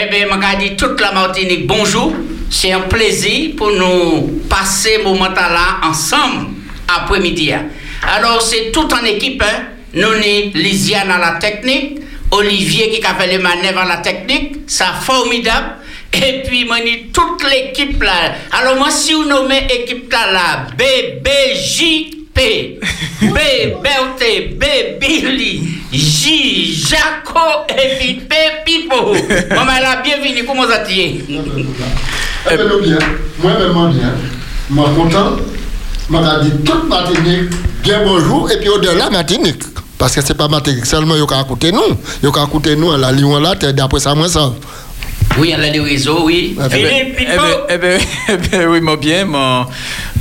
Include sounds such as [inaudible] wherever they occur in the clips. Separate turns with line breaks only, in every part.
Eh bien, je dit toute la Martinique bonjour. C'est un plaisir pour nous passer ce moment-là ensemble après-midi. Alors, c'est tout en équipe. Hein. Nous sommes Lisiane à la technique, Olivier qui a fait les manœuvres à la technique. C'est formidable. Et puis, moi, toute l'équipe là. Alors, moi, si vous nommez l'équipe là, BBJP, B, B, Billy, J, Jaco, et puis P, Pipo. Maman, la bienvenue, comment ça tient?
Eh bien, bien. Moi-même, bien. Moi, content. Moi, dit toute Martinique, bien bonjour, et puis au-delà, Martinique. Parce que ce n'est pas Martinique seulement, il y a écouter nous. Il y nous, à la Lyon là, d'après ça, moi, ça.
Oui, elle a des réseaux, oui.
Eh bien, eh bien, eh bien, [laughs] oui, moi bien, mon,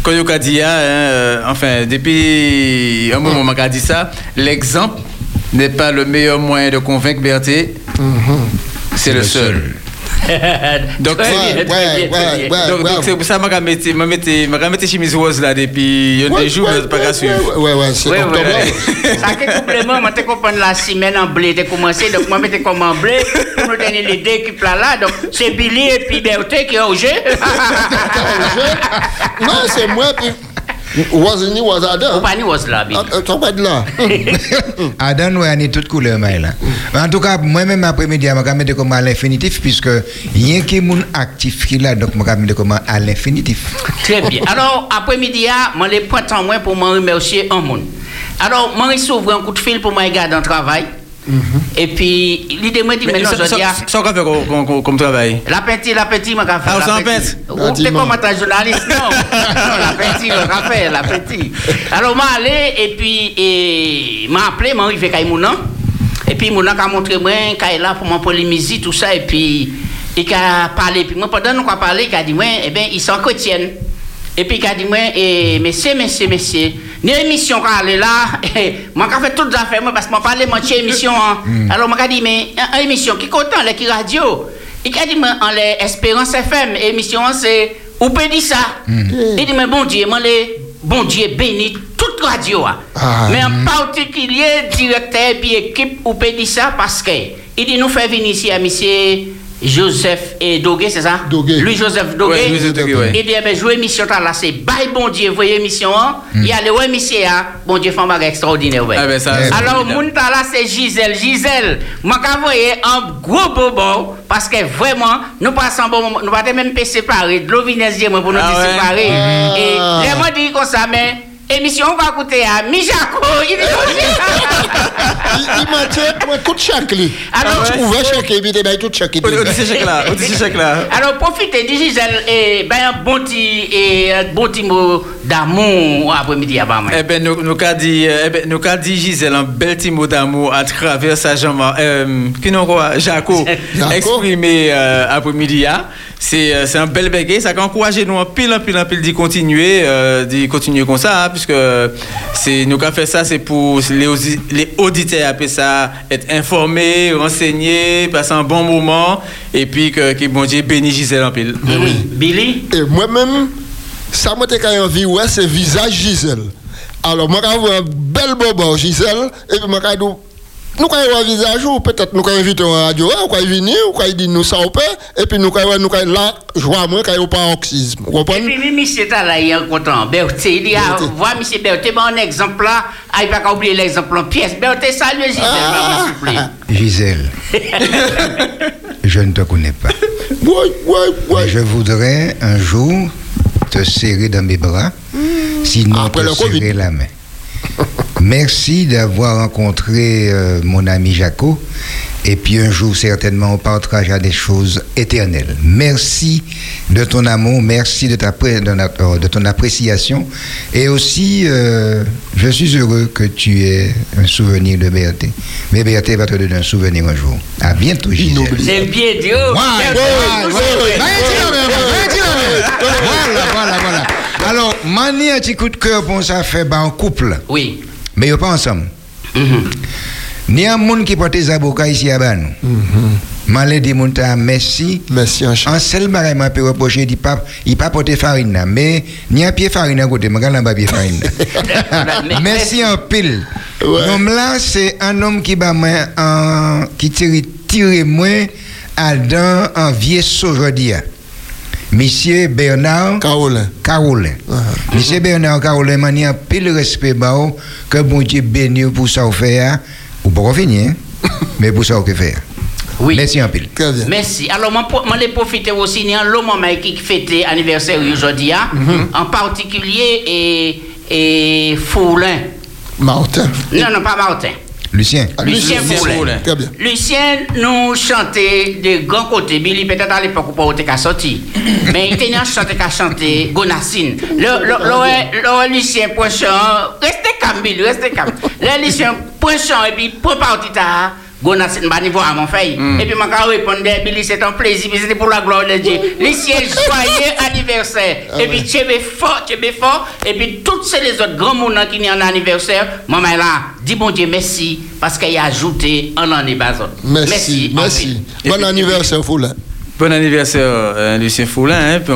quand il a dit, hein, enfin, depuis un moment, on a dit ça, l'exemple n'est pas le meilleur moyen de convaincre Berthe, c'est le seul. Donc, donc, c'est pour ça que je vais mettre chemise rose là depuis des jours, je pas suivre.
Ouais, ouais, c'est
ouais, ouais. Ça fait complément, je comprends la semaine en blé, de commencé, donc moi, je comme en blé, pour nous donner les deux équipes là, là, donc c'est Billy et puis Berthe qui est au jeu. [laughs]
Non, c'est moi, puis. Was ni was Adam?
Pas ni was là.
Tu pas de là.
Adam, nous avons toute couleur, mais là. En tout cas, moi-même, après-midi, je vais mettre comme à l'infinitif, puisque il y a qui est actif qui là, donc je vais mettre comme à l'infinitif.
Très bien. Alors, après-midi, je vais prendre en moins pour me remercier un monde. Alors, je vais s'ouvrir un coup de fil pour me garder en travail. Et puis, l'idée moi dit maintenant, je dis.
Ça, qu'on fait comme travail
La petite, la petite, ma café.
Ah, c'est un pète
Ou t'es comme un journaliste Non, la petite, le café, la petite. Alors, je allé et puis, et m'a appelé, m'a arrivé à Mouna. Et puis, Mouna a montré moi, qu'il est là pour mon polémiser, tout ça. Et puis, il a parlé. Puis, moi, pendant qu'on a parlé, il a dit, moi, eh bien, ils sont chrétiens. Et puis, il a dit, moi, eh, messieurs, messieurs, messieurs, une émission elle est là, moi, j'ai fait toutes les affaires, moi, parce que je parlais de émission. Alors, moi, j'ai dit, mais, une émission qui compte, qui radio. Il a dit, moi, en l'Espérance FM, émission, c'est, ou peut dire ça? Il dit, mais bon Dieu, moi, les, bon Dieu béni toute radio.
Ah,
mais en particulier, directeur et équipe, ou peut dire ça, parce que, il dit, nous faire venir ici à monsieur. Joseph et Dogué, c'est ça?
Dogué.
Louis-Joseph Dogué.
Ouais, Louis-Joseph Dogué, ouais.
Il dit, eh bien, jouer émission là, c'est bye bon Dieu, voyez émission, il y a le ouais, monsieur, hein? bon Dieu, fait un extraordinaire, ouais.
Ah, ben, ça,
Alors, mon là, c'est Gisèle. Gisèle, moi, quand voyez un gros bobo, parce que vraiment, nous passons bon moment, nous pas même pas séparer, de l'eau vinaise, moi, pour nous
Ah,
séparer.
Ah.
Et, les moi, dit comme ça, mais, émission, on va écouter à Mijako, il dit, [laughs]
Il il m'a dit, moi, tout chaque lit.
Alors,
Tu ouvres chaque lit, il m'a tout
là.
Alors, profitez de Gisèle et ben, un bon petit, et un bon petit mot d'amour après-midi à Bama.
Eh ben, nous, nous qu'a dit, euh, eh ben, nous qu'a dit Gisèle un bel petit mot d'amour à travers sa jambe, euh, qui nous quoi, Jaco, [laughs]
Jaco.
exprimé euh, après-midi. C'est, euh, c'est un bel béguet, ça encouragé nous en pile, en pile, en pile d'y continuer, euh, d'y continuer comme ça, hein, puisque c'est, nous qu'a fait ça, c'est pour les, audi- les auditeurs, après ça, être informés, renseignés, passer un bon moment, et puis que, que bon Dieu bénisse Gisèle en pile.
Billy?
Et moi-même, ça m'a été envie, ouais, c'est visage Gisèle. Alors, moi, j'ai un bel bobo Gisèle, et puis moi, j'ai nous avons un visage, ou peut-être nous avons invité en radio, ou avons venir, ou avons dit nous ça au père, et puis nous avons nous avons là, joie moi, quand a pas d'oxysme. Vous
Et
comprenez?
puis, monsieur là, il est content. Berthe, il monsieur Berthe, bon exemple là, ah, il va pas oublier l'exemple en pièce. Berthe, salut Gisèle,
Ah.
s'il vous plaît. [laughs]
Gisèle, [laughs] je ne te connais pas.
Ouais, ouais, ouais.
je voudrais un jour te serrer dans mes bras, sinon
Après
te serrer la main. [laughs] Merci d'avoir rencontré euh, mon ami Jaco. Et puis un jour, certainement, on partagera des choses éternelles. Merci de ton amour, merci de, ta, de, euh, de ton appréciation. Et aussi, euh, je suis heureux que tu aies un souvenir de Berthe. Mais Berthe va te donner un souvenir un jour. À bientôt, Gisèle.
Inoubliable.
C'est bien
ben. Voilà, voilà, voilà. Alors, mani un petit coup de cœur pour ça fait ben, en couple,
Oui.
mais ils pas ensemble.
Mhm.
Ni un monde qui porte des avocats ici à Ban. Malé dit mon ta merci.
Merci, un.
En seul bagay m'a peut reprocher dit pas il pas porter farine mais ni un pied farine à côté, mais regarde pas pied farine. [laughs] merci en pile. L'homme là c'est un homme qui en qui tire tire moi Adam Envier Sojodia. Monsieur Bernard
Carolin.
Carolin. Monsieur Bernard Carolin, m'a un pile respect que bon Dieu béni ou pour ça faire, ou pas finir, hein. [laughs] mais pour ça faire.
Oui.
Merci un pile.
Très bien.
Merci. Alors, moi, je vais profiter aussi de l'homme qui fête anniversaire aujourd'hui, hein.
Mhm.
en particulier et, et Foulin.
Martin.
Non, non, pas Martin.
Lucien.
Ah,
Lucien
Lucien.
Foulin.
Très bien.
Lucien nous chantait de grands côtés. Billy, peut-être à l'époque, où pas qu'à sorti. Mais il était chanté qu'à chanter Gonassine. Le, le, le, le, Lucien Poinchon, restez calme, Billy, restez calme. Le Lucien Poinchon, et puis, pour à mon frère.
Mm.
Et puis, je répondre, Billy, c'est un plaisir, mais c'était pour la gloire de Dieu. Lucien, joyeux [laughs] anniversaire.
Ah
et puis, tu es fort, tu es fort. Et puis, tous ces les autres grands monde qui sont en anniversaire, maman là, dis bon Dieu merci, parce qu'il a ajouté un an base.
Merci. Merci.
en
Bon anniversaire, Foula.
Bon anniversaire, euh, Lucien Foulin. Hein, puis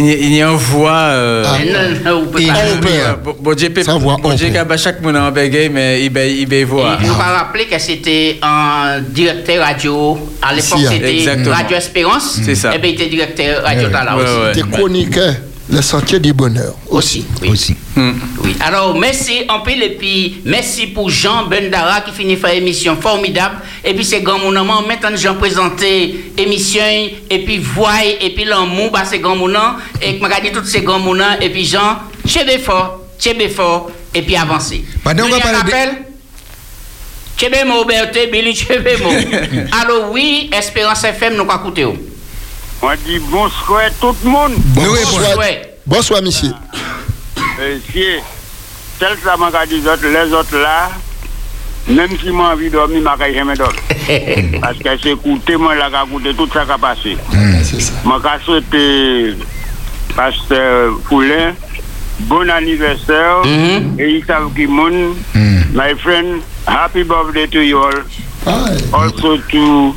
il y a une voix. euh,
Ah.
Non, non, pas.
on peut.
euh, bon- Bon Dieu,
voit
bon Dieu, chaque monde en bégaye, mais il bégaye, il bégaye voix.
Et nous pas rappeler que c'était un directeur radio. À l'époque,
hein.
c'était. Radio Espérance.
C'est ça.
Et bien, il était directeur Radio
Ouais,
Tala aussi.
T'es chroniqueur, le sentier du bonheur.
Aussi. Oui.
Aussi.
Hmm.
Oui. Alors, merci en pile et puis merci pour Jean Bendara qui finit faire émission formidable. Et puis c'est grand mon maintenant Jean présenté émission et puis voix et puis l'amour, bah, c'est grand mon nom. Et que m'a dit tous ces grands mon nom. Et puis Jean, chébé fort, chébé fort et puis avancez.
Pardon, on va parler
Berthe, Billy Chébé mo. [laughs] Alors oui, Espérance FM, nous quoi écouter.
Mwen di bonsoy tout
moun.
Bonsoy. Bonsoy,
misye. Misye, tel sa man ka di zot, le zot la, menm si man vi dormi, man ka jeme dormi. [laughs] Paske se koute, man la ka koute, tout sa
ka pase.
Man ka sote, paste Poulin, bon anniverser, mm-hmm. e yisav ki
moun,
my friend, happy birthday to you all. Also to...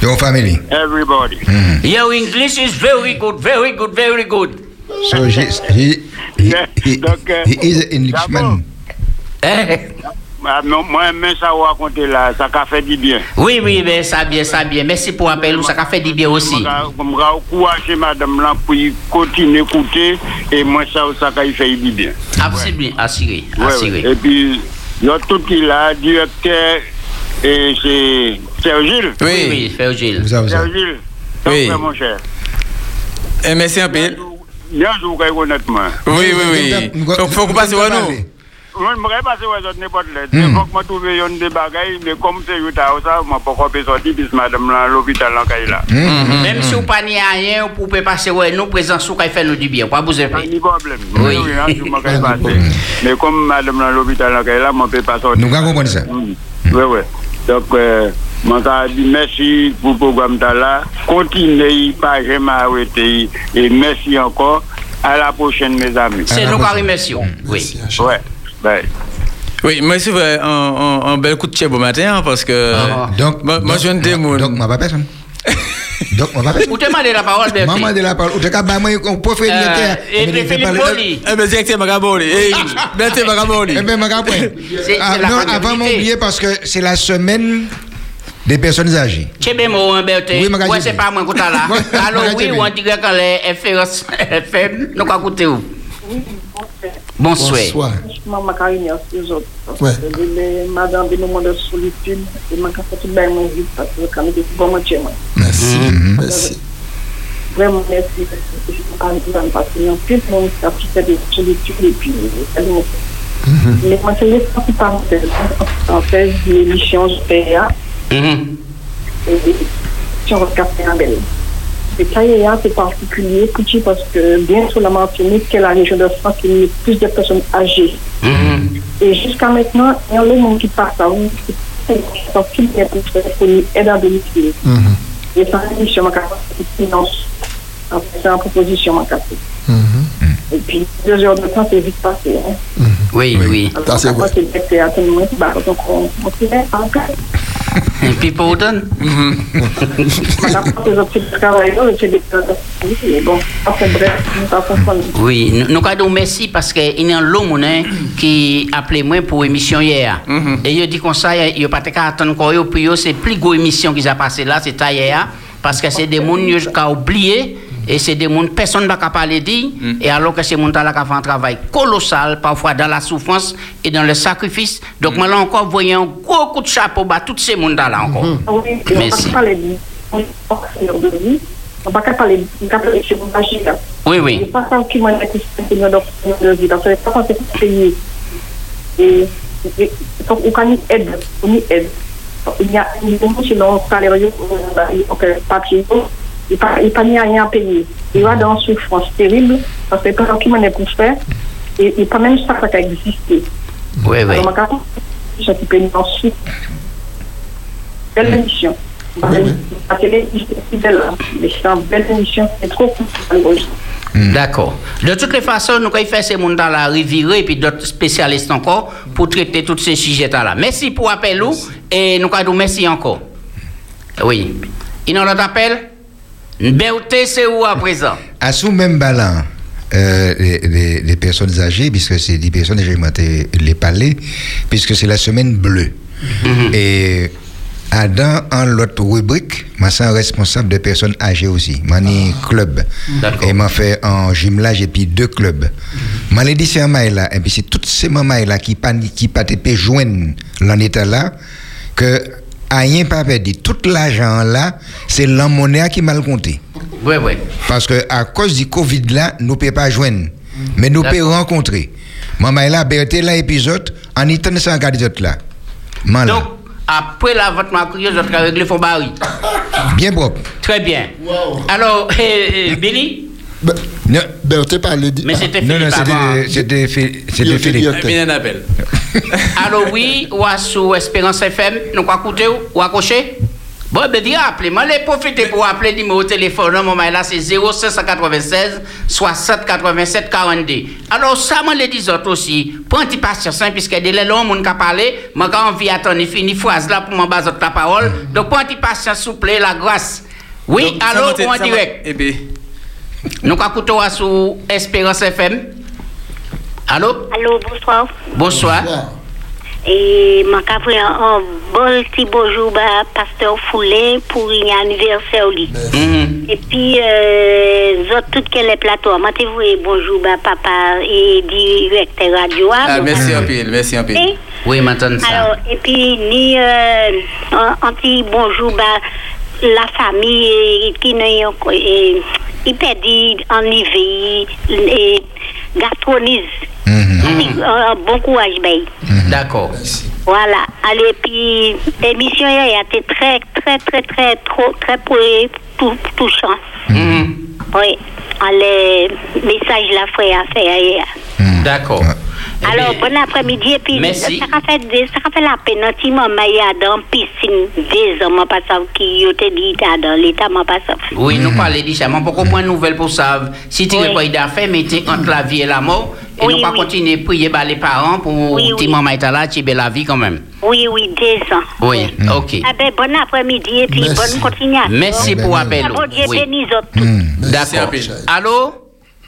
Your family.
everybody.
Your English is very good, very good, very good.
So he, he, he, he,
Donc, euh,
he is an Englishman.
Eh?
Ah, non, Moi, même ça, vous raconter là, ça a fait du bien.
Oui, oui, ben, ça bien, ça bien. Merci pour l'appel, ça a fait du bien aussi.
Je vais encourager madame là pour continuer à écouter et moi ça ça a fait du bien.
Absolument, assuré.
Et puis il y a tout qui là, directeur et c'est Sergile.
Oui,
Oui.
oui, Frère Gilles.
Vous avez ça.
Sergile.
Oui.
Donc, mon cher.
Eh, merci un peu.
Bien joué honnêtement.
Oui, oui, oui. Faut, faut qu'on passe à nous.
Moi, je ne passer aux autres n'importe là.
Hmm.
Il faut que je trouve des bagailles, mais comme c'est juste à ça, je ne peux pas sortir puisque madame là, l'hôpital là, qu'elle est là.
Hmm.
Même si vous pas ni à rien, vous pouvez passer, ouais, nous, présents, sous qui fait nous du bien. Pas vous
Pas
faire.
de problème.
Oui.
Oui, oui, hein, je ne peux pas passer. Mais comme madame l'hôpital là, qu'elle est là, je ne peux pas sortir.
Nous comprenons ça.
Donc, euh, je merci pour le programme de là. Continuez, pas jamais arrêter. Et merci encore. À la prochaine, mes amis.
C'est nous qui remercions. Oui.
merci.
Ouais. Bye.
Oui, moi, c'est vrai, un, un, un bel coup de chèvre au matin, hein, parce que.
Ah.
Donc,
moi,
donc,
je viens de démoule.
Donc, moi, pas personne. Donc, personne.
Vous demandez la parole, Bertie.
Maman de la parole. Ou te cas, bah, on peut faire
Euh,
directeur.
et
Mais
puis Philippe Poli.
Eh bien, directeur Magaboli. Eh, Magaboli.
Eh bien, ma grand point.
C'est-
Ah,
c'est la
non, avant m'oublier parce que c'est la semaine des personnes âgées.
Mo, hein, Bertie.
Oui, ma
Ouais,
gars,
c'est pas moi qui là. Alors, oui, ou on dirait quand les FM, nous quoi écouter où? Bonsoir.
Bonsoir.
C'est autres. Madame, solitude, et ma capacité tout bien mon vie, parce que quand même, bon.
Merci.
Mhm.
Merci.
Vraiment, merci. Je suis de solitude, et puis, Mais moi, c'est les sorties parenthèses. En fait, l'émission
Mhm.
et. Et Kayea, c'est particulier, petit, parce que bien sur la Martinique, qui est la région de France, il y a plus de personnes âgées.
Mhm.
Et jusqu'à maintenant, il y a le monde qui passe à donc qui est pour téléphoner aide à domicile.
Mhm.
Et ça, une mission ma carte c'est en proposition ma carte.
Mhm.
Et puis, deux heures de temps, c'est vite passé. Hein.
Oui, oui.
Alors,
Ça, c'est
après,
vrai.
c'est le directeur à tout le monde qui bat. Donc, on, on se met en cas. [laughs]
Et puis pour
nous pas comprendre.
Oui, nous avons merci parce qu'il y a un hein, qui a appelé moi pour l'émission hier. Et il dit comme ça, il n'y a pas de attendre encore, puis c'est plus grosse émission qui a passé là, c'est hier, parce que c'est des gens qui ont oublié. Et c'est des gens, personne ne va parler dit, et alors que ces gens là qui font un travail colossal, parfois dans la souffrance et dans le sacrifice. Donc, moi, là encore, voyez un gros coup de chapeau à tous ces gens là encore.
Oui, on
Merci.
on va pas parler de. On pas on.
Oui,
C'est pas ça qui m'a dit que c'est une docteur de vie. Donc, c'est pas quand c'est payé. Et, et, donc, on aide. On a une aide. Donc, Il y a une un papier, il n'y a pas rien à payer. Il va dans une souffrance terrible, parce que c'est pas qui m'a dit pour faire, et et pas même ça qui a existé.
Oui, oui.
Alors, je suis payé ensuite. Belle émission. Que l'émission, c'est belle, hein. mais c'est une belle émission, c'est trop cool.
D'accord. De toutes les façons, nous allons faire ces gens là revirer et puis d'autres spécialistes encore pour traiter tous ces sujets là. Merci pour l'appel et nous allons merci encore. Oui. Il y a un autre appel? Berté, c'est où à présent? [laughs]
À ce même ballon, euh, les, les- les personnes âgées, puisque c'est des personnes âgées, les parler, puisque c'est la semaine bleue. Et à dans en l'autre rubrique, c'est un responsable de personnes âgées aussi. Moi, ni club.
D'accord.
Et m'a fait un jumelage et puis deux clubs. Moi, les dit c'est un là, et puis c'est toutes ces mamans là qui pas qui pas joindre l'en état là, que rien pas perdu. Tout l'argent là, c'est l'emmonnaie qui mal compté.
Oui, oui.
Parce que à cause du Covid là, nous ne pouvons pas joindre. Mais nous pouvons rencontrer. Maman là, Berthe là, épisode, en étant sans garder là. Man, là.
Donc, après la vote macrie, je vais régler fond baril.
Bien propre.
Très bien. Alors, [laughs] eh, eh, Billy,
Ben,
Non,
ben, t'es parlé.
mais c'était
non,
Philippe
non,
avant.
c'était- Philippe.
yo,
Il y a un appel. [laughs]
Allô, oui, ou à sous Espérance FM, nous quoi écouter ou accrocher? Bon, ben, dis, appelez-moi, les profiter pour appeler le numéro de téléphone, non, moment là, c'est 0596 60 87 42. Alors, ça, moi, les dis autres aussi, prends un petit patience, hein, puisque dès le long, mon qu'a parlé, moi, quand envie attendre, fini phrase là pour m'en baser la parole. Donc, prends un petit patience, s'il vous plaît, la grâce. Oui, allô, en direct?
Eh bien,
Nous à sous Espérance FM? Allô?
Allô, bonsoir.
Bonsoir.
Et m'a fait un, un bon petit bonjour à Pasteur Foulin pour un anniversaire.
Mhm.
Et puis, euh, tout quel est plateau. M'a te voué bonjour à papa et directeur radio.
ah, merci un peu, merci un peu.
Oui, maintenant ça.
alors, et puis, ni euh, un, un petit bonjour à la famille qui n'a et- Il perdit en hiver et gastronisme.
Mhm.
Un bon courage, ben.
D'accord.
Voilà. Allez, puis l'émission hier a été très, très, très, très, trop, très touchant.
Mhm.
Oui. Allez, message la frère a fait hier.
D'accord. Eh
Alors, bon après-midi, et puis
Merci.
ça a fait, des- ça a fait la peine. Un petit moment, il y a dans la piscine des hommes, pas ça, qui te dit, dans l'état, moi, pas ça.
Oui, nous parlons déjà, mais pourquoi point nouvelle pour ça? Si tu n'as pas d'affaires, mettez entre la vie et la mort. Et
Oui,
nous pas
oui.
continuer à prier bah, les parents pour
Oui,
petit
oui.
maman est là, tu la vie quand même.
Oui, oui, deux ans.
Oui, ok.
Ah ben, bon après-midi, et puis bonne continuation.
Merci pour l'appel.
Un
D'accord. Allô?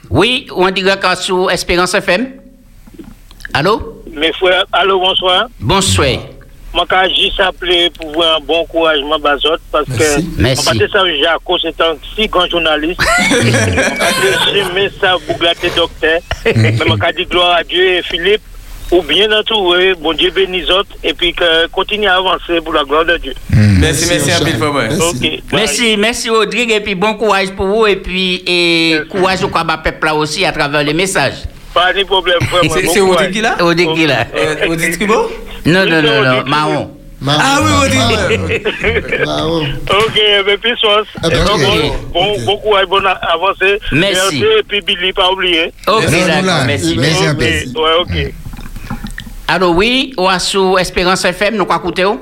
Oui, on dirait qu'à sous Espérance FM Allô?
Mes frères, allô, bonsoir.
Bonsoir.
Moi, quand j'ai appelé pour voir un bon courage, ma bazote, parce que,
Merci.
en fait, ça, Jaco, c'est un si grand journaliste. [laughs] J'aimais ça, bouglater docteur. Mais moi, quand dit gloire à Dieu et Philippe, ou bien entouré, bon Dieu bénisse autres, et puis que continue à avancer pour la gloire de Dieu.
Merci, merci un peu,
Charles.
pour moi.
Merci.
Ok. bye.
Merci, merci Rodrigue, et puis bon courage pour vous, et puis et courage au combat peuple là aussi à travers les messages.
Pas de problème,
C'est
bon
c'est
courage.
Rodrigue qui là
Rodrigue qui là.
Euh, Rodrigue Tribo
Non, non, non, non, marron.
Ah oui, Rodrigue.
Marron. [laughs]
Ok, mais puis sois.
Ah ben,
bon,
ok.
bon, bon courage, bon avancée.
Merci.
Et puis Billy, pas oublier.
Ok, d'accord, merci.
Merci un
Ok,
peu.
Ouais, ok.
Alors oui, ou à sous Espérance FM, nous quoi écouter ou?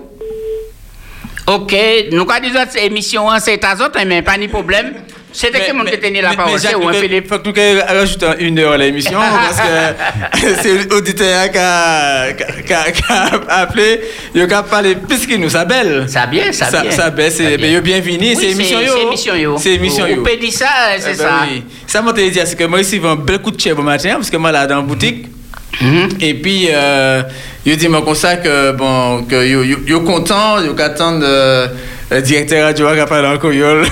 Ok, nous quoi disons cette émission, hein, c'est à autres, mais pas de problème. C'était qui mon qui tenait la parole C'est ou un
il
Philippe?
faut que nous rajoutons une heure à l'émission [laughs] parce que [laughs] c'est l'auditeur qui a, appelé, il a parlé plus qu'il nous, ça belle.
Ça bien, ça bien.
Ça belle, c'est ben, yo bienvenue, c'est émission yo.
C'est émission yo.
C'est.
On peut dire ça,
Eh
c'est
ben
ça.
Ça m'a dit, c'est que moi ici, j'ai un bel coup de chèvre au matin parce que moi là dans la boutique.
Mhm.
Et puis, euh, il dit moi comme ça que bon, que yo content, yo qu'attendre euh, le directeur radio [laughs] qui a parlé en coyol.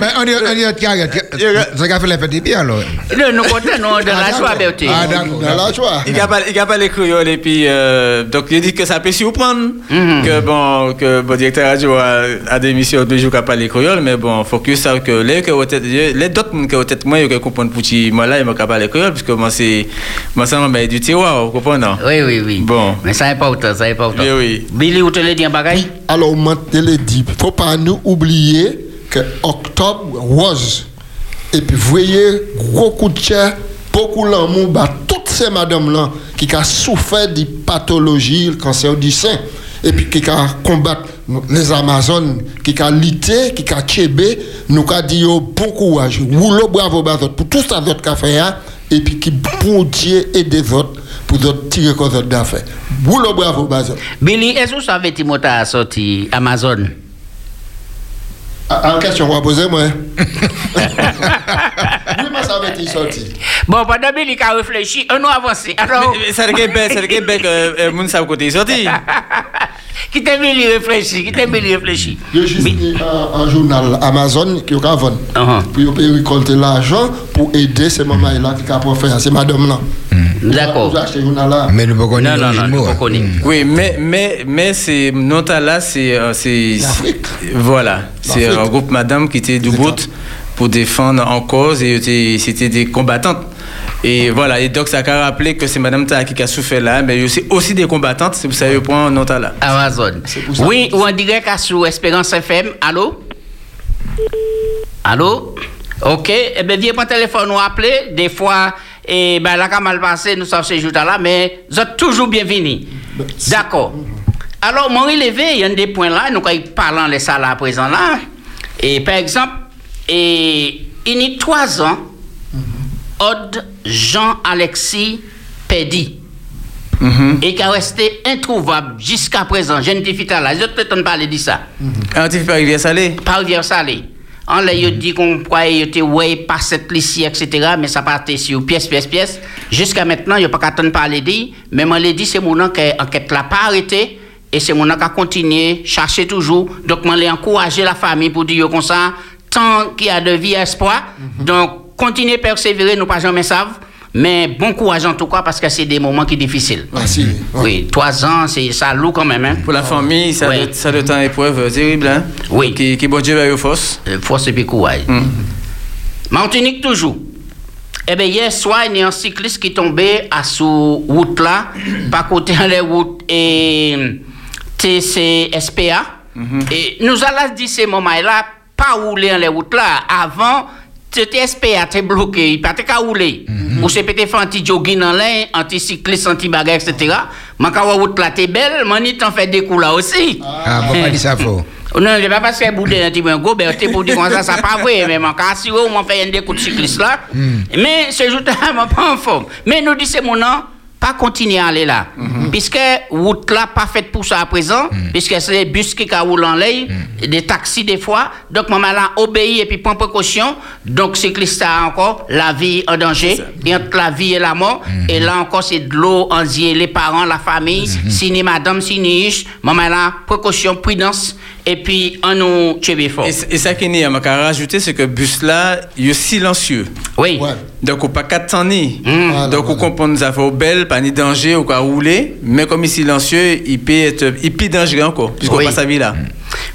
Mais on dit, on dit, ça a fait la fête des biens, alors.
Le, nous comptons non, de
Ah,
la joie. Berthe.
Ah, d'accord.
Dans la joie.
Il a pas, il a pas les créoles et puis euh, donc il dit que ça peut surprendre
Mhm.
que bon que bon directeur radio a, a des émissions de jours qui a pas les créoles mais bon faut que ça que les que les d'autres monde que peut-être moi ils comprendre pour ti moi là il m'a pas les créoles parce que moi c'est moi ça m'a du tiroir vous comprenez? Non
Oui, oui, oui.
Bon.
Mais c'est important, c'est important.
Oui, oui.
Billy, où
Alors, on te dit, faut pas nous oublier que octobre rose. Et puis, voyez, gros coup de chair, beaucoup l'amour, bah, toutes ces madames-là qui ont souffert des pathologies, le cancer du sein, et puis qui ont combattu les Amazones, qui ont lutté, qui ont tchébé, nous avons dit yo, bon courage, rouleau bravo pour tout ça qu'a fait, hein, et puis qui bon Dieu et des autres pour tirer cause d'autres d'affaires. Rouleau bravo autres.
Billy, est-ce que vous savez que Timothy a sorti Amazon
En question, on va poser moi. [laughs] ça va être sorti.
Bon, pendant Billy qui a réfléchi, on a avancé. Alors,
Mais- mais ça le Québec ça le Québec euh, moun côté sorti
qui t'a Billy réfléchi Qui t'a Billy réfléchi
Il y a juste un, un journal Amazon qui a vendu.
Uh-huh.
Puis on peut récolter l'argent pour aider ces mamans-là qui ont faire, ces madames-là.
D'accord.
Vous achetez le journal-là.
Mais nous ne pouvons
Non, non, non, nous
pas
pas connaître.
Oui, mais, mais, mais c'est, Nota là, c'est, euh, c'est,
L'Afrique.
voilà, c'est un groupe madame qui était debout pour défendre en cause et était- c'était des combattantes. Et voilà, et donc ça a rappelé que c'est madame Ta qui a souffert là, mais c'est aussi des combattantes, c'est pour ça que je prends Nota là.
Amazon.
pour ça.
Oui, ou en direct à sous Espérance FM. Allô? Allô? Ok. Eh bien, viens le téléphone, nous appeler. Des fois, et ben, là, quand mal passé, nous sommes ces jours-là, mais vous êtes toujours bienvenus. D'accord. Alors, mon relevé, il y a des points là, nous, quand ils parlent de ça là, à présent là. Et par exemple, et, il y a trois ans, Odd Jean-Alexis Pédi et qui a resté introuvable jusqu'à présent. Je ne t'ai fait là. Je te t'en parler de ça.
Un petit peu rivière salée.
Par rivière salée. On l'a dit qu'on croyait était ouais pas cette ici etc. mais ça partait sur pièce pièce pièce. Jusqu'à maintenant, il n'y a pas qu'à parler dit. Mais moi l'ai dit c'est mon nom qui enquête l'a pas arrêté et c'est mon nom qui a continué chercher toujours. Donc moi l'ai encouragé la famille pour dire comme ça tant qu'il y a de vie et espoir. Donc continuez persévérer, nous pas jamais savent. Mais bon courage en tout cas parce que c'est des moments qui sont difficiles.
Merci.
Oui, trois ans, c'est ça lourd quand même. Hein?
Pour la famille, ça,
Ouais.
ça être une épreuve terrible. Hein?
Oui.
Qui, qui bon Dieu va force.
Euh, force et puis courage. Martinique toujours. Eh bien, hier soir, il y a un cycliste qui est tombé à sous route là, [coughs] pas côté les routes et TCSPA. Et nous allons dire ces moments-là, pas rouler dans les routes là. Avant, TCSPA était bloqué, il pas qu'à rouler. Ou c'est peut-être anti-jogging en l'air, anti-cycliste, anti-bagarre, etc. Mais quand la route là, t'es belle, man, t'en fait des coups là aussi.
Ah, bon, pas dit ça faux. [laughs]
Non, je ne vais pas parce que boudé un petit peu un go, ben, pour dire comme ça, ça pas vrai, mais mon cas, si on fait un des coups de cycliste là. Mais ce jour-là, je pas en forme. Mais nous disons, mon nom, pas continuer à aller là. Puisque route là, pas faite pour ça à présent, puisque c'est des bus qui roulent en l'air, des taxis des fois. Donc, maman là, obéit et puis prend précaution. Donc, cycliste a encore la vie en danger, et entre la vie et la mort. Et là encore, c'est de l'eau en zier, les parents, la famille, si ni madame, si ni. Maman là, précaution, prudence, et puis on nous tue fort.
Et, et ça qui est, je vais rajouter, c'est que le bus là, il est silencieux.
Oui.
Ouais.
Donc, on pas qu'à temps ni.
Mm.
Voilà,
Donc, on
voilà.
comprend nous avons belle, pas ni danger, ou quoi rouler, mais comme il est silencieux, il peut être, il peut dangereux encore, puisqu'on
Oui.
passe sa vie là.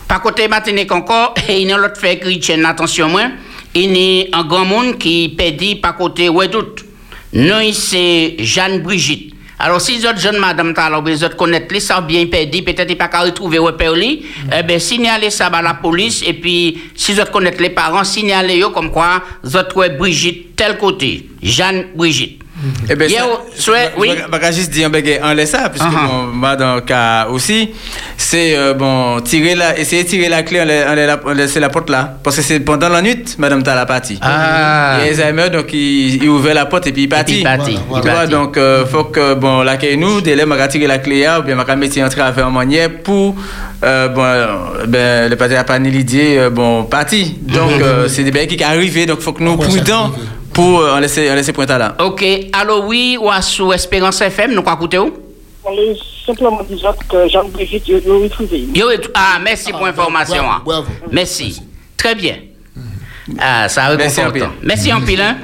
Par côté Martinique encore, [laughs] et il y a l'autre fait chrétien, attention moi, il y a un grand monde qui pédit par côté Ouedout. Nous, c'est Jeanne Brigitte. Alors, si les autres jeunes madame, alors, les autres connaissent les, ça bien pédit, peut-être pas qu'à retrouver ou li, eh ben, signalez ça à la police, et puis, si les autres connaissent les parents, signalez yo comme quoi, les autres Brigitte, tel côté, Jeanne Brigitte.
Eh
oui.
je- je vais juste dire en laisse ça, puisque
Uh-huh.
bon, moi, dans le cas aussi, c'est euh, bon, tirer la, essayer de tirer la clé, on, la- on la- la porte là. Parce que c'est pendant la nuit, madame t'as la partie.
Ah.
Et Alzheimer, donc il, il ouvert la porte et puis il partit.
il partit,
Voilà,
Tu
il
donc euh, faut que bon, l'accueil nous, dès là, m'a tirer la clé là, ou bien m'a mettre en travail en manière pour euh, bon, ben, le parti ni l'idée, euh, bon, parti. Donc euh, c'est des bails qui arrivent, donc faut que nous prudents. Pour euh, en laisser, en laisser pointer là.
Ok, allo oui, ou à sous Espérance FM, nous quoi écouter où?
Allez simplement dire que Jean-Brigitte, je
et tout- ah, merci pour l'information.
bravo,
hein.
bravo.
Merci. Très bien. Ah, ça a
Merci en pile.
Merci en pile. hein.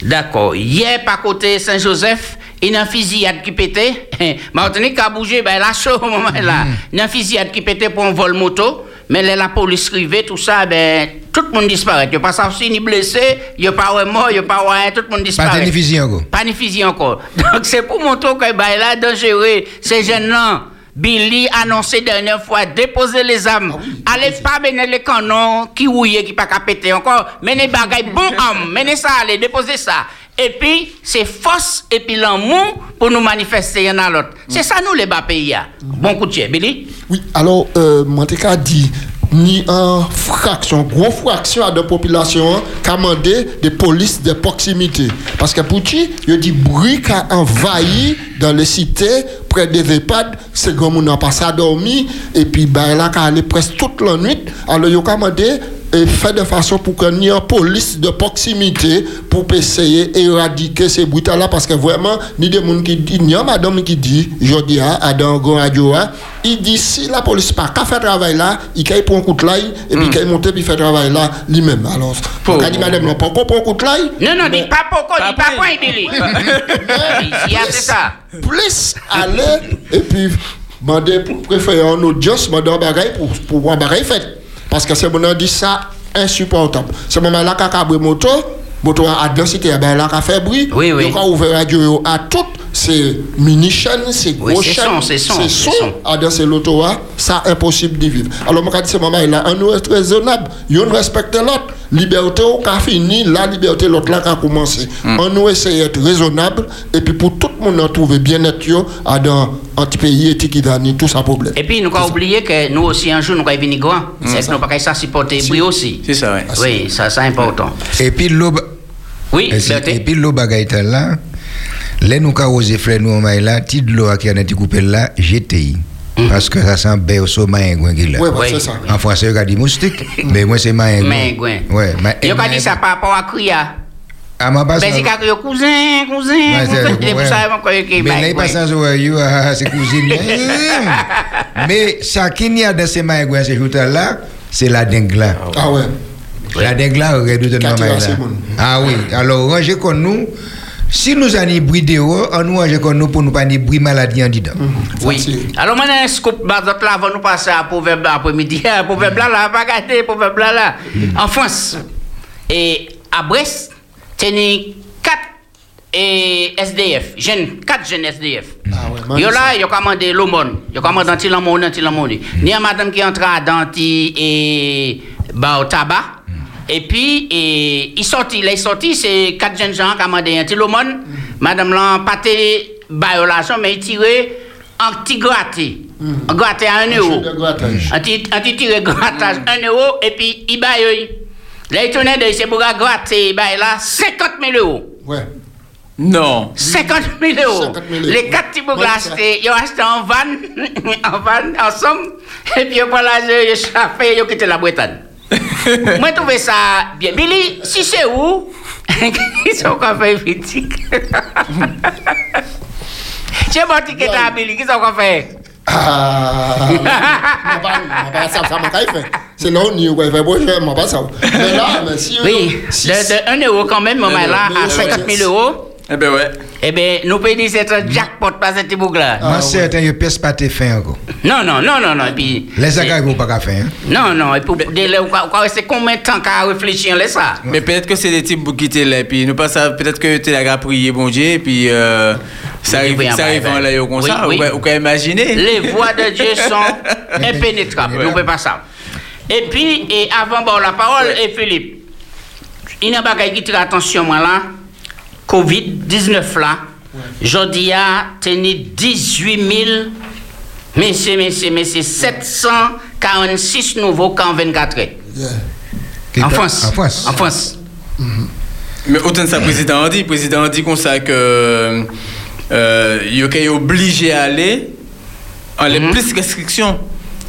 D'accord. Hier, par côté Saint-Joseph, il y a une fusillade qui pétait. [laughs] Martinique a bougé, ben là, chaud au moment là. Il y a une fusillade qui pétait pour un vol moto. Mais là, la police arrivait, tout ça, ben, tout le monde disparaît. Il n'y a pas aussi, ni blessé, il n'y a pas de mort, il n'y a pas de rien, tout le monde
Pas
disparaît.
de fusil encore.
Pas de encore. [laughs] Donc c'est pour montrer que bah, là, dangereux. Ces jeunes-là, Billy annoncé dernière fois déposer les armes. Allez pas mener les canons qui ouillent, qui pas péter encore. Menez bagaille bon homme. Menez ça, allez déposer ça. Et puis, c'est force et puis l'amour pour nous manifester y'en a l'autre. C'est ça, nous, les bas pays. là. Bon coup de pied, Billy.
Oui, alors, euh, Manteca dit, ni en fraction, gros fraction à de population qui a demandé des polices de proximité. Parce que pour qui, il dit bruit qui a envahi dans les cités, près des EHPAD, c'est comme on n'a pas ça dormi, et puis ben, là, qui allé presque toute la nuit. Alors, il a demandé et fait de façon pour qu'il y ait une police de proximité pour essayer d'éradiquer ces bruits-là parce que vraiment, ni des gens qui disent, ni un madame qui dit, je dis à Grand Radio, hein, il dit si la police pas qu'à faire travail là, il caille pour un coup de l'ail et puis qu'il monte puis fait travail là lui-même. Alors,
Pour-
a dit madame, non, pas pour un coup de l'ail?
Non, non, dis pas pourquoi, dis pas
Pas
quoi, Billy. [laughs] Ici, c'est ça.
Plus aller et puis demander pour préférer en audience, demander un bagage pour, pour voir un bagage fait. Parce que c'est mon dit ça insupportable. C'est moment là qu'a cabri moto, moto à densité, eh ben là qu'a fait bruit.
Oui, oui.
Donc, on ouvert radio à toutes ces mini chaînes, ces gros
Oui, c'est
chaînes,
son, c'est son,
ces
c'est
sons
son.
à danser l'auto, ça impossible d'y vivre. Alors, moi, quand ce moment là, on est raisonnable, on respecte l'autre. Liberté, on a fini, la liberté, l'autre là a commencé.
Hmm.
On nous essaie d'être raisonnable, et puis pour tout le monde en trouver bien-être, à dans un petit pays et qui donne tout ça problème.
Et puis, nous avons oublié que nous aussi, un jour, nous allons venir grand. C'est que nous pas ça supporter bruit aussi.
C'est ça, ouais.
Oui, ça, c'est important.
Et puis l'eau.
Oui,
Et, si- et puis l'eau bagaille là, les nous ka osé frère nous en maille là, de l'eau qui a été coupé là, GTI. Parce que ça sent bien au sommet qui là.
Oui,
Oui.
c'est ça.
En français, on a dit moustique, [laughs] mais moi c'est maingouin.
Maingouin.
Ma-
Yo ka dit ça par rapport à Kriya.
Ah, ma passe.
Ben, c'est qu'à crier cousin, cousin,
c'est- [laughs]
cousin. Et pour ça, que
Mais là, il passe sans oreille, c'est cousine. [laughs] Mais ça qu'il y a dans ces maingouins, ces jours-là, c'est la dingue là.
Ah ouais.
La dingue là,
a tiré
là.
ce monde.
Ah oui, alors rangez comme nous. Si nous avons bruit dehors, on nous comme nous pour nous pas bruit maladie en dedans.
Oui.
Facile.
Alors, moi, un scoop, d'autres là, avant nous passer à proverbe après-midi? [laughs] Proverbe là, là, pas gâter, proverbe là, là. En France. Et à Brest, tenez quatre et SDF, jeunes, quatre jeunes SDF.
Ah ouais,
Yo là, yo commandé l'aumône. Yo commandé un petit l'aumône, petit l'aumône. Ni un madame qui entre à danti et bah au tabac. Et puis, et, il sorti, là, il sorti, c'est quatre jeunes gens qui ont commandé un petit l'aumône. Madame là, pâté, bah l'argent, mais il tirait un petit gratté. Un gratté à un euro. Un petit, tiré grattage, un euro, et puis il. Là, il tournait de, c'est pour gratter, bah là, 50 000 euros.
Ouais.
Non.
50 000 euros.
50 000 euros.
Les quatre types de
Ouais,
glace,
ça.
ils ont acheté en van, [laughs] en van, ensemble, et puis ils ont pris l'argent, ils ont chauffé, ils ont quitté la Bretagne. [laughs] Mwen touve sa bien. Bili, si se ou, [laughs] ki son kon fè fitik. [laughs] Che mwen tiket la, Bili, ki son kon fè?
Ah, mwen pa sa sa mwen kaj e fè. Se lò ni ou kwen fè bo, mwen pa sa. Men la, men si
ou...
Oui,
de 1 euro kan men,
mwen
la,
a
50 000 euro.
Eh ben ouais.
Eh bien, nous pouvons dire que c'est un jackpot, pas un petit bouc là.
Moi, certain, je pèse pas tes fins encore.
Non, non, non, non, non. Et puis,
Les agars, ils vont pas qu'à faire. hein.
Non, non, et pour délai, ou quoi, ou quoi, c'est combien de temps qu'à réfléchir là, ça?
Mais peut-être que c'est des types pour quitter là, puis nous pas ça, peut-être que tu as prié bon Dieu, et puis euh, ça arrive, ça arrive en là, comme ça, ou qu'à imaginer.
Les voix de Dieu [laughs] sont impénétrables. Nous ne pouvons pas ça. Et puis, et avant, bon, la parole est Philippe. Il y a un bagage qui tire attention, moi là. Covid-19 là, jodi a tenu 18 000, messieurs, messieurs, messieurs, 746 nouveaux cas en 24 heures.
Yeah.
En France.
En France.
En France.
Mais autant de ça, président a dit, le président a dit comme ça que euh, il est obligé à aller en les
Mhm.
plus restrictions.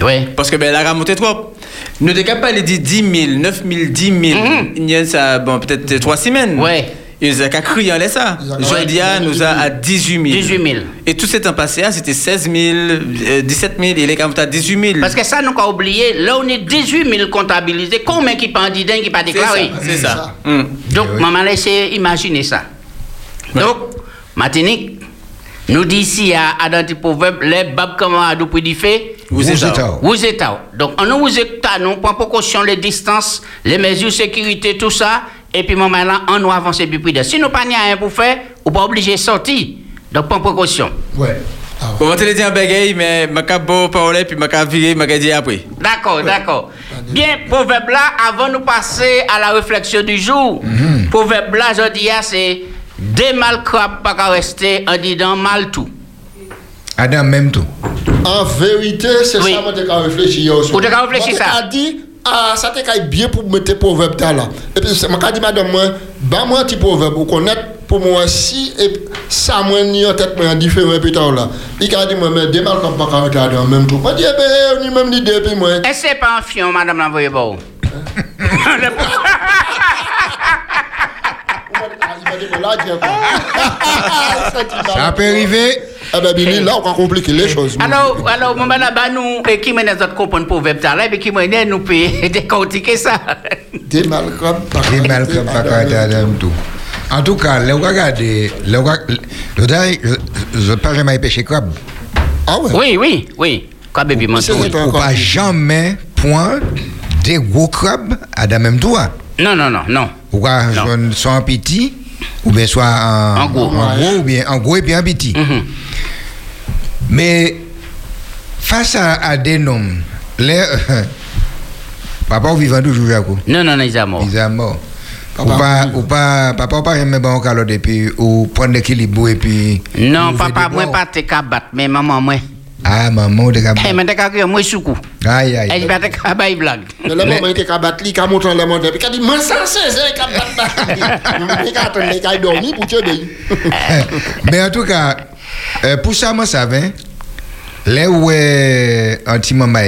Oui.
Parce que ben, la remontée trop. Nous ne pas aller dire 10 000, 9 000, 10 000.
Mhm.
Il y a ça, bon, peut-être trois semaines.
Ouais.
Ils ont qu'à crier en ça.
Ouais.
nous a à 18 000.
18 000.
Et tout ce temps passé, ah, c'était 16 000, euh, 17 000, il est quand même à 18 000.
Parce que ça, nous avons oublié, là, on est 18 000 comptabilisés. Combien qui pas dit qui pas déclaré?
C'est ça.
ça.
Hum.
Donc,
Eh oui.
maman, laissez imaginer ça. Donc, Martinique, nous dit ici à, dans le proverbe, les babes comment à nous fait,
Vous
Vous
êtes
vous êtes. Donc, on nous vous êtes nous prend précaution, les distances, les mesures de sécurité, tout ça. Et puis, maman, là, on nous avance plus prudent. Si nous pas rien pour faire, on pas obligé de sortir. Donc, prends précaution.
Ouais. Ah,
Bon, on te le dit en bagaille, mais je vais beau parler, puis je vais virer, je vais dire après.
D'accord, d'accord. Bien, proverbe là, avant de passer à la réflexion du jour, proverbe là, je dis, ah, c'est des mal crabes pas qu'à rester en disant mal tout.
Adam, même tout.
En vérité, c'est
Oui.
ça que je réfléchir hier soir.
Ou t'as qu'à réfléchir
Moi,
ça.
dit, ah, ça qu'à bien pour mettre proverbe là. là. Et puis, c'est- moi, dit, madame, bah, moi, petit proverbe, ou connaître pour moi si, et ça, moi, ni en tête, moi, en différent, puis là. Il a dit, moi, mais des mal comme pas en même temps. Dit, eh ben, on même l'idée, puis moi.
Que c'est pas un fion, madame l'envoyé bon? [laughs] [laughs]
Il m'a dit, mais là, tiens, quoi.
Ça peut arriver.
Eh ben, Billy, là, on va compliquer les choses.
Alors, alors, mon là-bas, nous, et qui mène comprendre là, et qui mène nous peut [laughs] décortiquer ça.
Des mal comme pas qu'à
Des mal
regarder
comme pas tout. En tout cas, le regardez, je n'ai pas jamais pêché crabe.
Ah ouais?
Oui, oui, oui. Tour?
vrai.
Ou
Encore.
pas jamais point des gros crabes à la même toit.
Non, non, non, non.
Ou pas
Non.
soit- en petit, ou bien soit en,
En gros.
en gros, ou bien en gros et bien en petit.
Mhm.
Mais face à, à des noms, les, [laughs] papa ou vivant toujours, Jaco?
Non, non, non, ils sont morts.
Ils sont morts. Ou
Papa
pas,
vivant.
ou pas, papa ou pas jamais bon calotte et puis, ou prendre l'équilibre et puis.
Non,
ou
papa, moi, pas te battre, mais maman, moi.
Ah, maman, de
Eh,
cabane.
mais moi, soukou.
Aïe,
Eh,
aïe.
te bailler blague.
Mais là, maman était qu'à battre, il a montré le monde, puis il a dit, moi, ça, c'est ça, il a battre. Il a attendu, il a dormi pour te dire.
Mais en tout cas, euh, pour ça, moi, ça va. Là où est anti-maman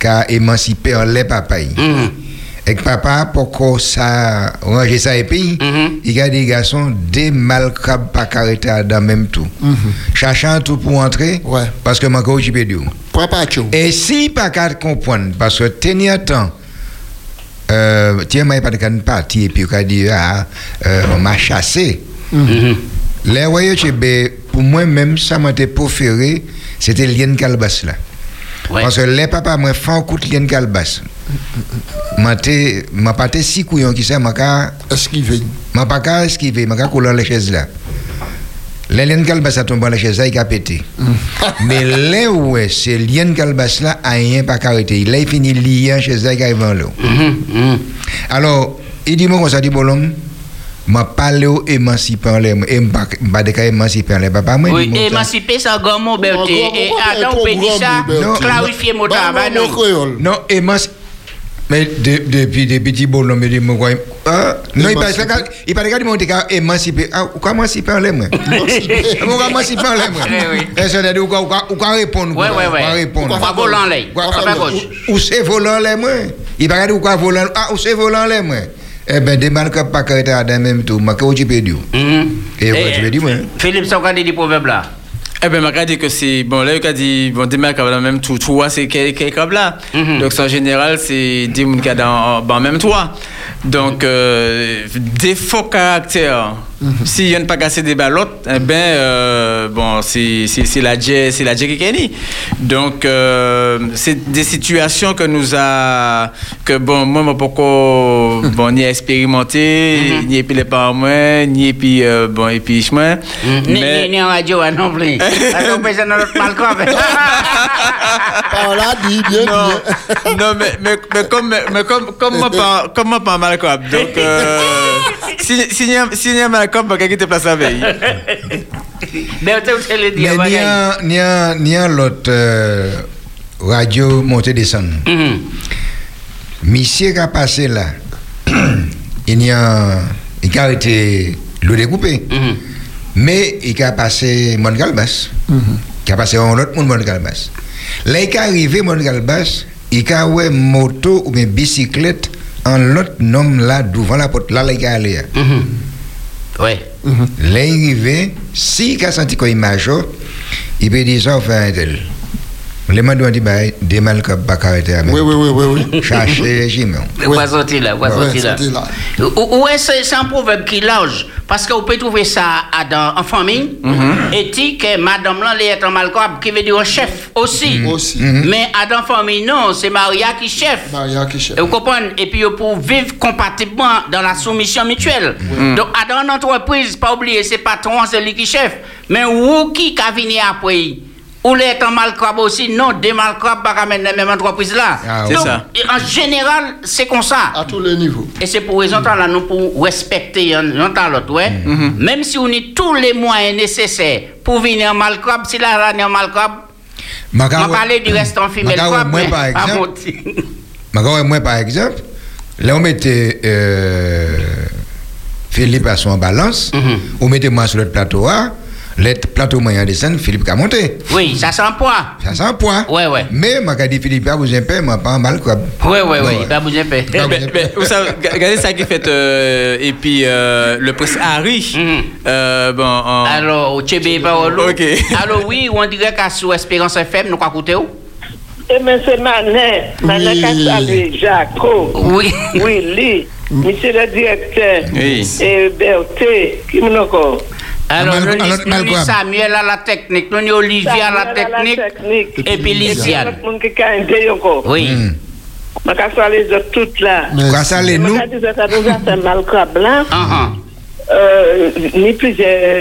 qui a émancipé en lait papa.
Mhm.
Et que papa, pour ça, ranger ça et puis,
Mhm.
il y a des garçons, des malcrabes pas carrétés dans le même tout. Cherchant tout pour entrer, parce que je suis occupé de Et si pas qu'à comprendre, parce que tenir temps, euh, tiens, moi, pas de qu'à partir et puis qu'on dit, ah, euh, on m'a chassé.
Mhm.
Les voyez, pour moi-même, ça m'a été préféré, c'était lien calbas là. Parce que les papas, moi, font un coup de lien calbas. M'a été- m'a pas été si couillon qui ça, m'a pas
esquiver.
m'a pas qu'à esquiver, m'a qu'à couler les chaises là. Les liens calbas a tombé dans la chaise là, il a pété. Mais là où est, c'est lien calbas là, a rien pas arrêté. Il a fini lié en chaise là, il arrive en l'eau.
Mhm, mhm.
Alors, il dit, moi, comme ça, dit, m'a parlé au émancipant les, et m'a cas émancipant les papas, moi,
Oui,
dit,
émanciper, c'est un grand mot, Berthe. Et
un
on peut dire ça, clarifier mon travail, non.
créole.
Mais de- depuis des petits bonhommes, il dit, moi, quoi, ah, non, il parle
Émancipé.
il parle de monter qu'à émanciper. Ah, ou quoi émanciper en les [laughs] mains? Ou quoi émanciper en les mains?
Oui, oui.
Et ça veut dire, ou quoi- répondre?
Ouais,
quoi,
ouais,
ou quoi
va gauche?
Ou c'est volant les mains? Il parle ou quoi volant? Ah, ou c'est volant les mains? Eh bien, des mal que pas carrété à dans même tout, ma que tu peux dire. Et tu veux dire.
Philippe, ça, on dit du proverbe là.
Eh ben, m'a dit que c'est bon là il a dit bon des mecs même tout toi c'est quel crabes là. Donc en général c'est des gens qui dans même toit. Donc euh, des faux caractères. Si y en a pas cassé des ballottes, eh ben euh, bon c'est la jet c'est la qui gagne. Donc euh, c'est des situations que nous a que bon moi moi pourquoi bon ni expérimenté ni les parents moi ni puis euh, bon et puis moi
Ni, ni, ni en radio, hein, non plus. Alors, on peut.
Par là, dit bien,
non,
bien.
non mais, mais, mais comme, mais comme, comme moi pas, comme moi pas mal quoi. Donc, euh, Si si a Malcolm, pas qui te place la veille.
Mais tu sais le dire.
Mais ni un, ni un, ni un l'autre euh, radio montée descendre.
Mhm.
Monsieur qui a passé là, [clears throat] il y a il a été le découpé.
Mhm.
Mais il a passé Mon Galbas. Il a passé un autre monde Mon Galbas. Là, il est arrivé Mon Galbas, il a eu moto ou bien bicyclette en l'autre nom là devant la porte. Là, là, il est allé. Est arrivé, si il a senti qu'il major, il peut dire ça au fin tel. Les gens ont dit, bah, des mal que pas arrêter à
Oui, oui, oui, oui, oui.
Chercher régime.
On va sortir là,
Ouais,
sortir là. Ou- Ouais, c'est un proverbe qui est large. Parce qu'on peut trouver ça à dans, en famille. Et dit que madame là, est en malcoab, qui veut dire chef aussi.
Aussi.
Mais à dans famille, non, c'est Maria qui chef.
Maria qui chef.
Et Vous comprenez? Et puis, pour vivre compatiblement dans la soumission mutuelle. Donc, à dans une entreprise, pas oublier, c'est patron, c'est lui qui chef. Mais où qui a venu après? Ou les en malcrabe aussi? Non, des malcrabes pas ramener la même entreprise là.
Ah,
c'est
Donc,
ça.
En général, c'est comme ça.
À tous les niveaux.
Et c'est pour raison là, nous pour respecter un un dans l'autre, ouais. Même si on a tous les moyens nécessaires pour venir en malcrabe, si là, là, on est en malcrabe, on va parler du reste en femelle
Magawa,
crabe,
moi, par exemple, moi, par exemple, là, on mettait euh, Philippe à son balance, on mettait moi sur le plateau A, le plateau moyen descend, Philippe a monté.
Oui, ça sent poids.
Ça c'est un point.
Ouais, ouais.
Mais, moi, dit Philippe, ah, vous avez moi, pas mal, quoi.
Oui, oui, oui,
Ouais.
pas pas.
Mais vous savez, regardez ça qui fait euh, et puis euh, le prince Harry.
Mhm.
euh, bon, en-
Alors, au Tchébé.
Ok. [laughs]
Alors, oui, on dirait qu'à sous Espérance FM, nous quoi où?
Eh bien, c'est Manet. Manet salué Jaco.
Oui.
Willy. Monsieur le directeur.
Oui.
Et Berthe. Qui m'en encore?
Alors, nous,
alors,
nous, Samuel à la technique, nous, nous, Olivier à la technique, et puis Lysiane. Oui.
Je vais saluer les autres toutes là.
Merci.
Quoi ça, les
Je
nous?
vais dire ça nous mal blanc.
Ah, ah.
Euh, ni plusieurs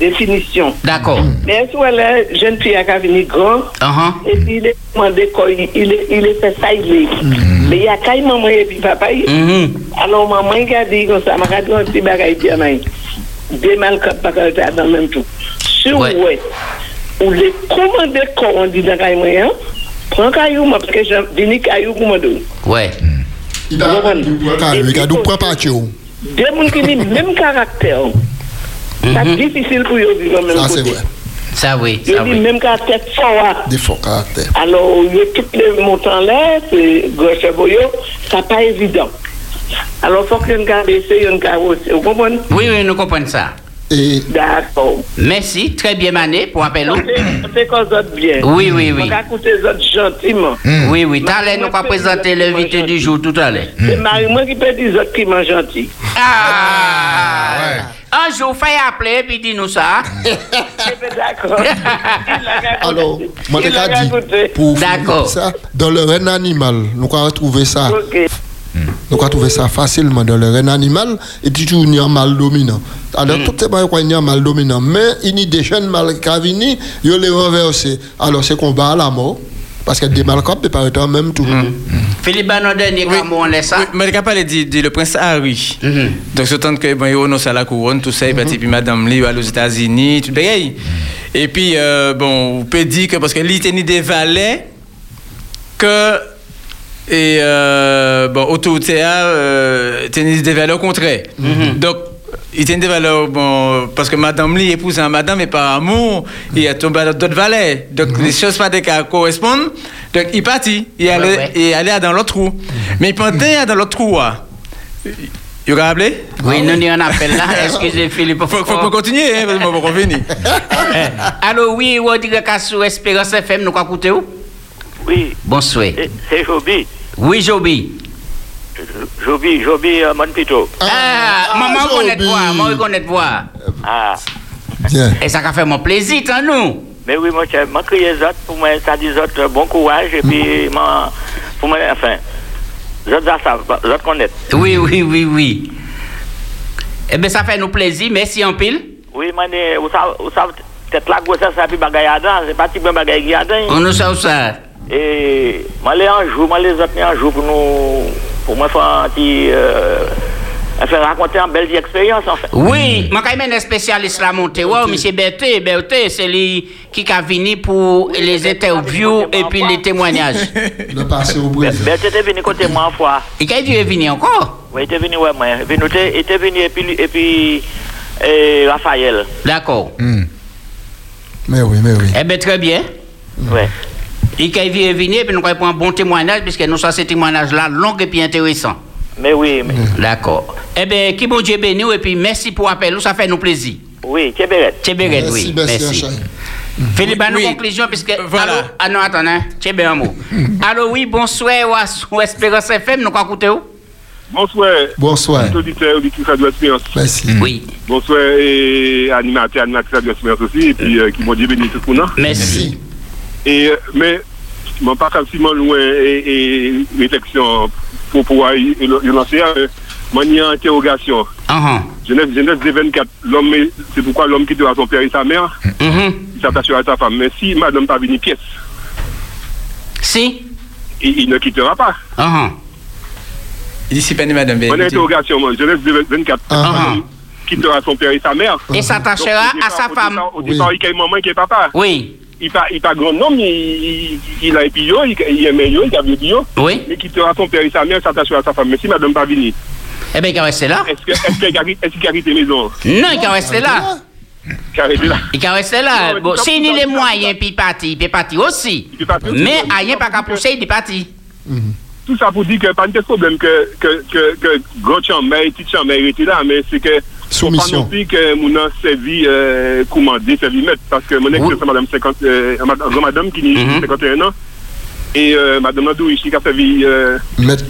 définitions.
D'accord.
Mais est-ce que la jeune fille a venu grand?
Ah.
Et puis il est demandé quoi, il, est- il est fait ça, il est. Mais il y a quand même maman et puis papa.
Mhm.
Alors maman il a dit comme ça, m'a dit un petit bagage bien deman kapakalite adan menm tou.
Se
wè, ou le komande koron di nan kay mwen, pran kayou mwen, pwè jen vini
kayou komando. Wè. Gado
pran patyo. De moun ki ni menm karakter, mhm. sa difisil pou yo vivan
menm kote.
Sa
se
wè. Sa
wè,
sa
wè. Yo
li
menm karakter fawa.
Di fò karakter.
Alors, yo tout le montan lè, gòche boyo, sa pa evidant. Alors, il faut que nous gardions ça, nous gardions Vous comprenez?
Oui, oui, nous comprenons ça.
Et
D'accord.
Merci. Très bien mané pour appel.
On fait- on fait qu'on autres bien.
Oui, oui, oui.
On va écouter les autres gentiment.
Oui, oui. Tout à l'heure, nous allons présenter l'invité du jour tout à l'heure.
C'est Marie-moi qui peut dire les autres qui mangent gentil.
Ah! Un jour, fais appeler puis dis-nous ça.
D'accord. [laughs]
alors, moi, je dit, pour ça, dans le règne animal, nous allons retrouver ça.
Ok.
Nous allons trouver ça facilement dans le règne animal et toujours il y a un mal dominant. Alors, tout c'est pas qu'il y a un mal dominant, mais il y a des jeunes mal qui viennent, ils les renversés. Alors, c'est combat à la mort, parce que des mal qui peuvent pas être en même tout.
Philippe Banon, dernier, comment on laisse ça?
Mais le capable dit, dit le prince Harry.
Mhm.
Donc, c'est tant que bon, il à la couronne, tout ça, il parti, puis madame Lee, il aux États-Unis, tout le bagaille. Et puis, euh, bon, on peut dire que, parce que il tenait des valets que, et, euh, bon, autorité a, euh, tenait des valeurs au contraire. Donc, il tenait des valeurs, bon, parce que madame Lee épouse un madame, et par amour, il a tombé dans d'autres valets. Donc, les choses pas des cas correspondent. Donc, il partit, il allait,
ouais.
il allait dans l'autre trou. Mais pendant qu'il est dans l'autre trou, ah, il a rappelé?
Oui, nous n'y en appel là. Excusez Philippe.
Faut, faut, faut continuer, hein, parce que moi, je vais revenir. [laughs]
Alors, oui, on dirait qu'à Espérance FM, nous allons écouter où?
Oui,
Bonsoir.
c'est- c'est Joby.
Oui, Joby.
Joby, Joby euh, Monpito.
Ah, maman
Joby.
connaît voir, maman connaît voir.
Ah,
Bien.
Et ça a fait mon plaisir, tant nous.
mais oui, moi, je m'en crié autres pour moi, ça dit autres euh, bon courage et puis, moi, pour moi, enfin, autres ça savent, autres connaissent.
Oui, oui, oui, oui. Eh bien, ça fait nous plaisir. Merci en pile.
Oui, moi, vous savez, vous savez, peut-être la grossesse, ça puis bagaille à c'est pas petit peu bagaille dedans.
On nous sait ça.
Et moi, les un jour, les autres, un jour pour nous, pour moi, faire un petit, euh,
raconter une belle expérience, en fait.
Oui, moi quand même un spécialiste la montée. Ouais, monsieur Berthe, Berthe, c'est lui qui a venu pour les interviews et puis les témoignages.
De passer au Brésil.
Tu étais venu côté moi une fois.
Et quand il est venu encore?
Oui, il était venu, ouais, moi. Il était- était venu, et puis, et puis et Raphaël.
D'accord.
Mais oui, mais oui.
Eh bien, très bien.
Ouais.
Et quand il est venu, et puis nous avons un bon témoignage, puisque nous sommes ces témoignages-là long et puis intéressant.
Mais oui, mais,
D'accord. Eh bien, qui bon Dieu béni, et puis merci pour l'appel, ça fait nous plaisir.
oui, Tchéberet.
Tchéberet, oui.
merci,
Merci. Philippe, à nos
Oui.
conclusions, puisque.
Voilà.
Allô? Ah non, attends, hein. Tchébé un mot. [laughs] Allô, oui, bonsoir, ou Espérance FM, nous avons écouté où?
Bonsoir,
Bonsoir.
auditeurs, auditrices Radio Espérance.
Merci.
Oui.
Bonsoir, et animateurs, animatrices Radio Espérance aussi, et puis euh, qui m'ont dit béni tout le monde.
Merci.
Et, mais, je ne pas quasiment loin et, et réflexion pour pouvoir y, y- y lancer euh, manière interrogation. Genèse, Genèse des 24, l'homme, est- c'est pourquoi l'homme quittera son père et sa mère,
Mhm.
il s'attachera à sa femme. Mais si madame pas venu pièce,
Si?
il, il ne quittera pas.
Uh-huh.
Ici, pas madame
Mon
Bénédicte.
interrogation, Genèse des 24,
Ah.
l'homme quittera son père et sa mère.
Et s'attachera à sa femme.
Au départ, il y a maman qui est papa.
Oui.
Il pas il pas grand homme, il, il, il a épillé, il, il aime yo, il a vu bio,
Oui.
mais quittera son père et sa mère, s'attachera à sa femme. Mais si madame pas venue,
Eh bien, il va rester là.
est-ce que est-ce qu'il a est-ce qu'il a quitté maison?
Non, il va rester là. Il va rester là.
Non,
Bon, s'il a les moyens, puis il parti, il peut partir aussi.
Il peut partir aussi.
Mais rien pas qu'à pousser, il est parti.
Tout ça pour dire que pas de problème que que que que grand chambre, petite chambre était là, mais c'est que pas
Soumission.
plus que mon a servi euh, commandé, servi maître, parce que mon ex c'est madame 50 euh, madame- madame qui a
Mhm.
51 ans. Et euh, madame Nadou, ici, qui a servi euh,
Mettre-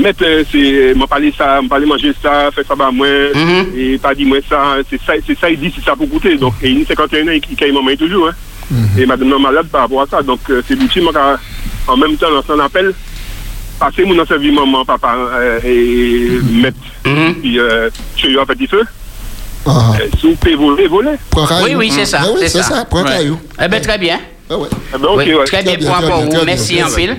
mettre euh, c'est m'a parlé ça m'a parlé manger ça faire ça bah moi
Mhm.
et pas dit moi ça c'est ça c'est ça il dit c'est ça pour goûter donc et il a 51 ans il il maman toujours hein et madame non malade par rapport à ça donc euh, c'est l'outil en même temps lancer un appel passer mon servi maman papa et mettre puis chez eux à petit feu
Ah.
euh, si vous pouvez voler voler
Prends caillou.
Oui, oui, c'est ça,
Ah oui,
c'est ça.
Prends caillou.
Eh bien, très bien.
Ah ouais.
Ben,
Oui,
ouais
Très bien
bien,
pour
bien,
au
très bien,
Merci en
bien.
fil.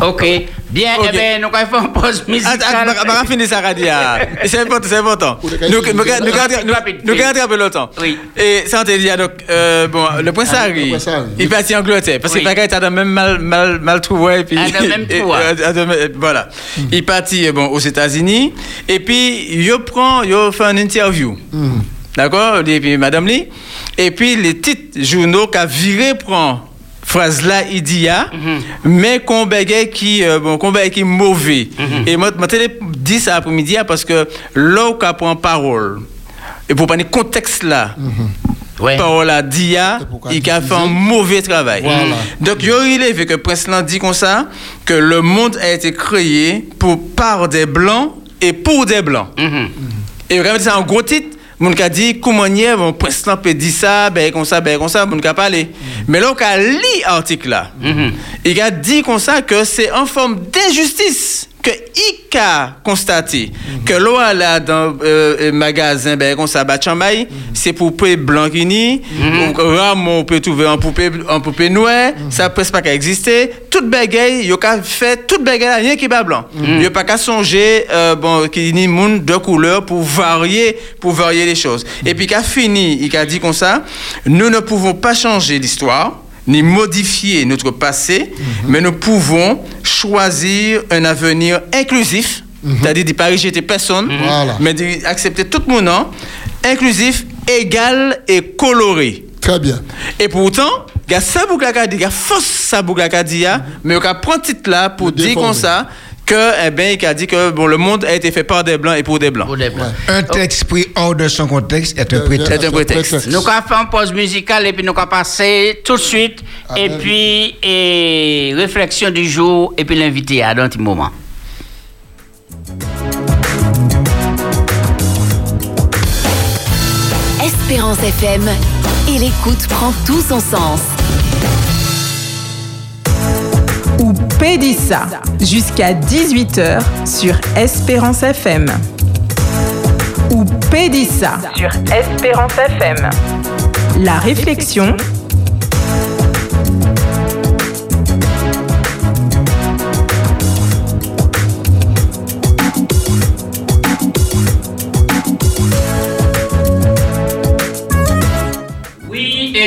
Ok. Bien,
Ok.
eh bien, nous allons faire une pause
Attends,
musicale.
on va finir ça, Radia. C'est important, c'est important.
Ou le
Nous, gardons un peu longtemps.
Oui.
Et ça, on te dit, donc, euh, bon, le prince
Ah,
Harry,
le
il partit en Angleterre, parce que le bagage était même mal, mal, mal trouvé, et puis.
Ah, même [laughs] trouvé.
euh, euh, voilà. Il partit, euh, bon, aux États-Unis, et puis, il prend, il fait une interview. D'accord? Et puis, madame Lee. Et puis, les titres journaux qu'a viré prend phrase là il dit ah, mais qu'on bagaille qui euh, bon qu'on qui mauvais et moi moi télé dit ça après-midi ah, parce que là où qu'a prend parole et pour pas le contexte là
Ouais.
parole à dia
Et pourquoi
il a fait un mauvais travail
Voilà.
donc il a relevé que Prince dit comme ça que le monde a été créé pour par des blancs et pour des blancs
Mhm.
et vraiment, c'est un gros titre. Moun ka di, koumanye, moun pres lan pe di sa, beye kon sa, beye kon sa, moun ka pale. Mm-hmm. Men lò ka li artik la. Mm-hmm.
I
ka di kon sa ke se an form de justis. Que il a constaté que l'eau là dans euh, magasin ben comme ça bah chambaye c'est poupée blanc uni rame on peut trouver en poupée en poupée noire. Ça presque pas qu'à exister. Toute bagaille yo ka fait toute bagaille rien qui ba blanc. Yo pas qu'à songer euh, bon qui ni monde de couleur pour varier pour varier les choses. Et puis qu'a fini il a dit comme ça nous ne pouvons pas changer l'histoire ni modifier notre passé, mais nous pouvons choisir un avenir inclusif, c'est-à-dire de ne pas rejeter personne,
Voilà.
mais d'accepter tout le monde, hein, inclusif, égal et coloré.
Très bien.
Et pourtant, il y a ça dit, il y a fausse ça mais on a pris titre là pour dire comme ça que eh ben il a dit que bon le monde a été fait par des blancs et pour des blancs.
Pour des blancs.
Un texte pris hors de son contexte est un
Euh,
prétexte.
C'est un prétexte.
Nous allons faire une pause musicale et puis nous allons passer tout de suite. Et
Amen.
puis, et, réflexion du jour et puis l'invité à un petit moment.
Espérance FM. Et l'écoute prend tout son sens.
Pédissa jusqu'à 18h sur Espérance FM. Ou Pédissa sur Espérance FM. La réflexion.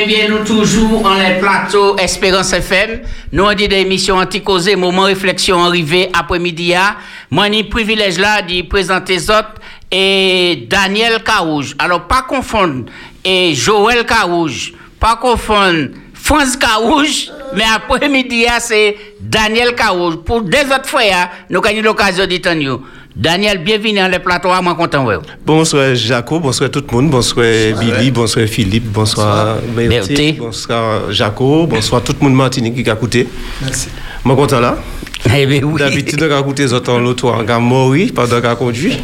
Bien, nous toujours en les plateaux Espérance FM. Nous on dit des émissions anti-causées, moment réflexion arrivé après-midi. à. Moi, j'ai privilège là de présenter autres et Daniel Carouge. Alors, pas confondre et Joël Carouge. Pas confondre France Carouge, mais après-midi, à, c'est Daniel Carouge. Pour des autres fois, à, nous avons l'occasion d'entendre. Daniel, bienvenue dans les plateaux, moi content. ouais.
Bonsoir Jaco, bonsoir tout le monde, bonsoir Billy, bonsoir Philippe, bonsoir.
Berthe,
bonsoir Jaco, bonsoir tout le monde Martinique qui a écouté.
Merci.
Moi content là?
Eh bien, oui.
D'habitude, on a écouté les autres en l'auto, on a mori pendant qu'on a conduit.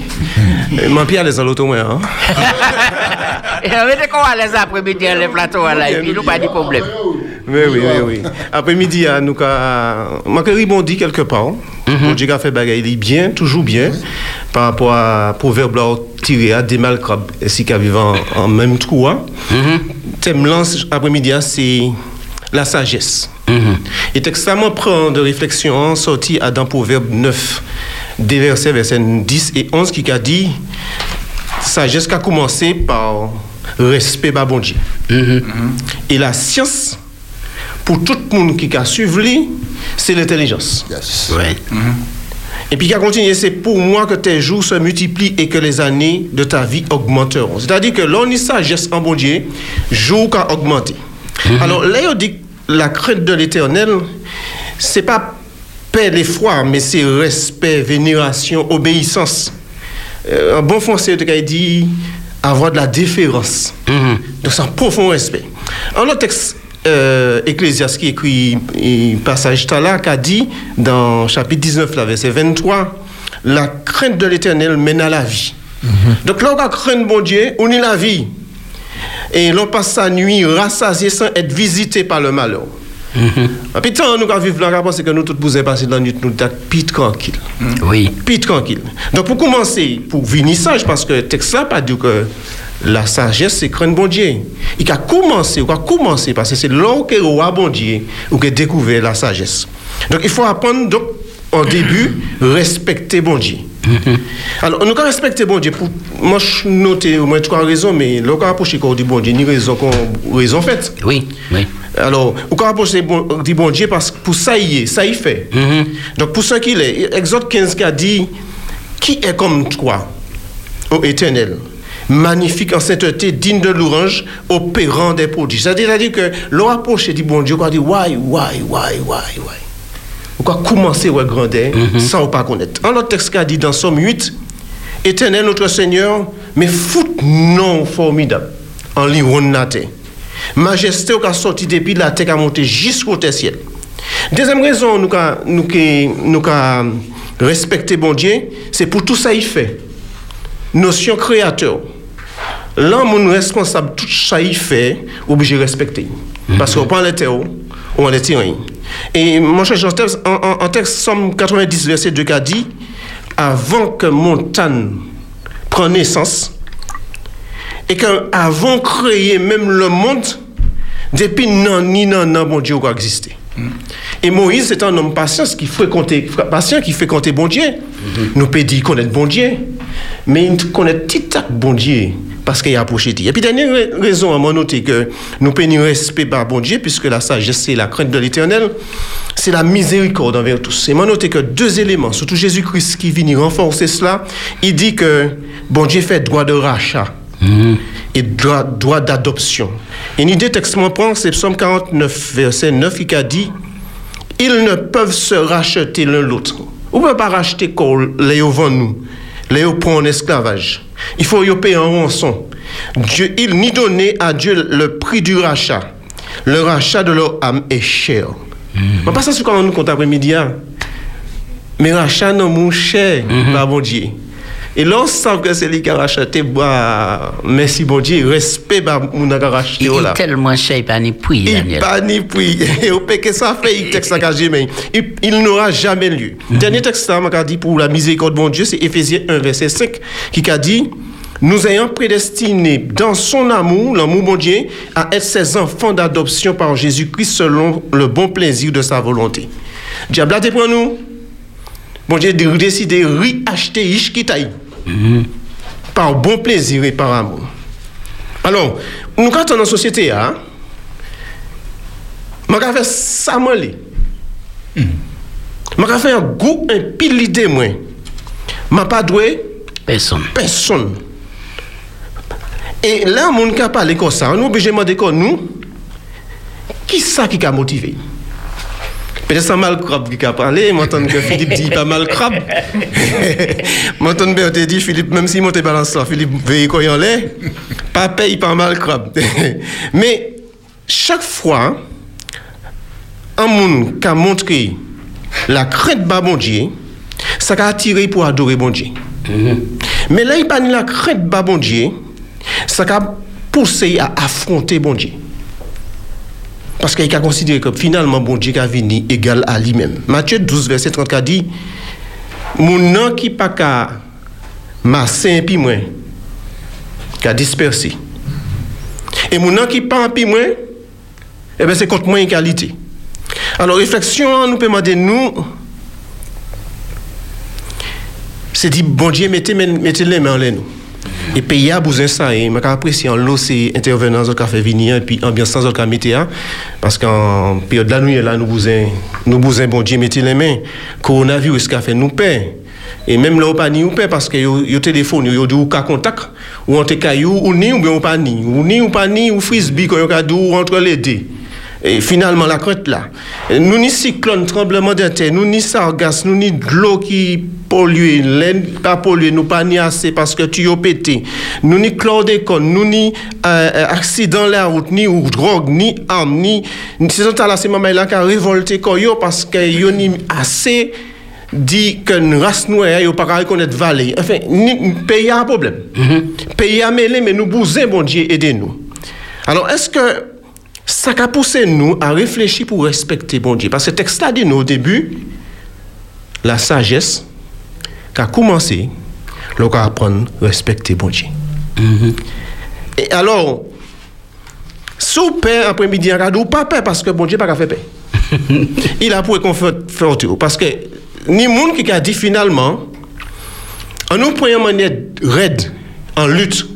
Et Moi, puis à l'aise en l'auto, moi. Hein. [laughs]
Et on était comment à l'aise après-midi dans les plateaux, là, et puis nous, pas de problème.
Oui, oui, oui, oui. Après-midi, à nous, que rebondi quelque part. Mon Dieu a fait bagaille, il est bien, toujours bien, par rapport à proverbe là, tiré à des malcrabes, ainsi qu'à vivre en, en même trou. Hein. Thème lance après-midi, hein, c'est la sagesse. Et extrêmement prend de réflexion sorti à dans Proverbe 9, des versets, versets 10 et 11, qui a dit sagesse qui a commencé par respect par bon Dieu. Et la science, pour tout le monde qui a suivi, c'est l'intelligence.
Ouais.
Et puis qui a continué, c'est pour moi que tes jours se multiplient et que les années de ta vie augmenteront. C'est-à-dire que l'on y sagesse en bon Dieu, jour qu'a augmenté. Alors là, on dit que la crainte de l'éternel, c'est pas paix l'effroi, mais c'est respect, vénération, obéissance. Euh, un bon français, il dit avoir de la déférence. Donc c'est un profond respect. En le texte euh, Ecclésiaste qui écrit un passage là, qui a dit dans chapitre 19, là, verset 23, la crainte de l'éternel mène à la vie. Donc là, on a crainte bon Dieu, on est la vie. Et l'on passe sa nuit rassasié sans être visité par le malheur. Et puis, tant nous vivons là, c'est que nous tous vous passer dans la nuit, nous sommes pite tranquille.
Oui.
Puis tranquille. Donc pour commencer, pour venir sage, parce que le texte là pas dit que la sagesse c'est craindre bon Dieu. Il a commencé, il a commencé parce que c'est là que le roi bon Dieu que découvert la sagesse. Donc il faut apprendre donc au début respecter bon Dieu. [laughs] Alors, nous avons respecté bon Dieu. Pour, moi, je note, au moins, tu as raison, mais là, on approche quand on dit bon Dieu, ni raison qu'on raison faite.
Oui, oui.
Alors, on peut approcher bon, on dit bon Dieu parce que pour ça y est, ça y fait. Donc, pour ça qu'il est, Exode 15 qui a dit Qui est comme toi, ô éternel? Magnifique en sainteté, digne de l'orange, opérant des prodiges. C'est-à-dire que l'on approche et dit bon Dieu, on dit Why, why, why, why, why? On va commencer à grandeur sans ou pas connaître. En l'autre texte qu'a dit dans Somme 8, Éternel notre Seigneur, mais fout non formidable en l'ironnate. Majesté qui a sorti depuis la terre a monté jusqu'au ciel. Deuxième raison nous qu'a nous nous qu'a respecter bon Dieu, c'est pour tout ça il fait. Notion créateur. L'homme responsable tout ça il fait, obligé de respecter. Parce qu'on prend les terres, on les tire. Et mon cher Jean, en, en, en texte Somme 90, verset 2, qui a dit Avant que montagne prenne naissance, et qu'avant créer même le monde, depuis non, ni non, non, bon Dieu, quoi exister. Et Moïse c'est un homme patient qui fréquentait, patient qui fréquentait bon Dieu. Nous peut dire connaître bon Dieu, mais il connaît petit tac bon Dieu parce qu'il a approché. Et puis dernière ra- raison à noter que nous pouvons respect par bon Dieu puisque la sagesse c'est la crainte de l'Éternel, c'est la miséricorde envers tous. Et moi noter que deux éléments, surtout Jésus-Christ qui vient renforcer cela, il dit que bon Dieu fait droit de rachat et droit, droit d'adoption. Et une idée texte prend, c'est Psaume 49, verset 9, qui a dit Ils ne peuvent se racheter l'un l'autre. On ne peut pas racheter quand les vend nous, les prend en esclavage. Il faut y payer un rançon. Dieu, il ni donner à Dieu le prix du rachat. Le rachat de leur âme est cher. On pas ça sur comment nous compte après-midi. hein. Mais rachat non mon cher, par bon Dieu. Et l'ensemble que c'est lui qui a racheté, bah, merci bon Dieu, respect bah, mon a racheté
Il est tellement cher, il pas ni prix,
Il
Daniel.
pas ni puis. [laughs] Et au que ça fait, il texte ça mais il, il n'aura jamais lieu. Dernier texte m'a dit pour la miséricorde de mon Dieu, c'est Éphésiens 1, verset 5, qui a dit Nous ayons prédestinés dans son amour, l'amour mon Dieu, à être ses enfants d'adoption par Jésus-Christ selon le bon plaisir de sa volonté. Diable pour nous. Bon Dieu décidé de réacheter Ishkitaï Mm -hmm. Par bon plezir e par amou. Alors, nou katon nan sosyete ya, man ka fe sa man li. Mm -hmm. Man ka fe yon gou, yon pil lide mwen.
Man
pa dwe, person. person. E la moun ka pale kon sa, nou obije man dekon nou, ki sa ki ka motive? Peut-être c'est mal crabe qui a parlé, m'entend que Philippe dit pas mal crabe. [laughs] m'entend Berthe dit Philippe, même si monte balance là, Philippe veille quoi en l'air, pas paye pas mal crabe. [laughs] Mais chaque fois, un monde qui a montré la crainte de bon Dieu, ça a attiré pour adorer bon Dieu. Mais là, il pas la crainte de bon Dieu, ça a poussé à affronter bon Dieu. Parce qu'il a considéré que finalement, bon Dieu a venu égal à lui-même. Matthieu 12, verset 34 dit Mon nom qui pas qu'à masser un pi moins, qu'à disperser. Et mon nom qui pas un pi moins, eh bien, c'est contre moi une qualité. Alors, réflexion, nous peut demander, nous, c'est dit, bon Dieu, mettez, mettez les mains en l'air, nous. Et pays a besoin ça. Et je apprécie l'eau, c'est intervenants qui fait venir, et puis ambiance sans aucun métier. Parce qu'en période de la nuit, là, nous besoin, nous besoin, bon Dieu, mettez les mains. Coronavirus, qu'a fait nous paie. Et même là, on pas ni ou paie, parce que yo téléphone, yo dit ou cas contact, ou entre caillou, ou ni ou bien ou pas ni. Ou ni ou pas ni, ou frisbee, quand yo ou entre les deux. Et finalement, la crête là. E nous ni cyclone, tremblement de terre, nous ni sargasse, nous ni de l'eau qui pollue, l'air pas pollué, nous pas ni assez parce que tu as pété. Nous ni chlordécone, nous ni e, euh, accident la route, ni ou drogue, ni arme, ni. C'est là, c'est maman là qui a révolté parce que ni assez dit que une race noire, ils pas reconnaître vallée. Enfin, ni, pays a un problème. Mm -hmm. Pays a mêlé, mais nous bousons, bon Dieu, aidez-nous. Alors, est-ce que ça a poussé nous à réfléchir pour respecter bon Dieu. Parce que le texte a dit nous au début, la sagesse qui a commencé, l'on a apprendre à respecter bon Dieu. Et alors, si vous père après-midi, ou pas peur parce que bon Dieu n'a pas fait paix. [laughs] Il a pour faire Parce que ni monde qui a dit finalement, en nous prenant manière raide, en lutte,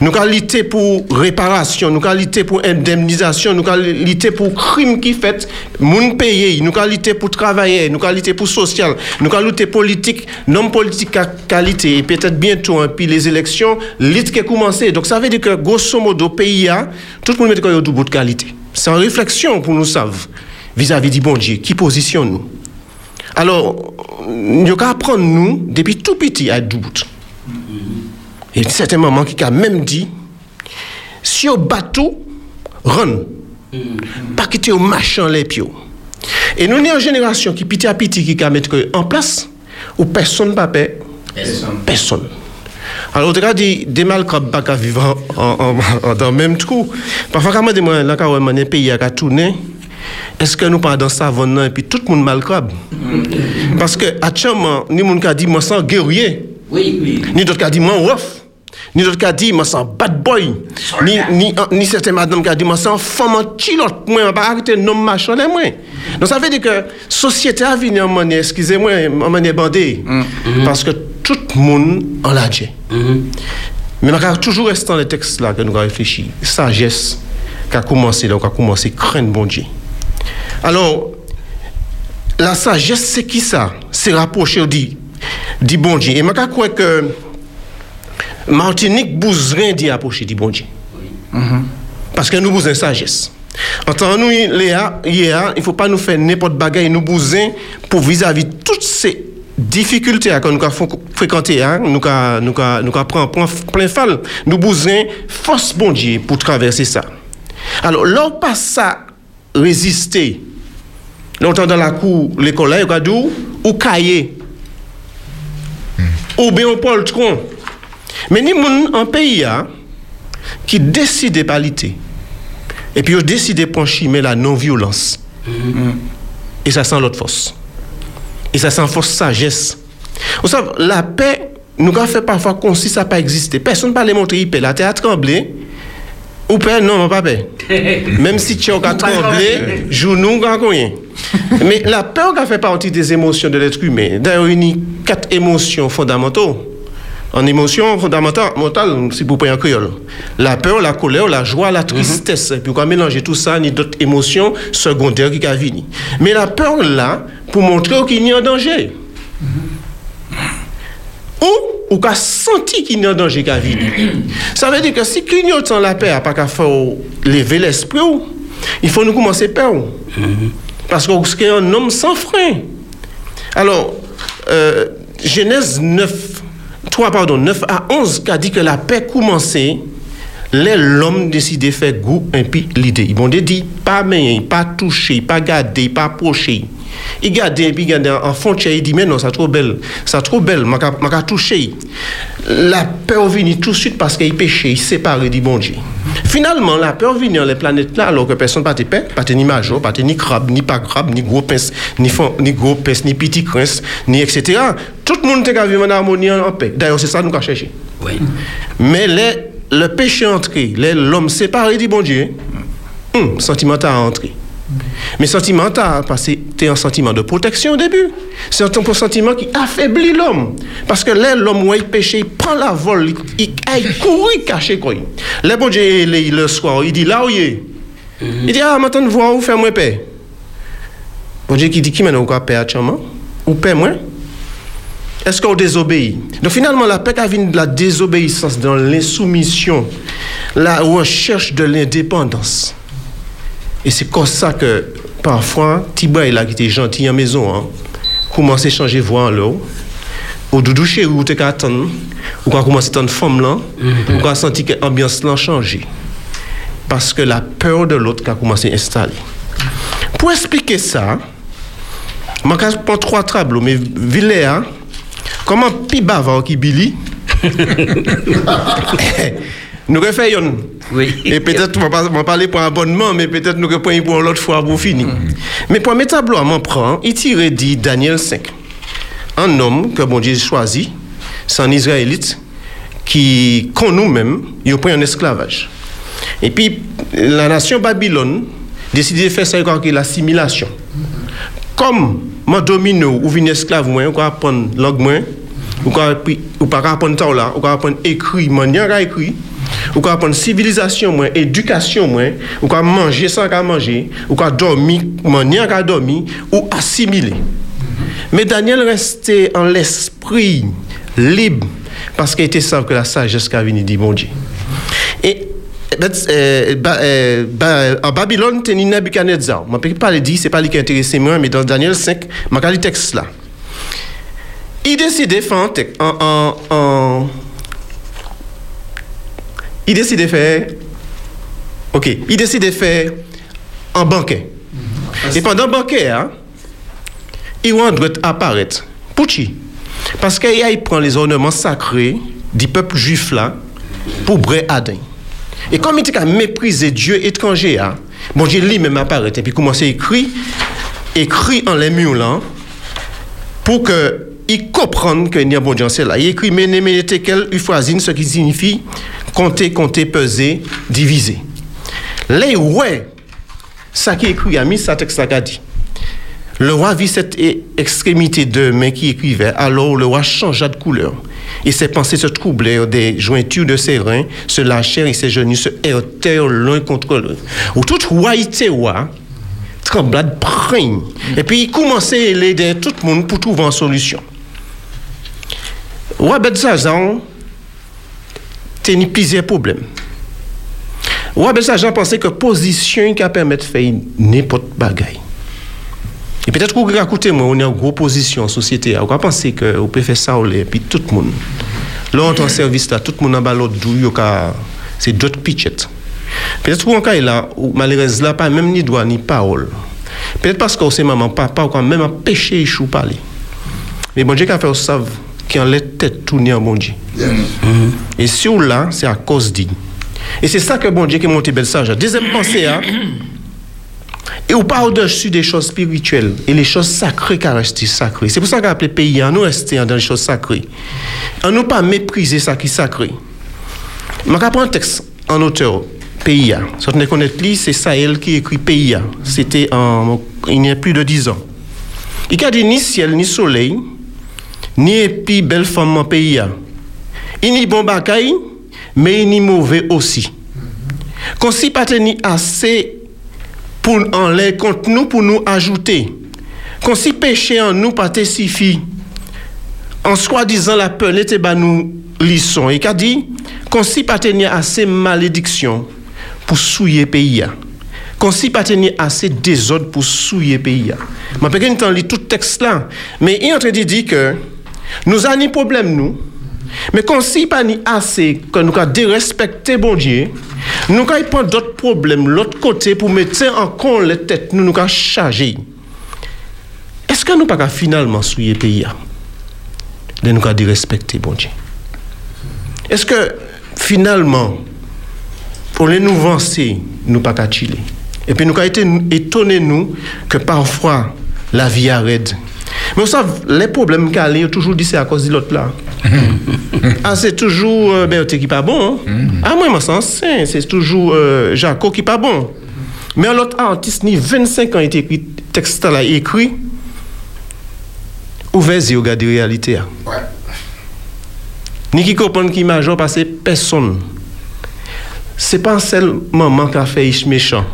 nous qualité pour réparation, nous qualité pour indemnisation, nous qualité pour crime qui fait, moun payé, nous qualité pour travailler, nous qualité pour social, nous qualité politique, non politique qualité, et peut-être bientôt, hein, puis les élections, l'île qui a commencé. Donc ça veut dire que grosso modo, pays, tout le monde met au bout de qualité. C'est une réflexion pour nous savoir vis-à-vis du bon Dieu, qui positionne nous. Alors, nous apprendre nous, depuis tout petit, à debout. Et certains moments qui a même dit, si au bateau, run, pas quitter au machin les pieds. Et nous, sommes une génération qui, petit à petit, qui a mettre en place, où personne ne peut Personne. Personne. Alors, tu as dit, des mal pas vivre dans le même trou. Parfois, quand je me là, quand on un pays a tourné, est-ce que nous pas dans ça et puis tout le monde mal crabe Parce que, à moment, ni monde qui a dit, moi, sans guerrier.
Oui, oui.
Ni d'autres qui a dit, moi, rough ni d'autres qui a dit, moi, sans bad boy. Ni, ni, ni certaines madame qui a dit, moi, sans femme en chilote. Moi, je pas arrêter non machin, moi. Donc, ça veut dire que société a venu en manière, excusez-moi, en manière bandée. Mm-hmm. Parce que tout le monde en l'a dit. Mm-hmm. Mais on toujours rester dans les textes là que nous avons réfléchi. Sagesse qui a commencé là, qui a commencé craindre bon Dieu. Alors, la sagesse, c'est qui ça? C'est rapprocher dit, dit bon Dieu. Et je crois que Martinique rien d'y approcher du bon Dieu. Mhm. Parce que nous besoin de sagesse. En nous, Léa, il ne faut pas nous faire n'importe bagaille, nous besoin pour vis-à-vis -vis toutes ces difficultés que nous avons fréquentées, hein, nous avons plein fall, nous besoin force bon Dieu pour traverser ça. Alors, là, pas ça résister, longtemps dans la cour, l'école ou cahier, ou bien au poltron, mais ni moun un pays hein, qui décide de parler et puis décide de prendre la non-violence. Mm-hmm. Et ça sent l'autre force. Et ça sent force sagesse. Vous savez, la paix, nous avons fait parfois comme si ça n'a pas. Personne ne peut montrer paix. La terre a tremblé. Ou paix, non, pas paix. [laughs] Même si tu as tremblé, joue nous, rien. Mais la peur a fait partie des émotions de l'être humain. D'ailleurs, il y a quatre émotions fondamentales En émotion fondamentale, mentale, si vous prenez en créole. La peur, la colère, la joie, la tristesse. Et puis, quand mélanger tout ça, a d'autres émotions secondaires qui venir. Mais la peur, là, pour montrer qu'il y a un danger. Ou, ou qu'a senti qu'il y a un danger qui a venir. Ça veut dire que si clignotant la n'a pas qu'à faire lever l'esprit, il faut nous commencer peur. Parce que c'est un homme sans frein. Alors, euh, Genèse 9, 3, pardon, 9 à 11, qui a dit que la paix commençait, les l'homme décidait faire goût un l'idée. Ils m'ont dit, pas main, pas toucher, pas garder, pas approcher. Il garde et puis il en fond il dit mais non c'est trop belle c'est trop belle m'a m'a touché. La peur vient tout de suite parce qu'il péché il séparé du bon Dieu. Finalement la peur vient dans les planètes là alors que personne pas de paix pas ni major pas ni crabe ni pas crabe ni gros pince ni fond, ni gros pince ni petit prince ni etc tout le monde est vivre en harmonie en paix. D'ailleurs c'est ça nous qu'a cherché.
Oui.
mais les, le péché entré les- l'homme séparé du bon Dieu hum, sentimental a entré mais sentimental, parce que c'est un sentiment de protection au début. C'est un sentiment qui affaiblit l'homme. Parce que là, l'homme, où il péché, il prend la vol, il, il, il cache quoi. Là, bon Dieu, le soir, il dit là où il est. Il dit, ah, maintenant, voir où faire moi paix. Bon Dieu qui dit, qui maintenant, quoi, paix à Tchaman? Ou paix moi? Est-ce qu'on désobéit? Donc finalement, la paix vient de la désobéissance, dans l'insoumission, la recherche de l'indépendance. Et c'est comme ça que parfois, Tiba est là qui était gentil en maison, hein, commence à changer voix en l'eau. Au doudou chez où tu attendre, ou quand commence à femme là, ou quand senti que l'ambiance l'a changé. Parce que la peur de l'autre a commencé à installer. Pour expliquer ça, je vais prendre trois tableaux, mais Villéa, comment pi bavard qui Billy, [laughs] [laughs] nous refaisons.
Oui.
Et peut-être, on va pas parler pour un abonnement, mais peut-être nous reprenons pour l'autre fois pour finir. Mais pour mes tableaux, on m'en prend, il tire dit Daniel 5. Un homme que bon Dieu choisit, c'est un Israélite qui, qu'on nous-mêmes, il a pris en esclavage. Et puis, la nation Babylone décide de faire ça avec l'assimilation. Comme mon domino ou vin esclave moins, ou apprendre langue ou pas apprendre là, ou apprendre écrit, à écrit, ou apprendre civilisation moins, éducation moins, ou manger sans qu'à manger, ou dormir, manière à dormir, ou assimiler. Mais Daniel restait en l'esprit libre parce qu'il était savent que la sagesse qui venir dit bon Dieu. Et euh, ba- euh, ba- en Babylone, tu Nebuchadnezzar. Je ne peux pas le dire, ce n'est pas lui qui intéresse moi, mais dans Daniel 5, je vais texte là. Il décide de faire un en, en- il décide de faire, ok, il décide de faire un banquet. Et pendant le banquet, hein, il doit apparaître. Pour qui Parce qu'il prend les ornements sacrés du peuple juif là pour Bré Adin. Et comme il a méprisé Dieu étranger, hein, bon Dieu lui-même apparaît et puis commence à écrire, écrit en les murs là, pour que il comprenne que y a bon Dieu là. Il écrit Méné, Méné, Tekel, Euphrazine, ce qui signifie compter, compter, peser, diviser. Là, ouais, ça qui écrit, il a mis ça texte là dit. Le roi vit cette extrémité de main qui écrivait, alors le roi changea de couleur. Et ses pensées se troublèrent, des jointures de ses reins se lâchèrent et ses genoux se heurtèrent l'un contre l'autre. Ou tout roi était roi, trembla de praigne. Et puis il commençait à aider tout le monde pour trouver une solution. Wabed Zajan te ni plizier problem. Wabed Zajan pense ke pozisyon ka permette fey nepot bagay. E petèt kou akoute mwen, ou ni an gro pozisyon an sosyete, ou ka pense ke ou pe fè sa ou le, pi tout moun. Lò an ton servis la, tout moun an balot dou yo ka, se dot pichet. Petèt kou an ka e la, ou malerez la pa, mèm ni doa ni paol. Petèt paske ou se maman papa, ou kan mèm an peche e chou pale. Me bonje ka fè ou sav, qui en les têtes tournées en bon Dieu. Et si on là, c'est à cause d'il. Et c'est ça que bon Dieu qui est monté belle sage. Deuxième pensée, hein, et on parle au-dessus des choses spirituelles et les choses sacrées qui restent sacrées. C'est pour ça qu'on appelé pays, on nous rester dans les choses sacrées. On nous pas mépriser ça qui est sacré. Je vais prendre un texte en auteur, pays. Si vous connaissez c'est Sahel qui écrit pays. C'était en, il y a plus de 10 ans. Il a dit ni ciel, ni soleil, ni épi belle femme en pays. Il a bon bagaille, mais il a mauvais aussi. Qu'on si pas tenu assez pour en l'air contre nous pour nous ajouter. Qu'on si péché en nous pas suffit. En soi-disant la peur n'était pas nous lisons. Et qu'a dit, qu'on si pas tenu assez malédiction pour souiller pays. Qu'on si pas tenu assez désordre pour souiller pays. Je ne peux pas lire tout texte là. Mais il est en train que nous avons un problème, nous. Mais quand si pas ni assez, que nous avons dérespecté bon Dieu, nous avons prendre d'autres problèmes, l'autre côté, pour mettre en compte les têtes, nous nous avons chargé. Est-ce que nous pas finalement souiller pays de nous avons dérespecté bon Dieu? Est-ce que finalement, pour les nous avancer, nous pas chiller? Et puis nous avons été étonnés, nous, que parfois la vie arrête. Men ou sav, le problem ka li yo toujou di se a koz di lot la. An se toujou euh, Beyote ki pa bon. An mwen mm. ah, mwen san sen, se toujou euh, Jaco ki pa bon. Men lot artist ni 25 an ite ekri, teksta la ekri, ouvezi yo gade realite a. Ouais. Ni ki kopon ki majon pase person. Se pan selman man ka fe ish mechan.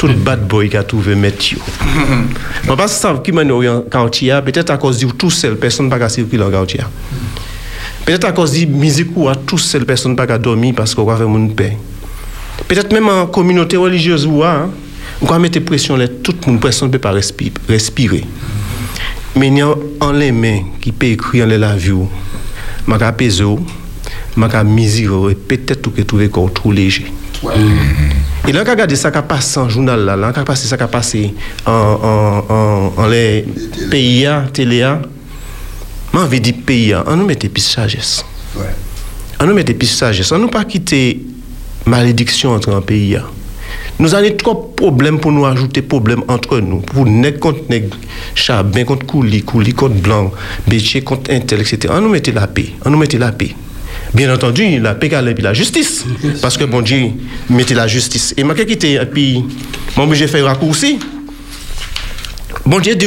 Tout bad boy qui a trouvé Mathieu. [laughs] Je pas ça qui m'a en quartier, peut-être à cause de tout seul, personne pas circuler en quartier. Peut-être à cause de musique ou à tout seul, personne pas dormir parce qu'on va faire mon paix. Peut-être même en communauté religieuse ou hein, on va mettre pression là, tout le monde, personne ne peut pas respi- respirer. Mais il y a en les mains qui peut écrire en la vie, je vais apaiser, je vais mesurer, peut-être que trouver corps trop léger. Quand E lan ka gade sa ka pase an jounal la, lan ka pase sa ka pase an le peyi a, tele a, man ve di peyi a, an nou mette pis sajes. Ouais. An nou mette pis sajes, an nou pa kite malediksyon antre an peyi a. Nou ane tro problem pou nou ajoute problem antre nou. Pou neg kont neg, chabin kont kouli, kouli kont blan, beche kont intel, etc. An nou mette la pey, an nou mette la pey. Bien entendu, la paix et la justice. Parce que bon Dieu mettez la justice. Et je quitter, et puis, moi, j'ai fait raccourci. Bon Dieu dit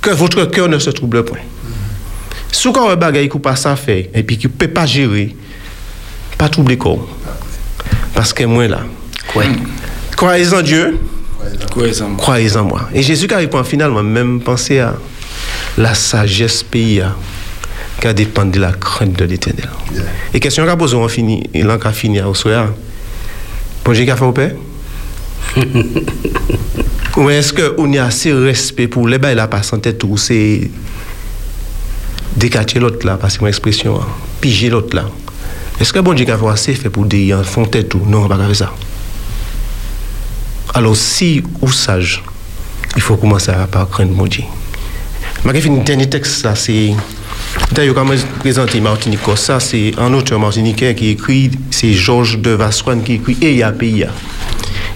que votre cœur ne se trouble point. Si vous avez un bagage qui pas ça faire, et puis qui ne peut pas gérer, pas troubler corps. Parce que moi là, croyez en Dieu, croyez en moi. Et Jésus qui répond finalement, même penser à la sagesse pays qui dépend de la crainte de l'éternel. Et question qu'a posée, on finit, et là qu'a fini au soir. Bon Dieu qui a fait au [laughs] père? Ou est-ce qu'on a assez respect pour les bails la passe en tête ou c'est décacher l'autre là, parce que mon expression, hein, piger l'autre là. Est-ce que bon Dieu a fait assez fait pour dire en fond tête ou? Non, on va pas faire ça. Alors si ou sage, il faut commencer à pas craindre mon Dieu. Je vais finir dernier texte là, c'est D'ailleurs, quand je présente Martinique c'est un auteur martiniquais qui écrit, c'est Georges de Vassoine qui écrit Eya Peya.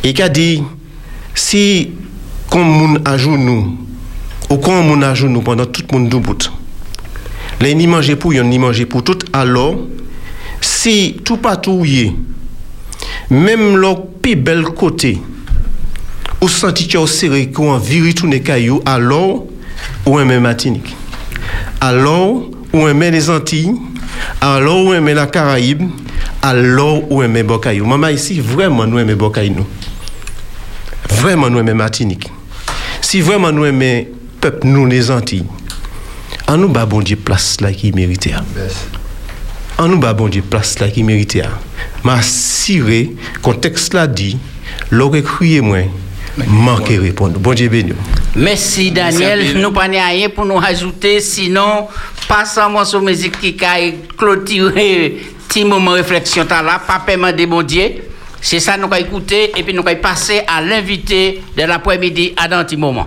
Et qui a dit, si comme moun a nous, ou quand moun a nous pendant tout le monde debout, les ni manger pour yon, ni manger pour tout, alors, si tout patrouillé, même le plus bel côté, ou senti que serré qu'on en viri tout les cailloux, alors, ou un même Martinique. Alors, ou aimer les Antilles, alors ou aimer la Caraïbe, alors ou aimer Bocaïou. Maman ici, vraiment nous aimer Bocaïou. nous. Vraiment nous aimer Martinique. Si vraiment nous aimer peuple nous les Antilles, en nous ba bon Dieu place là qui mérite. En nous ba bon Dieu place là qui mérite. M'assurer contexte là dit, l'aurait crié moins, manquer répondre. Bon Dieu béni.
Merci Daniel. Nous pas rien pour nous ajouter, sinon, pas sans morceau musique qui a clôturé petit moment de réflexion t'as là, pas paiement de bon Dieu. C'est ça nous allons écouter et puis nous allons passer à l'invité de l'après-midi à un petit moment.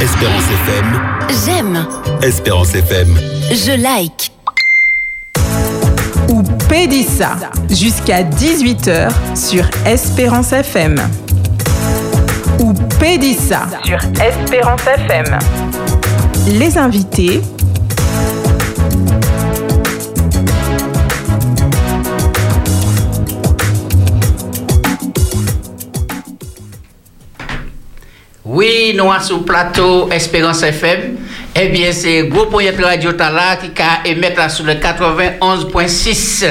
Espérance FM.
J'aime.
Espérance FM.
Je like.
Ou Pédissa. Jusqu'à 18h sur Espérance FM. Ou Pédissa. Sur Espérance FM. Les invités
Oui, nous sommes sur le plateau Espérance FM. Eh bien, c'est groupe Point Radio Tala qui a émettre sur le 91.6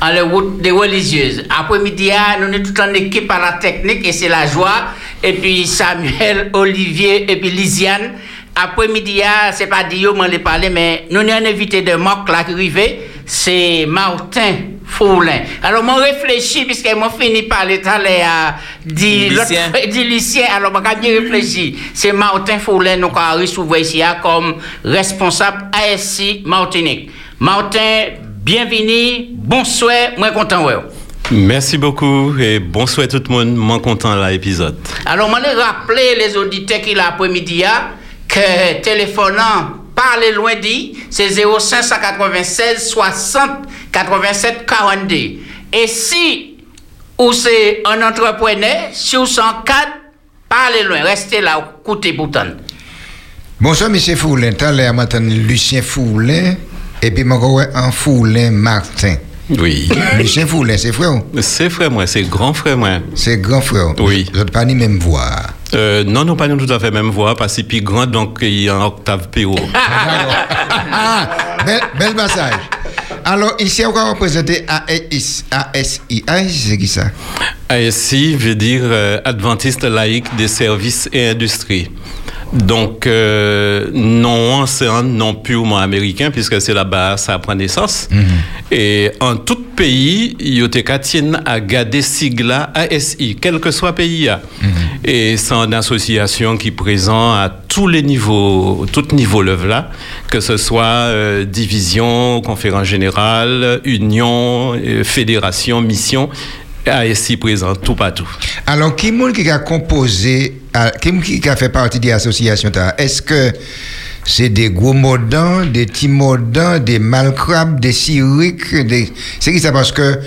en la route des religieuses. Après-midi, ah, nous sommes tout en équipe à la technique et c'est la joie. Et puis Samuel, Olivier et puis Lisiane. Après-midi, ah, c'est pas Dio, ai parlé, mais nous avons invité de Moc là qui arrivé. C'est Martin Foulin. Alors, moi réfléchi, puisque moi fini par tout à l'heure, dit
Lucien,
alors moi bien réfléchi. C'est Martin Foulin, nous avons recevoir ici ah, comme responsable ASC Martinique. Martin, bienvenue, bonsoir, moi content, ouais.
Merci beaucoup et bonsoir tout le monde. Moi content là l'épisode.
Alors, je rappeler les auditeurs qui l'après-midi ah, que téléphonant parler loin dit, c'est 0596 60 87 42. Et si ou c'est un entrepreneur, si vous sont cadre, parlez loin, restez là, écoutez pourtant.
Bonsoir, M. Foulin. L'heure, m'entend Lucien Foulin. Et puis, moi, un Foulin Martin.
Oui.
Lucien Foulin, c'est frère?
C'est frère moi, c'est grand frère moi.
C'est grand frère.
Oui.
Vous n'êtes pas ni même voix.
Euh, non, nous pas nous tout à fait même voix parce que plus grand donc il y a un octave plus [laughs] haut.
Ah, bel, bel passage. Alors, ici, on va représenter ASI. ASI, ASI, c'est qui ça?
ASI veut dire euh, Adventiste laïque des services et industries. Donc, euh, non, c'est un nom purement américain, puisque c'est là-bas ça prend naissance. Et en tout pays, il y a garder sigla ASI, quel que soit pays. Et c'est une association qui est présente à tous les niveaux, tout niveau level là, que ce soit euh, division, conférence générale, union, euh, fédération, mission. ASI présent tout partout.
Alors, qui est qui a composé, qui est qui a fait partie de l'association? Est-ce que c'est des gros modans, des petits modans, des malcrabes, des syriques, des... C'est qui ça? Parce que,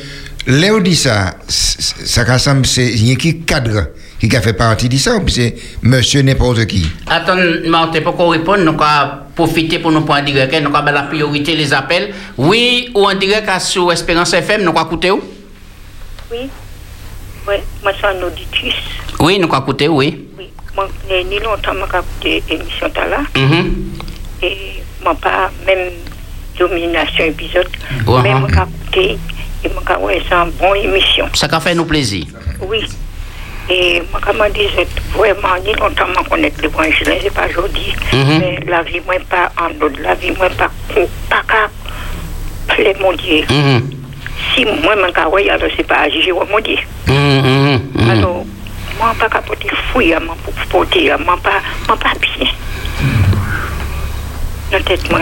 là où dit ça, ça rassemble, c'est, qui cadre qui a fait partie de ça, ou c'est monsieur n'importe qui?
Attends, Martin, pour qu'on réponde, nous allons profiter pour nous prendre en direct, nous allons la priorité les appels. Oui, ou en direct sur Espérance FM, nous allons écouter où?
Oui. Oui, moi, c'est un auditrice.
Oui, nous allons écouter, oui.
Moi, j'ai ni longtemps, je écouté l'émission là.
Mhm.
Et moi, pas même domination épisode.
Ouais,
mais
hein.
moi, j'ai écouté. Et moi, j'ai ouais, c'est une bonne émission.
Ça a fait nous plaisir.
Oui. Comme je disais, vraiment, ni longtemps, je connais l'évangile, c'est pas aujourd'hui.
Mhm.
Mais la vie, moi, pas en dehors de la vie, moi, pas, pas qu'à plaire mon Dieu.
Mhm.
Si alors c'est pas à juger mon Dieu.
Mhm, mhm, mhm.
Pas qu'à porter fouille, moi, pour porter, moi, pas, moi, pas bien. Dans la tête, moi,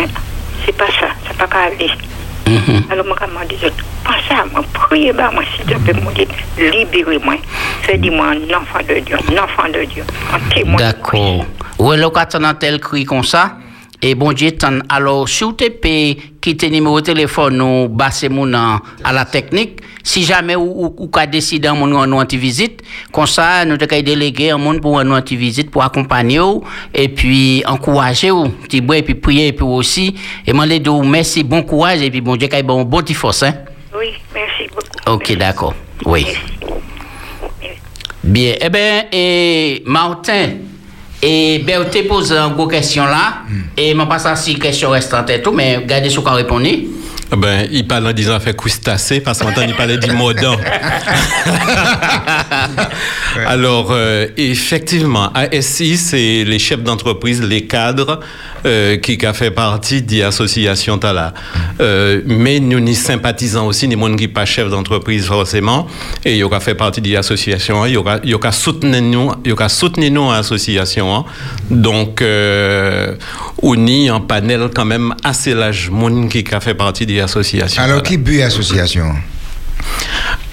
c'est pas ça, c'est pas qu'à aller. Alors, moi, comme je disais, pensez à moi, priez, bah, moi, s'il te plaît, mon Dieu, libérez-moi. Faites-moi un enfant de Dieu, un enfant de Dieu, un témoin.
D'accord. Ouais, là, quand on a tel cri comme ça, et bon Dieu, t'en- alors, si vous te payez, quittez numéro de téléphone, nous, bassez mon à la technique, si jamais ou, ou, ou qu'a décidé monde nous anti-visite, comme ça, nous devons déléguer un monde pour un anti-visite, pour accompagner ou, et puis encourager ou, petit bois, et puis prier, et puis aussi, et moi, les deux, merci, bon courage, et puis bon Dieu, qu'il bon, bon petit force, hein.
Oui, merci beaucoup.
Ok, d'accord. Oui. Bien. Eh bien, et Martin, et ben, tu pose une question là, et je passe à six questions restantes et tout, mais regardez ce qu'on répond.
Ah Ben, il parle en disant fait crustacé parce qu'on il parlait du modant. [laughs] Alors, euh, effectivement, ASI, c'est les chefs d'entreprise, les cadres euh, qui a fait partie de l'association Tala. Euh, mais nous n'y sympathisons aussi, ni monde qui pas chef d'entreprise forcément, et il y aura fait partie de l'association, il y aura, il y aura soutenu nous, il y aura soutenu nous à l'association. hein. Donc, euh, on y un panel quand même assez large monde qui a fait partie de l'association.
Alors, qui but l'association?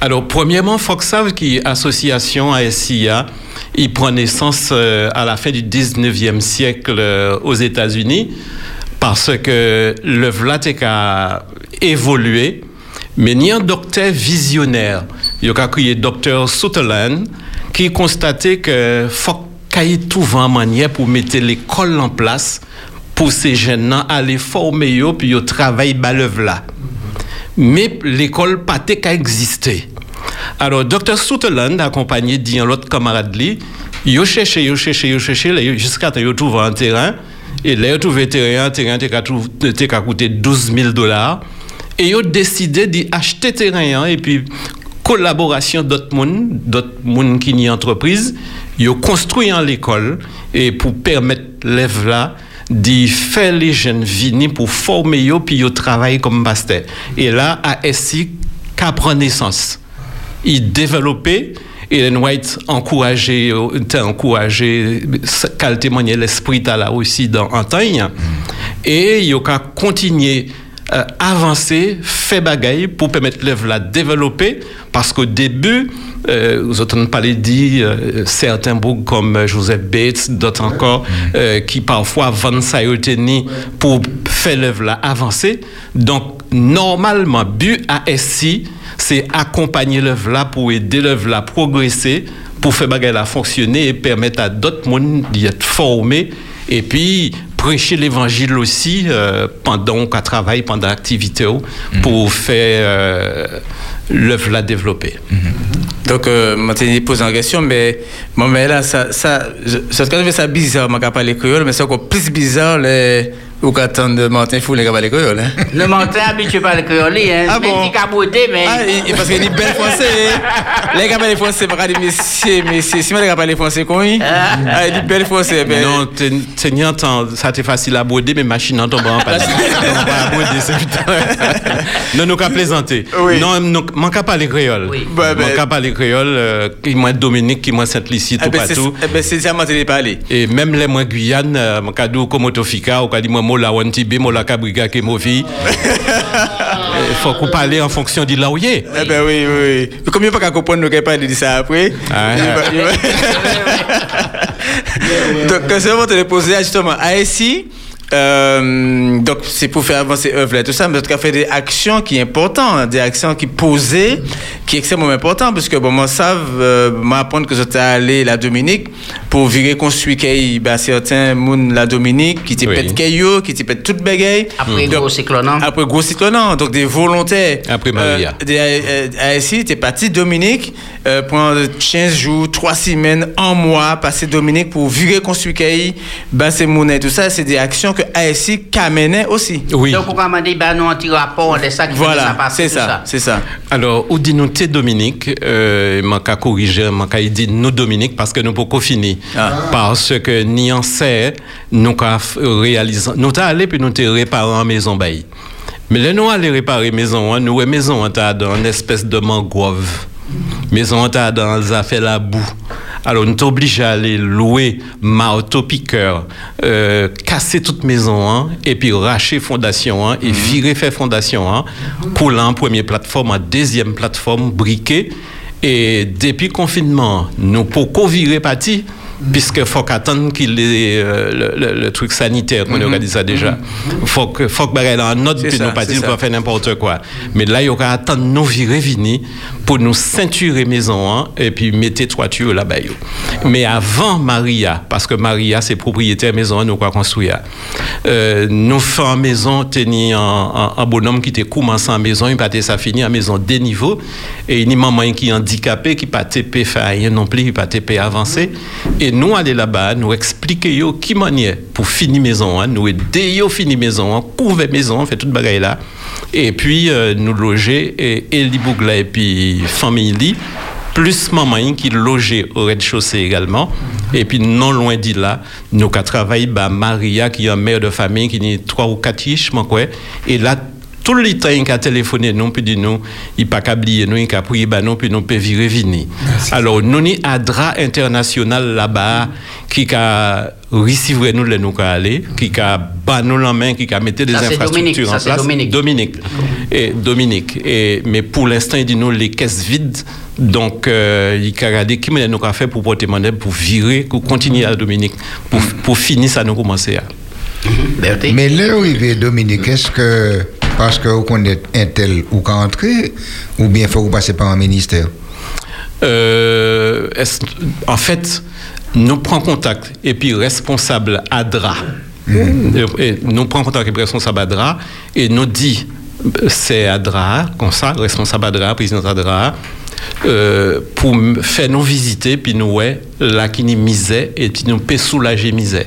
Alors, premièrement, il faut que sache que l'association ASIA, il prend naissance euh, à la fin du 19e siècle euh, aux États-Unis parce que le VLATEC a évolué, mais il y a un docteur visionnaire. Il y a créé docteur Sutherland qui constatait que faut qu'il y ait tout en manière pour mettre l'école en place pour ces jeunes là aller former yo puis yo travail bas l'œuvre là. Mais l'école pas qu'à exister. Alors, Dr. Sutherland, accompagné d'un autre camarade, lui, il cherché, il cherché, il cherché, jusqu'à ce qu'il trouve un terrain. Et là, il trouvé terrain, terrain qui a coûté 12 000 dollars. Et a décidé d'acheter terrain hein, et puis collaboration d'autres monde, d'autres monde qui n'y entreprise, ont construit l'école et pour permettre l'élève là d'y faire les jeunes venir pour former yo puis yo travailler comme master. Et là à SI qu'a prend naissance. Il développait et Ellen White encouragé, euh, t'a encouragé, qu'elle témoignait l'esprit t'as là aussi dans Antagne. Et il a continué euh, avancer, faire bagaille pour permettre l'œuvre la développer parce qu'au début, euh, parler dit euh, certains boucs comme euh, Joseph Bates, d'autres encore qui parfois vendent tennis pour faire l'œuvre là avancer. Donc normalement, but à SI, c'est accompagner l'œuvre là pour aider l'œuvre là progresser, pour faire bagaille là fonctionner et permettre à d'autres monde d'y être formés et puis prêcher l'évangile aussi euh, pendant qu'on travaille, pendant l'activité pour faire euh, l'œuvre la développer.
Donc, euh, je pose une question, mais, bon, mais là, ça, ça, je, je trouve ça bizarre, je parle créole, mais c'est encore plus bizarre, les, ou qu'attendre Martin Fou, les parler créole, hein.
Le mentin habitué par le créole, hein.
Ah
Mais
bon?
caboté, mais.
Ah, et, parce qu'il dit bel français. Les gars parlent français, pas dire messieurs, messieurs. Si moi les gars parlent français, comment il Ah, il dit bel français. Ben,
Non, t'es- t'es ni entend- ça t'est facile à broder, mais machine en tombant en panne. On va à broder, c'est putain. Non, nous qu'à plaisanter. Non, nous, manque pas parler créole.
Bah, ben-
Manque pas parler créole, euh, qui moi Dominique, qui moi Sainte-Lucie,
Ah,
tout
ben,
partout.
eh ben, c'est ça, moi, je parler.
Et même les moins Guyane, mon cadeau comme Otofika, ou dit moi mola wantibé, mola cabriga qui mofi. Il [laughs] faut qu'on parle en fonction de là où il est.
Eh ben oui, oui, oui. Combien pas qu'à comprendre nous parle de ça après
Ah,
va- [laughs] [laughs] Donc, quand c'est vraiment te poser justement à ici. Euh, donc c'est pour faire avancer œuvre et tout ça, mais en tout cas faire des actions qui sont importantes, des actions qui posées, qui sont extrêmement importantes, parce que bon, moi savent euh, m'apprendre que j'étais allé la Dominique pour virer construire qu'il bah, certains moun la Dominique qui t'y
Oui.
pète caillou, qui t'y pète toute bagaille.
Après
Donc,
gros cyclone. hein.
après gros cyclone, donc des volontaires.
Après Maria.
Euh, des, euh, ASI, t'es parti Dominique euh, pendant 15 jours, 3 semaines, un mois, passer Dominique pour virer construire caille, basser monnaie, tout ça, c'est des actions que ASI menait aussi.
Oui.
Donc, on va demander, ben, nous, un petit rapport de ça qui
Voilà, c'est ça, c'est ça.
Alors, ou dit nous t'es Dominique, euh, m'a qu'à corriger, m'a qu'à dit nous Dominique parce que nous pas fini. Parce que ni en sait, nous qu'à f- réaliser, nous t'as allé puis nous t'es réparé en maison bail. Mais là, nous allons réparer maison, hein, nous, maison, on t'a dans une espèce de mangrove. Maison, on t'a dans ça fait la boue. Alors, nous t'oblige à aller louer marteau piqueur, euh, casser toute maison, hein, et puis racher fondation, hein, et virer faire fondation, hein, pour l'en première plateforme, en deuxième plateforme, briquet. Et depuis confinement, nous pour qu'on virer parti, puisque faut qu'attendre qu'il ait euh, le, le- le truc sanitaire, qu'on
Mhm.
a dit ça déjà. Faut que, faut que en note, puis nous pas dire qu'on faire n'importe quoi. Mais là, il y aura attendre nous virer vini pour nous ceinturer maison, hein, et puis mettre toiture là-bas. Mais avant Maria, parce que Maria, c'est propriétaire maison, nous quoi construire. Euh, nous faisons maison, tenir un, un, bonhomme qui était commencé en maison, il pas ça fini en maison des niveaux, et il a maman qui est handicapé, qui pas TP faire rien non plus, qui pas TP avancer. Et nous aller là-bas, nous expliquer yo qui manière pour finir maison, hein, nous aider yo finir maison, hein, couvrir maison, fait toute bagaille là. Et puis euh, nous loger et Eli Bougla et puis famille plus maman qui logeait au rez-de-chaussée également. Et puis non loin d'y là, nous avons travaillé bah, Maria qui est un mère de famille qui est trois ou quatre fiches, moi quoi. Et là tout le temps il a téléphoné nous puis dit nous il pas qu'à oublier nous il a prié bah nous puis nous peut virer vini alors nous ni Adra international là-bas qui a recevoir nous les nous aller qui a bas nous la main qui a mettre des infrastructures
ça,
en
c'est
place.
Dominique.
Dominique. Et Dominique. Et mais pour l'instant il dit nous les caisses vides. Donc euh, il a regardé qui nous a fait pour porter monnaie pour virer pour continuer à Dominique pour, pour finir ça nous commencer à.
Mais là, arrivé Dominique, est-ce que parce que vous connaissez un tel ou qu'à entrer, ou bien faut vous passer par un ministère
Euh, en fait, nous prenons contact et puis responsable ADRA. Et nous prenons contact avec responsable ADRA et nous dit c'est ADRA, comme ça, responsable ADRA, président ADRA, euh, pour faire nous visiter, puis nous, ouais, là qui nous misait, et puis nous peut soulager misère.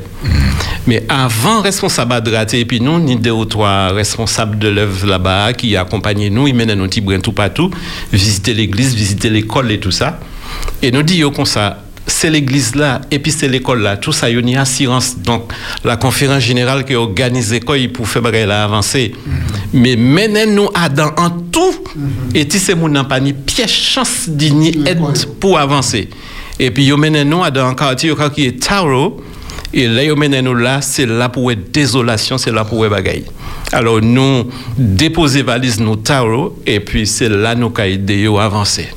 Mais avant responsable ADRA, et puis nous, ni deux ou trois responsables de l'œuvre là-bas qui accompagnaient nous, ils menaient nos petits brins tout partout, visiter l'église, visiter l'école et tout ça. Et nous disons comme ça, c'est l'église là, et puis c'est l'école là, tout ça, il y a une assurance. Donc, la conférence générale qui organise l'école pour faire avancer. Mais menez-nous à dans en tout, et si c'est mon pas ni pièce chance d'y aide pour avancer. Et puis, menez-nous à dans un quartier qui est Taro, et là, menez-nous là, c'est là pour être désolation, c'est là pour être bagaille. Alors, nous, déposer valise nous Taro, et puis c'est là nous à avancer.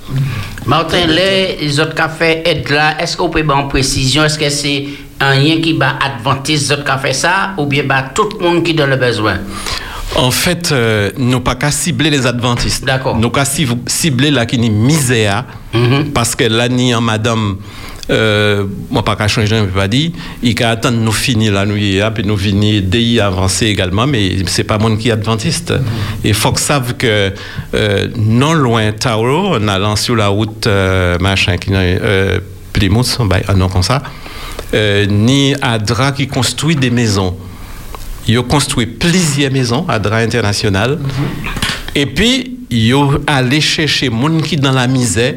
Martin, les, autres cafés aident là, est-ce qu'on peut en précision, est-ce que c'est un lien qui va adventiste, les autres cafés ça, ou bien bah, tout le monde qui donne le besoin?
En fait, euh, nous pas qu'à cibler les adventistes. D'accord. Nous qu'à cib- cibler la qui ni misère, parce que là ni en madame, euh, moi pas qu'à changer, je pas dire, il qu'à attendre nous finir la nuit, et puis nous finir d'y avancer également, mais c'est pas monde qui est adventiste. Il faut que savent que euh, non loin Tauro, en allant sur la route euh, machin qui euh, Plymouth, bah, ah non comme ça, euh, ni Adra qui construit des maisons. Ils ont construit plusieurs maisons à Dra International. Et puis, ils ont allé chercher les gens qui sont dans la misère.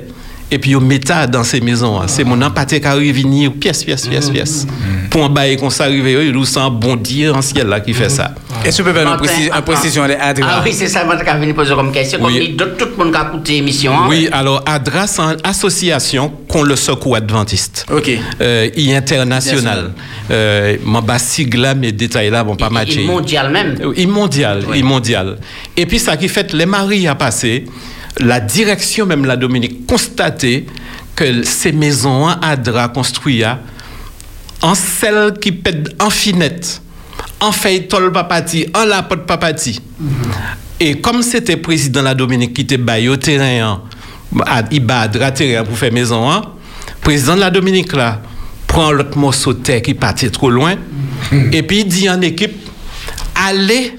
Et puis, ils mettent dans ces maisons. C'est mon empathie qui arrive venir, pièce, pièce, pièce, pièce. Pour un bail qu'on s'arrive, ils nous sentent bon Dieu en ciel là qui fait ça.
Est-ce que vous pouvez faire une précision, des Adra
Ah oui, c'est ça, moi, je vais venir poser comme question. Comme
Oui.
dit, tout le monde qui a écouté l'émission. hein.
Oui, alors ADRA, c'est une association contre le secours adventiste.
OK.
Euh, il est international. Euh, mon bas sigle là, mes détails là vont pas matcher.
Mondial même.
Il mondial, il mondial. Et puis ça qui fait les maris à passer, la direction même la Dominique constaté que ces maisons hein, ADRA construites hein, en celle qui pète en finette, en feuilletol papati, en lapote papati. Et comme c'était président de la Dominique qui était baillé au terrain, hein, il bat ADRA terrain pour faire maison, hein, président de la Dominique là, prend l'autre morceau de terre qui partait trop loin, et puis il dit en équipe, allez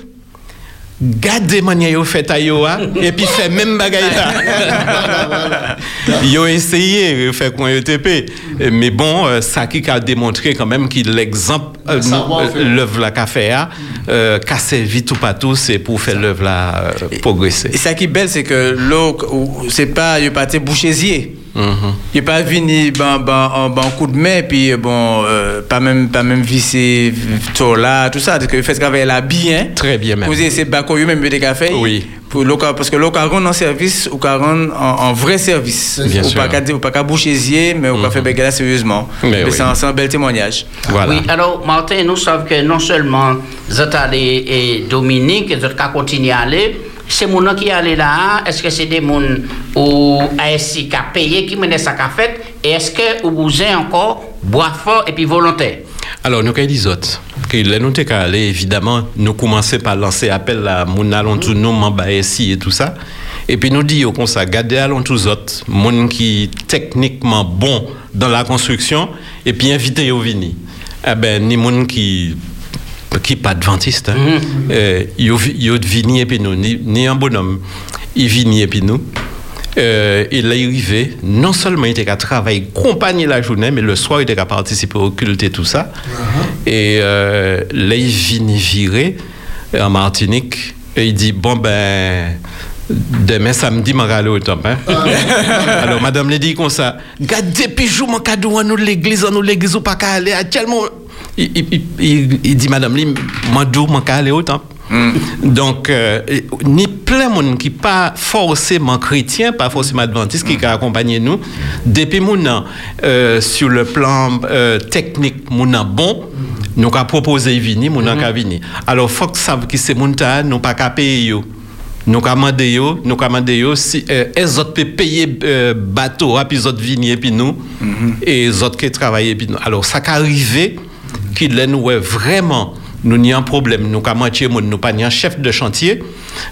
Gardez manière yo fait à yo et puis fait même bagaille là. yo essayé de faire qu'on yo TP mais bon euh, ça qui a démontré quand même qu'il l'exemple euh, euh, l'œuvre là qu'a fait hein, euh, qu'a servi tout partout c'est pour faire l'œuvre euh, progresser.
Et ça qui est belle, c'est que l'eau, ou- c'est pas, il.
Mhm.
Il pas venu ben, ben, en ben, coup de main, puis bon, euh, pas même, pas même visser tout là, tout ça. Donc, il fait ce travail là bien.
Très bien même.
Vous avez ces bacs même des cafés.
Oui.
Pour parce que rendre en service, ou en, en vrai service.
Bien
ou
sûr.
pas qu'à dire- ou pas qu'à bouchésier, mais ou pas faire bagarre sérieusement.
Mais
Mais
oui.
c'est un, c'est un bel témoignage.
Voilà.
Oui, alors Martin, nous savons que non seulement vous êtes allé et Dominique, vous êtes continué à aller, c'est mon qui est allé là, est-ce que c'est des gens ou ASI qui a payé, qui menait ça qu'a fait, et est-ce que vous avez encore bois fort et puis volontaire?
Alors, nous, qu'est-ce les autres là, nous, aller, évidemment, nous commençons par lancer appel à mon allons tous nous, membres ici et tout ça. Et puis, nous disons comme ça, gardez allons tous autres, monde qui techniquement bon dans la construction, et puis invitez au vini. Eh ben, ni monde qui qui pas adventiste. Euh, vi- yo vini et puis nous, ni, ni un bonhomme, il vini et puis nous. Euh, il est arrivé, non seulement il était qu'à travailler, accompagner la journée, mais le soir il était qu'à participer au culte et tout ça. Et euh, là, il vient virer en Martinique et il dit Bon, ben, demain samedi, je vais aller au temple. hein. [laughs] Alors, madame l'a dit comme ça Garde depuis jour, mon cadeau, à nous l'église, à nous l'église, ou pas qu'à aller à tellement. Il, dit Madame, Lim, moi, d'où, moi, qu'à aller au temple. Donc, euh, ni plein de monde qui pas forcément chrétien, pas forcément adventiste, qui a accompagné nous. Depuis mon euh, sur le plan euh, technique, mon bon, nous avons proposé vini, mon avons vini. Alors, faut que savent que c'est mon nous pas qu'à payer. Nous commandons yo, nous si euh, les autres peuvent payer euh, bateau, puis les autres viennent et puis nous, et les autres qui travaillent puis nous. Alors, ça qui arrivé, qu'il est nous vraiment nous n'y un problème. Nous, moitié, monde, nous pas ni un chef de chantier,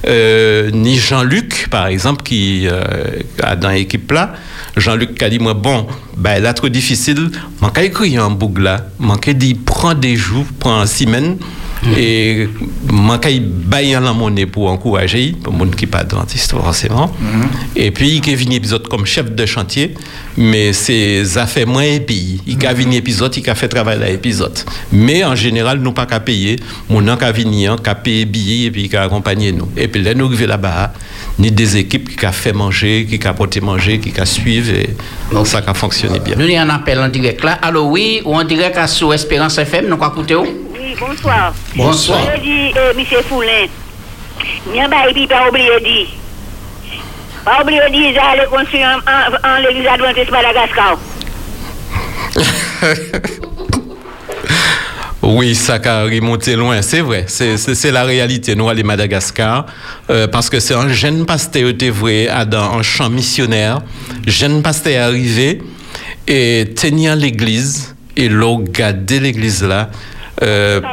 euh, ni Jean-Luc, par exemple, qui euh, a dans l'équipe là. Jean-Luc qui a dit, moi, bon, ben, là, trop difficile, manque à écrire un boucle là, manque dire, prends des jours, prends un semaine, et manque à y bailler la monnaie pour encourager, pour monde qui pas dentiste, forcément. Et puis, il est venu épisode comme chef de chantier, mais c'est affaires moins épis. Il a venu épisode, il a fait travail à l'épisode. Mais en général, nous pas qu'à payer. Mon an qu'a venu, qu'a payé billet et puis qui a accompagné nous. Et puis là, nous arrivons là-bas, ni des équipes qui a fait manger, qui a porté manger, qui a suivi, et ça a fonctionné bien.
Nous, il y a un appel en direct là. Allô, oui, ou en direct à sous Espérance FM, nous quoi écouter où?
Oui, bonsoir.
Bonsoir.
Je dis, euh, M. Foulin, Mien ba epi pas oublier dit. Pas oublier dit, ils allaient construire en, en, en l'église adventiste Madagascar. [laughs]
Oui, ça a remonté loin, c'est vrai. C'est- la réalité. Nous, à Madagascar, euh, parce que c'est un jeune pasteur, était vrai, dans un champ missionnaire. Jeune pasteur arrivé et tenir l'église et l'on regardait l'église là. Euh,
Pas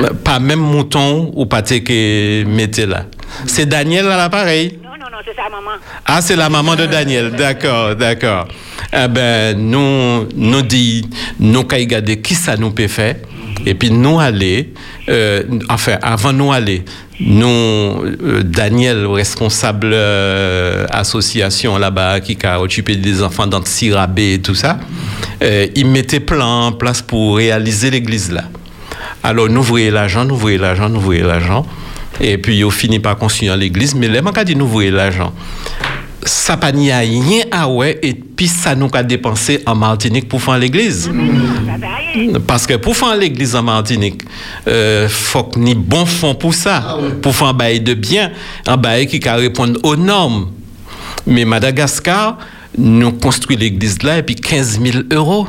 le
pas même mouton ou pâté que mettez là. C'est Daniel à l'appareil?
Non, non, non, c'est ça, maman.
Ah, c'est la maman de Daniel. D'accord, d'accord. Eh ben, nous, nous dit, nous regarder qui ça nous peut faire? Et puis nous aller, euh, enfin, avant nous aller, nous, euh, Daniel, responsable euh, association là-bas, qui a occupé des enfants dans Sirabé et tout ça, il mettait plan en place pour réaliser l'église là. Alors, nous voyons l'argent, nous voyons l'argent, nous voyons l'argent. Et puis, on finit par construire l'église. Mais les gens dit nous voyons l'argent. Ça pas à rien à ouais, et puis ça nous a dépensé en Martinique pour faire l'église. Parce que pour faire l'église en Martinique, euh, faut que ni bon fond pour ça. Pour faire un bail de bien, un bail qui va répondre aux normes. Mais Madagascar, nous construit l'église là et puis 15 000 euros.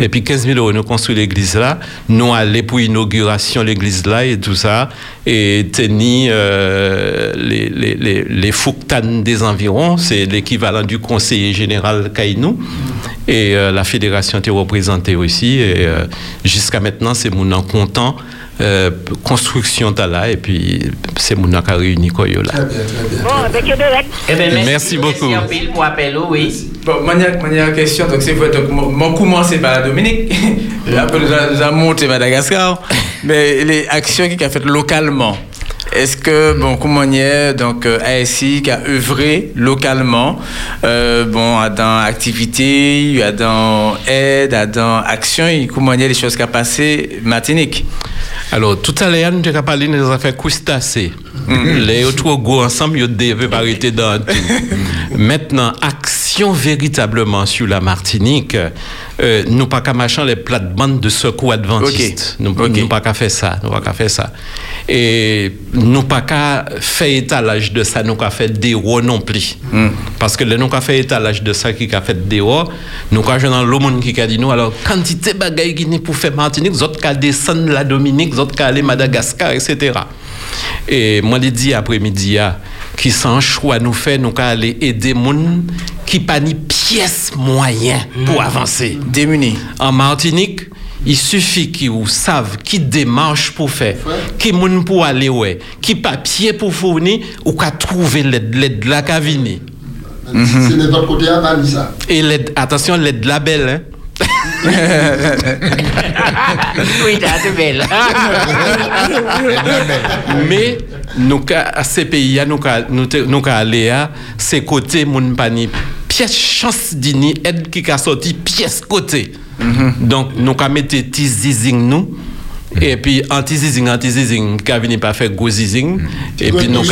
Et puis 15 000 euros, nous construit l'église là. Nous allons pour l'inauguration l'église là et tout ça. Et tenir euh, les, les, Fouktanes des environs, c'est l'équivalent du conseiller général Kainou. Et euh, la fédération était représentée aussi. Et euh, jusqu'à maintenant, c'est mon en content. Euh, construction t'as là et puis c'est mon qui a réuni quoi là.
Eh merci,
Merci beaucoup.
Merci en pile pour appel, oui.
Bon, manière, manière question, donc c'est vrai, donc mon commencé par la Dominique, [laughs] après nous a- nous a monté Madagascar, [laughs] mais les actions qu'il a faites localement. Est-ce que, bon, est, donc, euh, ASI qui a œuvré localement, euh, bon, à dans activité, à dans aide, à dans action, et comment y est les choses qui a passé Martinique?
Alors, tout à l'heure, nous avons parlé des affaires crustacées. Les autres go ensemble, ils devaient arrêter dans tout. Maintenant, action véritablement sur la Martinique, euh, nous pas qu'à machin les plates-bandes de secours adventistes. Nous, nous pas qu'à faire ça. Nous pas qu'à faire ça. Et nous pas qu'à faire étalage de ça, nous qu'à faire des roues non plus. Parce que le nous qu'à faire étalage de ça qui a fait des roues, nous qu'à dans le monde qui a dit nous, alors, quantité bagaille qui n'est pour faire Martinique, autres qu'à descendre la Dominique, autres qu'à aller Madagascar, etc. Et moi, les dit après-midi, ah, qui sans choix nous fait, nous qu'à aller aider moun qui pas ni pièce moyen pour avancer.
Démunis.
En Martinique, il suffit qu'ils vous savent qui démarche pour faire, qui moun pour aller ouais, qui papier pour fournir ou qu'à trouver l'aide qu'à venir.
C'est de votre côté à Vanessa.
Et l'aide, attention, l'aide la belle, hein. [laughs]
oui, t'as de belle. [laughs]
Mais nous à ces pays nous nous nous aller à ces côtés moun pani pièce chance dini aide qui a sorti pièce côté. Donc nous ca mettre petit zizing nous et puis anti zizing anti zizing qui venu pas faire gros zizing et puis nous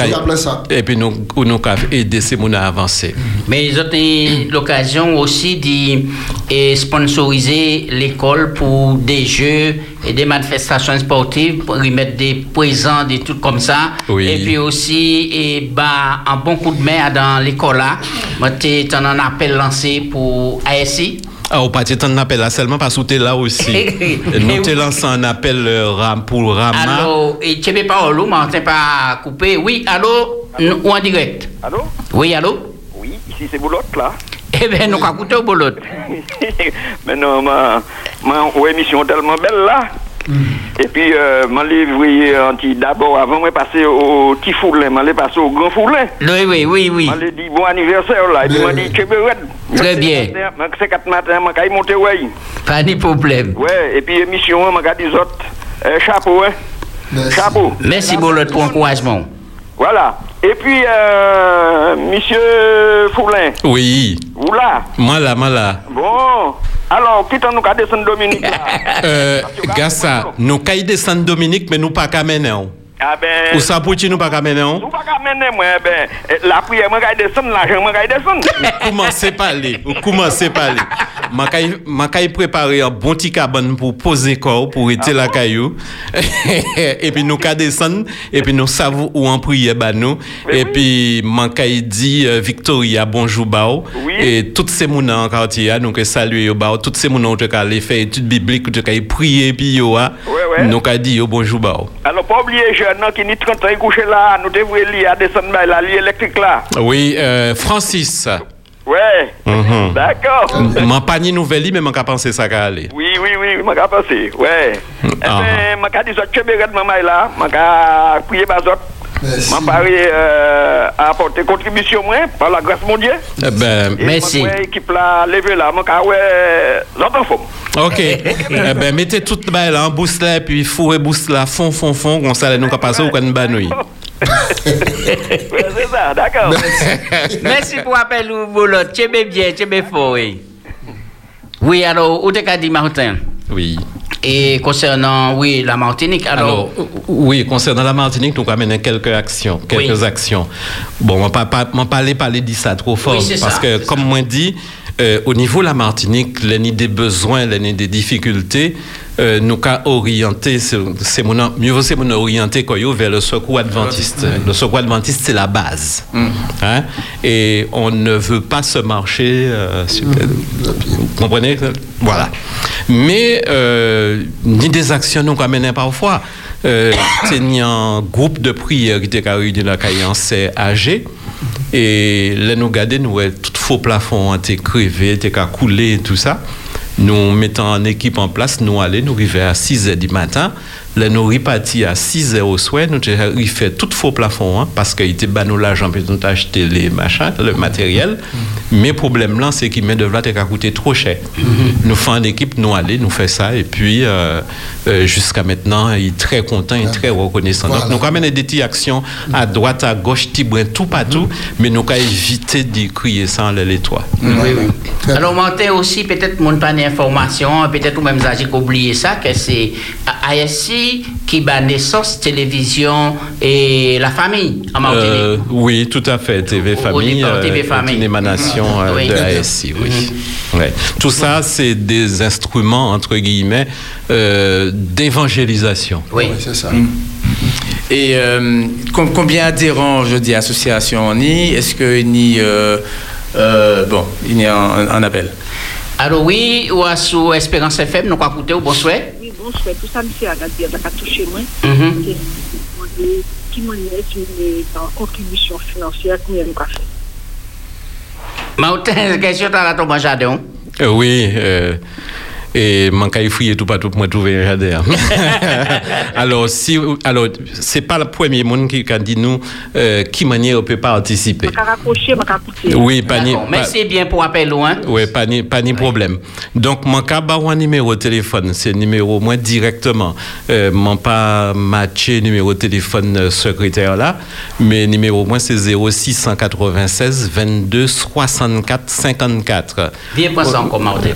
et puis nous nous aider ces moun à avancer.
Mais ils ont eu l'occasion aussi de eh, sponsoriser l'école pour des jeux et des manifestations sportives, pour y mettre des présents, des trucs comme ça.
Oui.
Et puis aussi, et bah, un bon coup de main dans l'école là. Moi, tu as un appel lancé pour ASI.
Ah, au parti t'en appel là seulement parce que t'es là aussi. [laughs] nous te lançons un appel euh, ram- pour Rama.
Allô, et tu n'es pas au loup, Martin, pas coupé. Oui, allô, ou en direct?
Allô?
Oui, allô?
Oui, ici c'est Boulotte là. [laughs]
Eh bien, nous avons écouté au boulot. [laughs]
Mais non, ma, ma émission tellement belle là. E pi man le vweye an ti d'abord avan mwen pase o ti fourlen, man le pase o gran fourlen.
Oui, oui, oui, oui.
Man le di bon anniverser la, e pi man di chebe wèd.
Très bien.
Man kse kat matin, man kay monte wèy.
Pa ni problem.
Wè, e pi emisyon wè, man ka di zot, chapeau wè. Chapeau.
Mersi bolot pou ankourajman.
Voilà. Et puis, euh, monsieur Fourlin,
Oui,
vous là
moi là, moi là.
Bon. Alors, qui t'en nous qu'à descendre Dominique là [laughs]
Euh, Gassa, nous caille descendre Dominique, mais nous pas qu'à mener.
Ah ben.
Ou ça pour nous pas mener. on?
Ou pas mener, moi, ben, la prière, moi, descendre, l'argent, moi, descendre.
Commencez par aller. Commencez par aller. Ma caille préparer un bon petit cabane pour poser corps, pour être la caillou. [laughs] et puis nous qu'à descendre, et puis nous savons où en prière bah nous. Et puis ma caille dit euh, Victoria bonjour bao. Et toutes ces mounans en quartier, nous que saluer bao. Toutes ces mounans qui aller faire études bibliques, qui qu'à prier puis yo. Nous dire yo bonjour bao.
Alors, pas oublier, non, qui ni 30 ans, couché là, nous devons lier à descendre, bah, la ligne électrique là.
Oui, euh, Francis.
Ouais.
Mhm.
D'accord.
M'en pas ni nouvelle, mais m'en qu'à penser ça qu'à aller.
Oui, oui, oui, m'a qu'à passer, ouais. Eh
Ah.
ben, m'a qu'à dire, je de maman là, m'a qu'à prier bazot. M'a parlé euh, à apporter contribution, moi, par la grâce mondiale.
Eh ben,
Et Moi, équipe là, levé là, ouais, j'entends faux.
Ok. [laughs] eh ben, mettez toute balle en boost là, puis fourrez boost là, fond, fond, fond, comme ça, nous qu'à passer au can banouille.
Ouais, c'est ça, d'accord. [laughs]
Merci pour l'appel, Bolot. Tu es bien, tu es fort, oui. Oui, alors, où t'es qu'à dire, Martin?
Oui.
Et concernant, oui, la Martinique, alors.
Alors, oui, concernant la Martinique, nous avons quelques actions, quelques
Oui.
actions. Bon, on ne pas parler parler de ça trop fort,
Oui,
parce
ça,
que, comme moi dit, euh, au niveau de la Martinique, l'année des besoins, l'année des difficultés, euh, nous avons orienté, c'est mon mieux c'est mon orienté vers le secours adventiste. Le secours adventiste, c'est la base. Hein? Et on ne veut pas se marcher. euh, sur- vous comprenez? Voilà. Mais euh, ni des actions nous amènent parfois. Euh, ni un groupe de prière qui était réuni dans la c'est âgé. Et là, nous regardons, nous, tout faux plafond a été crevé, été coulé, tout ça. Nous mettons en équipe en place, nous allons, nous arrivons à 6 h du matin. Là, nous repartis à 6 h au soir, nous avons fait tout faux plafond, hein, parce qu'il était bas nous l'argent, puis nous avons acheté les machins, le matériel. Mais problème là, c'est qu'il met de là, a coûté trop cher. Nous faisons en équipe, nous allons, nous faisons ça, et puis euh, euh, jusqu'à maintenant, il est très content, il est très reconnaissant. Donc, nous avons mené des petites actions à droite, à gauche, brin, tout partout, mais nous avons évité de crier ça en les trois.
Oui, oui. Alors, Martin aussi, peut-être, mon pas d'information, peut-être ou même j'ai oublié ça, que c'est Qui bat naissance, télévision et la famille en Martinique.
Euh, oui, tout à fait. TV Famille,
départ, TV
euh,
Famille.
est une émanation euh,
Oui.
de ASI, oui. Ouais. Tout ça, c'est des instruments, entre guillemets, euh, d'évangélisation.
Oui,
c'est ça.
Et euh, com- combien adhérents, je dis, association on y Est-ce qu'il y a... euh, euh, bon, il y a un, un appel.
Alors oui, ou à sous Espérance FM, nous avons écouté, bon souhait?
Bon, fais tout ça, monsieur Agadir, touché moi.
Mhm.
Qui m'en est une en contribution financière, combien nous avons fait
Martin, question dans la tombe.
Euh, oui. euh, et manque à fouiller tout partout pour me trouver un jardin. [laughs] alors, si, alors, c'est pas le premier monde qui a dit nous euh, qui manière on peut participer.
Je vais rapprocher, vais écouter.
Oui, pas ni- pas-
Merci bien pour l'appel loin.
Oui, pas ni, pas ni problème. Donc, mon cas, bah, un numéro de téléphone, c'est numéro moi directement. Euh, mon pas matché numéro de téléphone euh, secrétaire là, mais numéro moi c'est 0696 22 64 54.
Viens pour ça encore, Martin?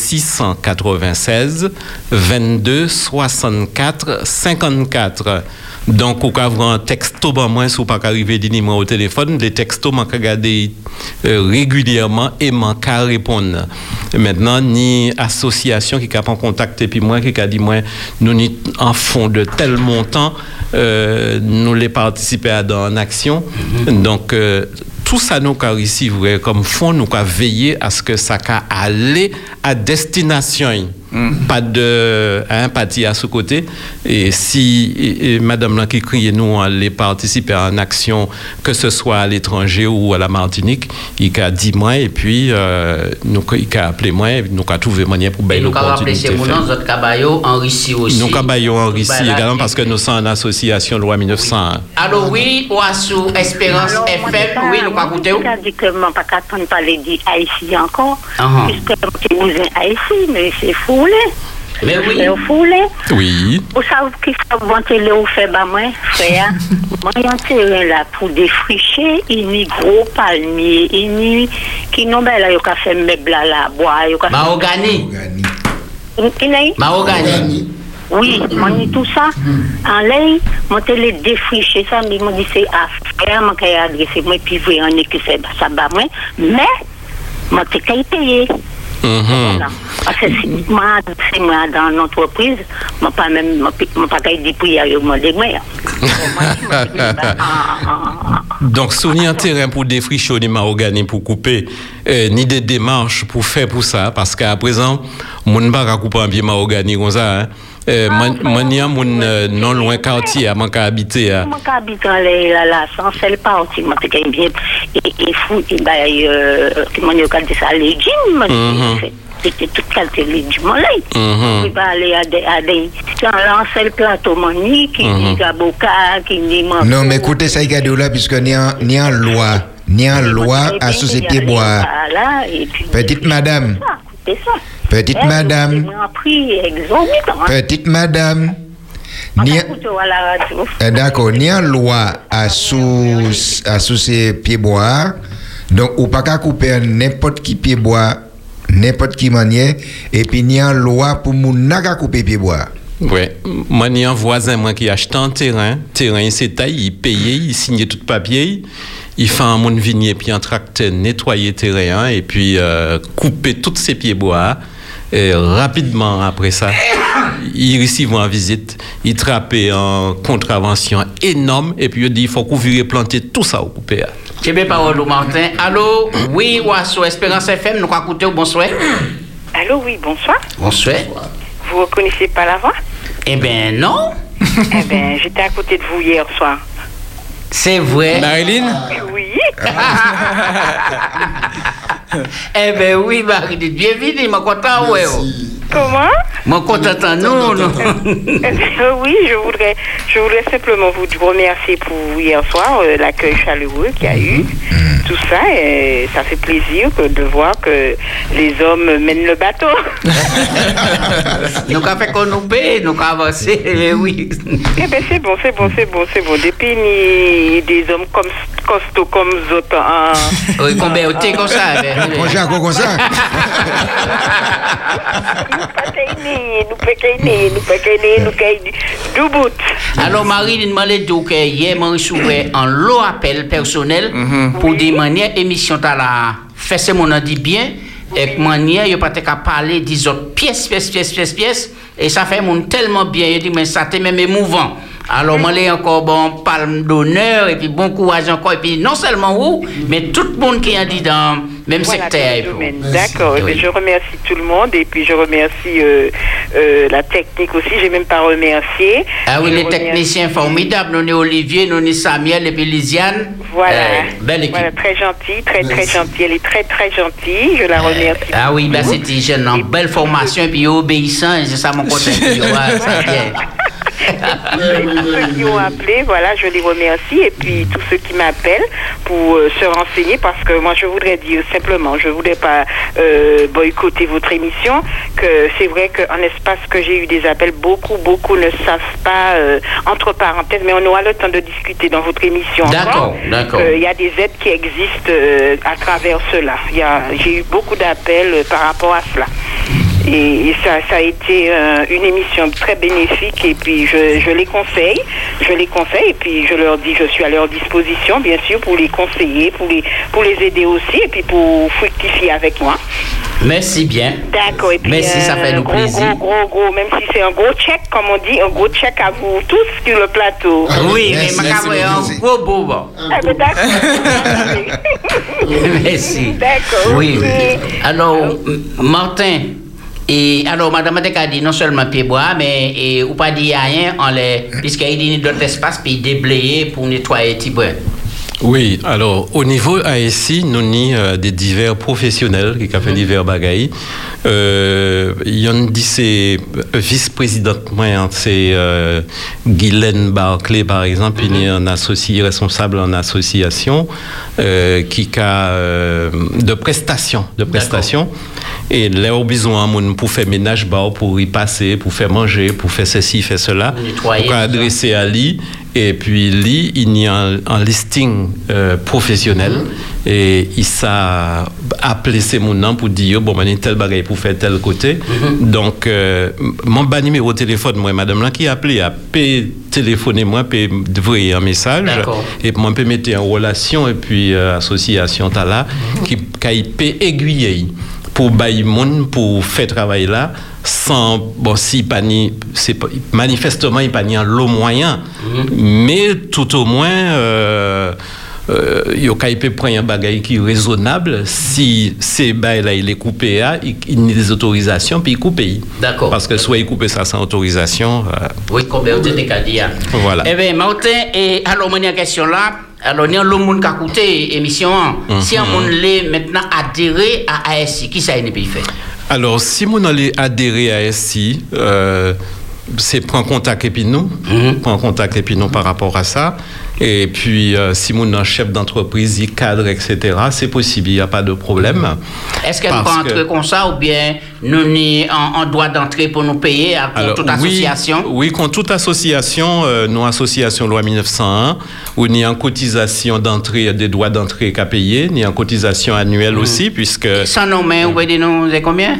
Alors, 0696 22 64 54. Donc, au cas où un texto, ben, moins, si vous pas arriver du numéro au téléphone, les textos, m'en regarder euh, régulièrement et m'en qu'à répondre. Maintenant, ni association qui a en contact et puis moi qui a dit, moi, nous, ni en fond de tel montant, euh, nous les participer à dans une action. Donc, euh, tout ça nous qu'a comme fond nous qu'a veillé à ce que ça qu'a allé à destination. Pas de hein, parti à ce côté. Et si et- et Madame là qui crie, nous allons participer à une action, que ce soit à l'étranger ou à la Martinique, il a dit moi et puis euh, nous il a appelé moi et nous a trouvé moyen pour
Et
bailler
nous avons rappelé cabayos en Russie aussi.
Nous cabaillons en Russie également parce que nous sommes en association loi 1901.
Allô, oui, ou à sous Espérance FM, oui, nous avons écouté.
Je dit que je ne pas attendre parler d'Haïti encore,
Ah.
puisque je suis Haïti, mais c'est foulé.
foule. Le
ou foule.
Oui.
Ou sa ou ki sa vante le ou fe ba mwen, freya. mwen yon teren la pou defriche, ini gro palmi, ini ki nou be la yo ka fe mebla la, boa yo
ka
fe... Mahogani. Mahogani.
Mahogani.
Oui, mwen yon tout sa. An lè, mwen te le defriche sa, mwen di se afre, mwen kaya adrese mwen, pi vwe an e ki se sa ba mwen. Mè, mwen te kaya peye.
Mhm.
Parce que si moi dans l'entreprise, moi pas même pas aller au monde moi. [laughs]
Donc, souvenir un terrain pour défricher des mahogany pour couper, euh, ni des démarches pour faire pour ça, parce qu'à présent, mon ne pas couper un pied mahogany comme ça. Hein. Euh, moun, euh, non loin quartier, à manquer habiter. hein.
Moi qui habite dans les là là sans seule partie, moi c'est bien et et fou et bah euh moi
Mhm.
c'est- c'était toute qualité là.
Mhm.
Il va aller à des à des dans l'ancien plateau qui
Mhm.
dit avocat qui dit.
Non, mais écoutez, ça y est, là, puisque ni en, loi, ni en loi à société bois.
Là, et puis,
Petite madame,
c'est ça.
Petite
Eh,
madame,
hein.
petite madame. Ni,
la radio.
eh, D'accord, ni en loi à sous, à sous ces pieds bois. Donc, ou pas qu'à couper n'importe qui pied bois, n'importe qui manière, et puis ni en loi pour moun n'a qu'à couper pied bois.
Ouais, moi, a un voisin moi, qui a acheté un terrain, terrain, il s'est taillé, il payait, il signait tout papier, il fait un monde vigné, puis un tracteur nettoyer terrain, et puis euh, couper tous ses pieds bois. Et rapidement après ça, il recevait en visite, il trappait en contravention énorme, et puis il dit il faut couvrir et planter tout ça au coupé.
J'ai bien parole au Martin. Allô, oui, sous Espérance FM, nous avons écouté, bonsoir.
Allô, oui, bonsoir.
Bonsoir.
Vous reconnaissez pas la voix?
Eh ben non.
Eh ben, j'étais à côté de vous hier soir.
C'est vrai.
Marilyn
Oui.
eh ben oui, Marie, bienvenue, suis content, ouais.
Comment?
Je suis content, non, non.
Euh, Oui, je voudrais, je voudrais simplement vous remercier pour hier soir euh, l'accueil chaleureux qu'il y a eu. Tout ça, et ça fait plaisir que de voir que les hommes mènent le bateau. [laughs]
Nous avons fait qu'on nous paye, nous avons avancé, eh oui.
Eh ben c'est bon, c'est bon, c'est bon, c'est bon. Depuis ni des hommes comme costauds comme autres. hein.
Oui, comme ça, [laughs] ben.
Mon comme ça? [laughs]
Alors, Marie, il m'a dit que hier, je recevais un lot appel personnel pour des manières émission à la ce mon dit bien. Manière il pas qu'à parler des autres pièces pièces pièces pièces pièces. Et ça fait mon tellement bien. Il dit mais ça t'est même émouvant alors moi les encore bon palme d'honneur et puis bon courage encore et puis non seulement vous mais tout le monde qui a dit dans le même
Voilà,
secteur.
D'accord. Eh
Oui.
Je remercie tout le monde et puis je remercie euh, euh, la technique aussi. J'ai même pas remercié.
Ah oui,
Je
les
remercie-
techniciens formidables. Nous sommes Olivier, nous sommes Samuel et puis Lisiane.
Voilà.
Euh, belle équipe.
Voilà, très gentille, très très gentille. Elle est très très gentille. Je la remercie.
Ah oui, ben c'était jeune, en belle formation et puis obéissant, et c'est ça mon [laughs] côté.
Et tous ceux qui ont appelé, voilà, je les remercie. Et puis tous ceux qui m'appellent pour euh, se renseigner, parce que moi je voudrais dire simplement, je voudrais pas euh, boycotter votre émission, que c'est vrai qu'en espace que j'ai eu des appels, beaucoup, beaucoup ne savent pas, euh, entre parenthèses, mais on aura le temps de discuter dans votre émission.
D'accord, d'accord.
Il y a des aides qui existent à travers cela. J'ai eu beaucoup d'appels par rapport à cela. Et, et ça, ça a été euh, une émission très bénéfique et puis je, je les conseille, je les conseille et puis je leur dis, je suis à leur disposition bien sûr pour les conseiller, pour les, pour les aider aussi et puis pour fructifier avec moi.
Merci bien.
D'accord. Et puis
Merci, ça
euh,
fait nous
gros,
plaisir.
Gros, gros, gros, même si c'est un gros check, comme on dit, un gros check à vous tous sur le plateau.
Oui, mais ma caméra est un gros beau bon.
Ah, ben, d'accord. [laughs]
Merci.
D'accord.
Oui,
ok.
oui. Alors, M- Martin, Et alors, madame Matek a dit non seulement pied bois, mais et, ou pas dit rien puisqu'il dit d'autres espaces, puis déblayer pour nettoyer bois.
Oui, alors au niveau ASI, nous avons euh, des divers professionnels qui ont fait divers bagailles. Euh, Il y en a dit c'est euh, vice-présidente, moi, hein, c'est euh, Guylaine Barclay par exemple, il est un associé responsable en association euh, qui a de prestations, de prestations. Et là, au besoin pour faire ménage bah, pour y passer, pour faire manger, pour faire ceci, faire cela,
Nettoyer,
pour adresser à lui. Et puis lui, il y a un, un listing euh, professionnel. Et il s'est appelé ces moun pour dire bon, ben, il y a tel bagage pour faire tel côté. Donc, euh, mon bas numéro de téléphone, moi, madame là, qui a appelé, a téléphoner moi, peut envoyer un message. Et moi, peut mettre en relation et puis euh, association Tala qui, qui peut aiguiller pour bailler moun pour faire travail là sans bon si pas ni c'est pas- manifestement il pas ni en l'eau moyen mais tout au moins euh, euh, yo ka peut prendre un bagage qui est raisonnable si ces bail là il est coupé à il, il a des autorisations puis il coupe
D'accord.
parce que soit il coupe ça sans autorisation euh,
Oui, combien vous qu'à dire
Voilà.
Eh bien, Martin, et alors, a une question là. Alors, il y a le monde qui a écouté l'émission.
Mhm.
Si un monde l'est maintenant adhéré à ASI, qui ça il peut faire
Alors, si vous allez adhérer à SI, euh, c'est prendre contact et puis nous, prendre contact et puis nous par rapport à ça. Et puis, euh, si êtes chef d'entreprise, il cadre, etc., c'est possible, il n'y a pas de problème.
Est-ce qu'elle peut entrer
que-
comme ça ou bien nous ni en, en droit d'entrée pour nous payer à pour
Alors,
toute
oui,
association?
Oui, contre toute association, euh, nous, association loi 1901, où il y a une cotisation d'entrée, des droits d'entrée qu'à payer, a une cotisation annuelle aussi, puisque...
Sans mains, vous voyez nous, combien?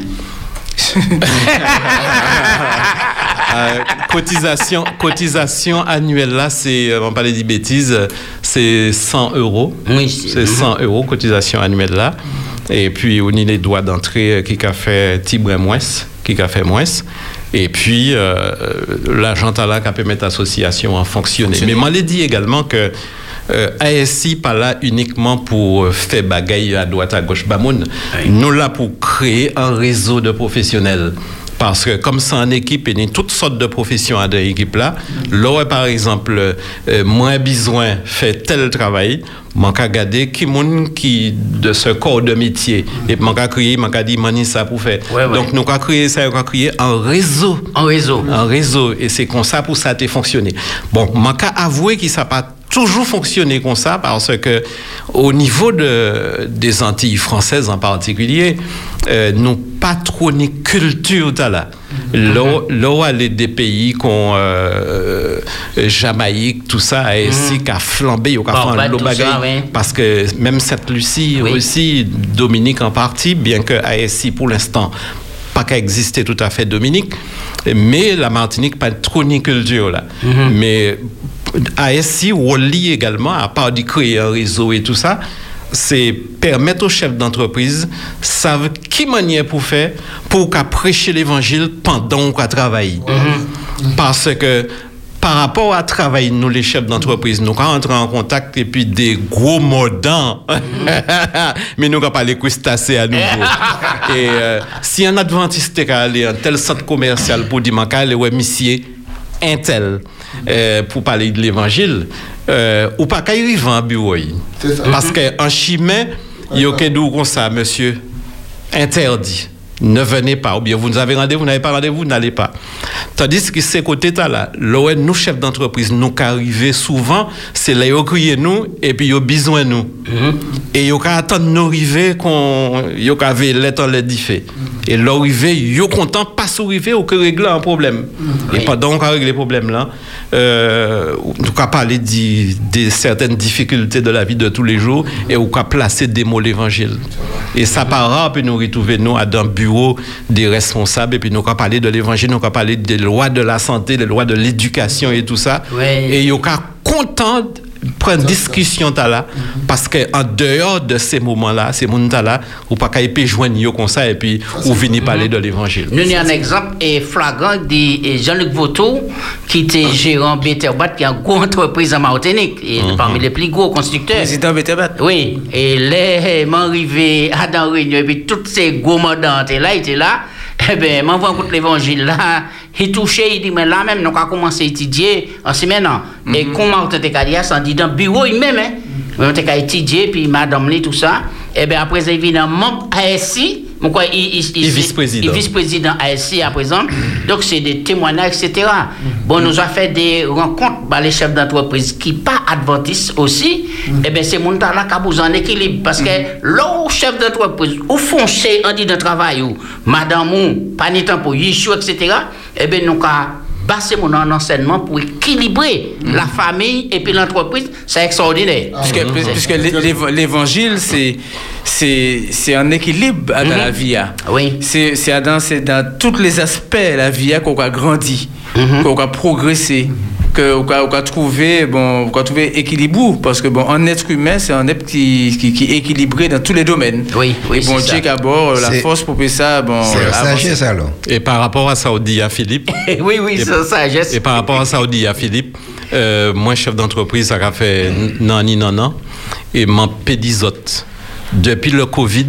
Euh, cotisation, cotisation annuelle là, c'est, euh, on bêtises, c'est 100 euros. c'est 100 euros cotisation annuelle là. Et puis on a les droits d'entrée euh, qui a fait Tibre moins, qui a fait moins. Et puis euh, l'argent là qui peut mettre l'association en fonctionner. Mais moi l'ai dit également que ASI pas là uniquement pour euh, faire bagaille à droite à gauche bamoun. Nous là pour créer un réseau de professionnels. Parce que comme c'est en équipe, il y a toutes sortes de professions à cette équipe-là. Là, par exemple, euh, moi, besoin fait tel travail, qu'à regarder qui monde qui de ce corps de métier. Et moi, qu'à créer, moi, qu'à dire, mani ça pour faire.
Ouais, ouais.
Donc, nous, qu'à créer ça, nous, qu'à créer un réseau.
Un réseau.
Un réseau. Et c'est comme ça pour ça a fonctionné. Bon, moi, qu'à avouer que ça pas toujours fonctionné comme ça parce que au niveau de, des Antilles françaises en particulier, euh, nous pas trop ni culture de là. Elle est des pays qu'on euh, Jamaïque, tout ça, ainsi qu'à au
bah,
un lot
tout ça,
bagaille.
oui.
Parce que même Sainte-Lucie aussi, Dominique en partie, bien que ASI pour l'instant pas qu'à exister tout à fait Dominique, mais la Martinique pas trop ni culture là. Mais ASI relie également, à part de créer un réseau et tout ça, c'est permettre aux chefs d'entreprise savent qui manière pour faire pour qu'à prêcher l'évangile pendant qu'on travaille. Parce que par rapport à travail, nous les chefs d'entreprise, nous quand entrer en contact et puis des gros mordants, [laughs] mais nous pas les crustacés à nouveau. [laughs] et euh, si un adventiste est allé un tel centre commercial pour dire ouais monsieur un tel euh, pour parler de l'évangile, euh, ou pas qu'à y en bureau. Parce qu'en chimie, il y a comme ça, monsieur, interdit. Ne venez pas, ou bien vous nous avez rendez-vous, vous n'avez pas rendez-vous, vous n'allez pas. Tandis que c'est côté là, là, nous, chefs d'entreprise, nous qui arrivons souvent, c'est là, ils crient nous, et puis ils ont besoin de nous. Et ils ont attendre nous arriver, qu'on, ils ont dans les diffés. Et là, arriver, ils sont contents, pas arriver, ou que régler un problème. Et pendant qu'on règle les problèmes là, euh, nous avons parler de, certaines difficultés de la vie de tous les jours, et on a placer des mots l'évangile. Et ça par puis nous retrouver nous à dans le bureau des responsables, et puis nous avons parler de l'évangile, nous avons parler des lois de la santé, des lois de l'éducation et tout ça. Et ils sont contents prendre discussion ta là, parce que en dehors de ces moments-là, ces moments-là, ou pas qu'à peut joindre comme ça, et puis ou venir parler de l'évangile.
Nous avons un exemple et flagrant de Jean-Luc Vautour, qui était gérant Betterbat, qui est une grosse [laughs] entreprise en Martinique, et parmi les plus gros constructeurs.
Président Betterbat.
Oui, et les m'arrivé à dans réunion, et puis toutes ces étaient là, étaient là, [laughs] Eh bien, m'envoie contre l'évangile là, il touché, il dit, mais là même, nous avons commencé à étudier en semaine. Et comment on t'a dit ça, dit dans le bureau, il même, hein. On t'a étudier, puis madame, tout ça. Eh bien, après, évidemment, ASI, quoi, il, il,
vice-président.
vice-président ASI à présent. Donc, c'est des témoignages, etc. Bon, nous a fait des rencontres, bah, les chefs d'entreprise qui pas adventistes aussi. Eh bien, c'est mon là qui a besoin d'équilibre. Parce que où chef d'entreprise, ou foncé en dit de travail, ou madame ou, pas ni temps pour Yishou, etc. Eh bien, nous avons basé mon enseignement pour équilibrer la famille et puis l'entreprise. C'est extraordinaire.
Puisque, puisque l'é- l'év- l'évangile, c'est, c'est, c'est un équilibre dans la vie. hein.
Oui.
C'est, c'est dans, c'est dans tous les aspects de la vie hein, qu'on a grandi, qu'on a progressé, qu'on a, trouvé, bon, qu'on a trouvé équilibre. Parce que, bon, un être humain, c'est un être qui, qui, qui est équilibré dans tous les domaines.
Oui, oui,
Et bon
c'est
Dieu aborde la
C'est-
force pour faire ça, bon.
C'est la
avancer.
sagesse alors.
Et par rapport à Saoudi à Philippe? [laughs]
oui, oui, c'est la sagesse.
Et par rapport à Saoudi à Philippe, euh, moi, chef d'entreprise, ça a fait non, ni non, non. Et mon pédisote, depuis le Covid,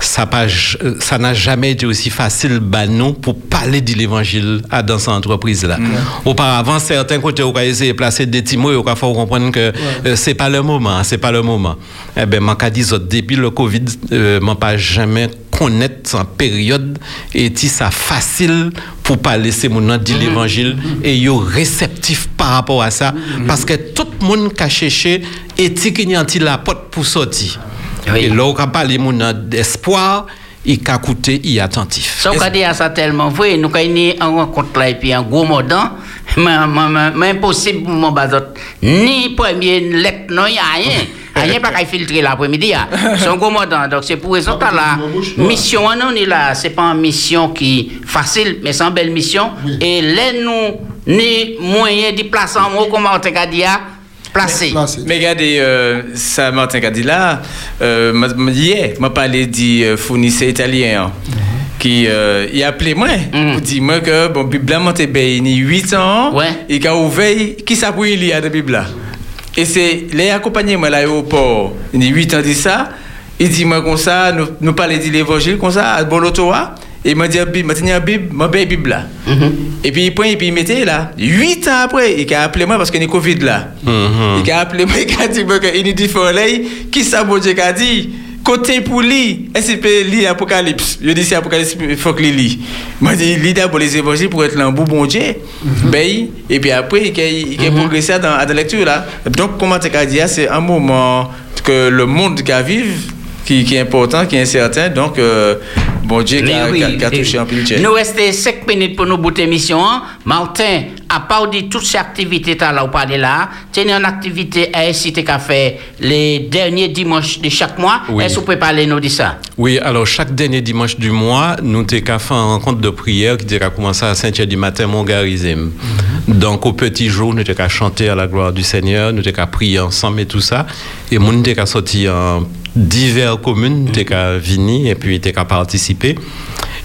ça n'a jamais été aussi facile bah, nous, pour parler de l'évangile à dans cette entreprise-là. Auparavant, certains côtés, on a essayé de placer des petits mots, il faut comprendre que euh, c'est pas le moment, c'est pas le moment. Eh ben, dit, depuis le Covid, euh, m'en pas jamais connaître en période et si ça facile pour pas laisser mon nom dire l'évangile et yo réceptif par rapport à ça parce que tout le monde qui a cherché éthique il y a la porte pour sortir et là on a parlé mon nom d'espoir il a coûté il est attentif
Ça, on a dit ça tellement vrai. Nous avons eu un rencontre là et puis un gros mordant. [laughs] Mais, impossible pour mon bazot. Ni premier lettre, non, il n'y a rien. Rien pas qu'à filtrer l'après-midi. hein. [laughs] C'est un gros mordant. Donc, c'est pour raison que la mission, hein, on est là. C'est pas une mission qui est facile, mais c'est une belle mission. Et là, nous, ni moyen de placer en mot, comme on t'a dit, placer.
Mais regardez, euh, ça, Martin a dit là, euh, hier, m'a parlé du euh, fournisseur italien hein, qui euh, il a appelé moi pour dire moi que bon moi t'es béni 8 ans et qu'a ouvert qui ça pour il y a de. Et c'est les accompagner moi à l'aéroport. Il dit 8 ans dit ça, il dit moi comme ça nous nous parler de l'évangile comme ça à Bolotoa et il m'a dit m'a tenu la Bible, m'a bien Bible là. Et puis il prend et puis il mettait là. 8 ans après, il a appelé moi parce qu'il y a Covid là. Il a appelé moi, [laughs] il a dit il dit faut aller, qui ça bon Dieu a dit côté pour lui, est-ce qu'il lire Apocalypse? Je dis c'est Apocalypse, il faut qu'il lit. Moi je lis d'abord les évangiles pour être là un bon bon Dieu. Ben, et puis après il a, il a progressé dans la lecture là. Donc comment tu as dit c'est un moment que le monde qui vive qui, qui est important, qui est incertain. Donc, euh, bon Dieu qui a, touché un peu le ciel.
Nous restons 5 minutes pour nous bouter l'émission. hein. Martin, à part de toutes ces activités là, vous parlez là, tenez une activité à qu'à faire les derniers dimanches de chaque mois.
Oui.
Est-ce que vous pouvez parler nous de ça?
Oui, alors chaque dernier dimanche du mois, nous qu'à faire une rencontre de prière qui a commencé à 5 h du matin, Mongarizem. Donc au petit jour, nous qu'à chanter à la gloire du Seigneur, nous qu'à prier ensemble et tout ça. Et nous qu'à sortir en divers communes, nous t'es qu'à venir et puis t'es qu'à participer.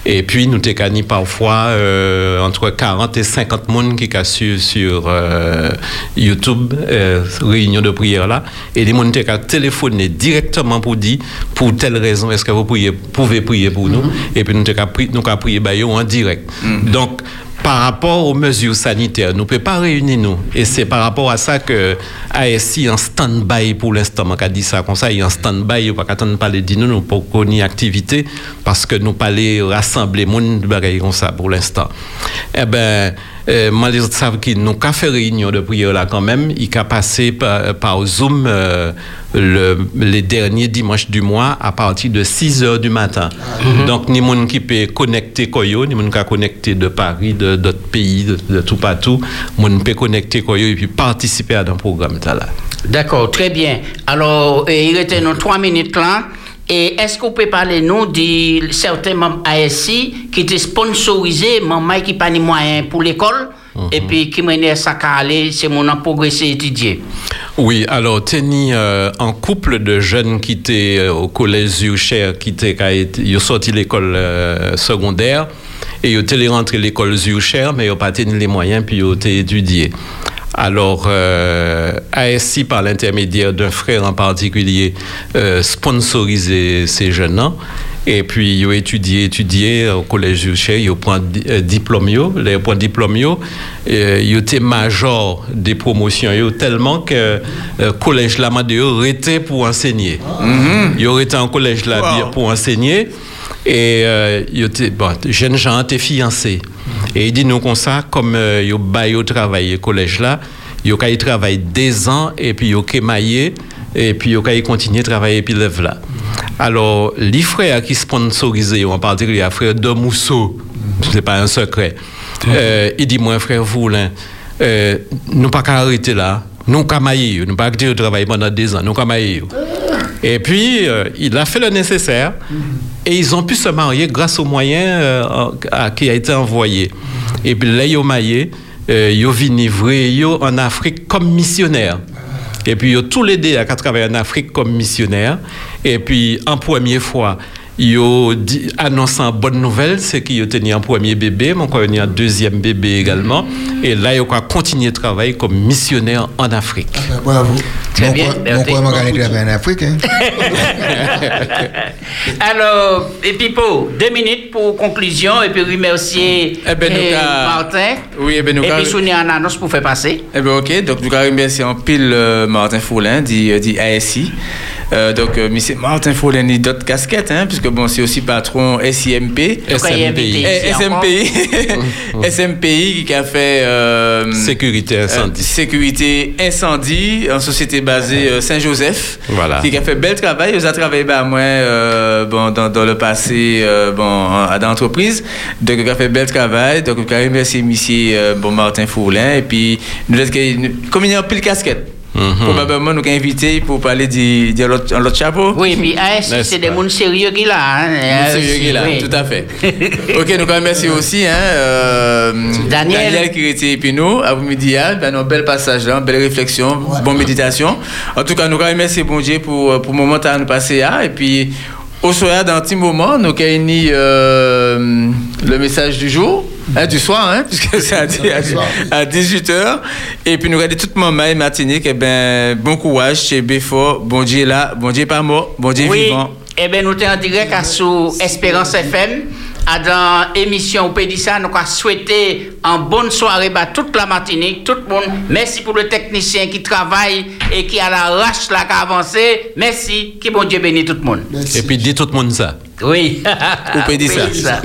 Et puis nous t'es qu'à ni parfois euh, entre 40 et 50 personnes qui ont sur, sur euh, YouTube, euh, réunion de prière là. Et les gens t'es qu'à téléphoner directement pour dire pour telle raison est-ce que vous pouvez, pouvez prier pour nous? Et puis nous t'es qu'à pri- nous qu'à prier bah, en direct. Donc par rapport aux mesures sanitaires, nous ne pouvons pas réunir nous. Et c'est par rapport à ça que ASI en stand-by pour l'instant. On a dit ça comme ça, il est en stand-by, on ne pas attendre parler de nous, nous pour qu'on ait activité, parce que nous pas aller rassembler monde comme ça pour l'instant. Eh ben, euh, moi, les autres savent qu'ils n'ont qu'à faire réunion de prière là quand même. Ils qu'à passer par, par Zoom euh, le, les derniers dimanches du mois à partir de 6 heures du matin. Donc, ni monde qui peut connecter Koyo, ni monde qui a connecté de Paris, de d'autres pays, de, de tout partout, monde peut connecter Koyo et puis participer à un programme là.
D'accord, très bien. Alors, euh, il était nos 3 minutes là. Et est-ce que vous pouvez parler nous de certains membres ASI qui étaient sponsorisés, membres qui n'ont pas de moyens pour l'école, et puis qui menaient ça qu'à aller, c'est mon en progresser étudier.
Oui, alors, Tenny, euh, en couple de jeunes qui étaient euh, au collège Zucher, qui étaient, sorti l'école euh, secondaire, et ils ont été rentrés à l'école Zucher, mais ils n'ont pas tenu les moyens, puis ils ont été étudiés. Alors, euh, ASI, par l'intermédiaire d'un frère en particulier, euh, sponsorisé ces jeunes-là. Et puis, ils ont étudié, étudié au collège du Cher, ils ont pris un diplôme, yo, les points diplôme, euh, ils étaient major des promotions, tellement que le collège là, yo, arrêté pour enseigner. Ils ont été en collège là
Wow.
pour enseigner. Et euh, ils étaient, bon, jeunes gens étaient fiancés. Et il dit nous comme ça, comme euh, ils ont au travail collège là, ils ont travaillé des ans et puis ils ont émaillé et puis continué à travailler puis lève là. Alors, les frères qui sponsorisaient, en particulier le frère de Mousseau, c'est pas un secret, euh, il dit moi frère Voulin, euh, nous pas qu'à arrêter là, nous mailler, nous pas qu'à travailler pendant des ans, nous mailler. Et puis, euh, il a fait le nécessaire et ils ont pu se marier grâce aux moyens euh, qui a été envoyé. Et puis là, ils ont marié, euh, ils ont en Afrique comme missionnaires. Et puis, ils ont tous les deux à travailler en Afrique comme missionnaires. Et puis, en première fois, ils ont dit, annoncé une bonne nouvelle, c'est qu'ils ont tenu un premier bébé, mais encore un deuxième bébé également. Et là, ils ont continué de travailler comme missionnaires en Afrique.
Bravo.
Très bien,
Mon
Berté.
quoi, moi, quand travailler en Afrique, hein. [laughs]
Alors, et Pipo, deux minutes pour conclusion et puis remercier
Eh ben, nous
eh,
ca-
Martin.
Oui, eh ben, nous
et puis souvenir une annonce pour faire passer.
Eh bien, ok. Donc, nous allons remercier en pile euh, Martin Foulin, dit, euh, dit ASI. Euh, donc, euh, monsieur Martin il a d'autres casquettes, hein, puisque bon, c'est aussi patron SIMP.
Ici
SMPI. SMPI [laughs] qui a fait. euh,
Sécurité incendie.
euh, sécurité incendie, en société basée euh, Saint-Joseph.
Voilà.
Qui a fait bel travail. Ils ont travaillé bah, moi, euh, bon, dans, dans le passé euh, bon, dans l'entreprise. Donc, il a fait bel travail. Donc, je remercie monsieur euh, bon, Martin Foulin. Et puis, nous, nous- comme il y a un pile casquette. Probablement, nous avons invité pour parler de, de l'autre l'autre chapeau.
Oui, puis
N'est-ce
c'est des gens sérieux qui là. Hein, ASI,
Yogui, là,
oui.
tout à fait. [laughs] ok, nous remercions aussi hein, euh,
Daniel.
qui était Epino, à vous midi, ben, un bel passage là, belle réflexion, bonne méditation. En tout cas, nous remercions bon Dieu pour, pour le moment à nous passer là. Et puis, au soir, dans un petit moment, nous avons euh, le message du jour. hein, du soir, hein, puisque [laughs] c'est à, à, 18h. Et puis nous regardons toute maman et Martinique. Et ben, bon courage chez Béfort. Bon Dieu est là, bon Dieu pas mort, bon Dieu
Oui,
vivant.
eh bien, nous sommes en direct à sous Espérance FM. À dans l'émission Pédissa, nous avons souhaité en bonne soirée à toute la Martinique, tout le monde. Merci pour le technicien qui travaille et qui a la rache là qui a avancé. Merci. Que bon Dieu bénisse tout le monde.
Et puis, dis tout le monde ça.
Oui.
Ou.
Pédissa.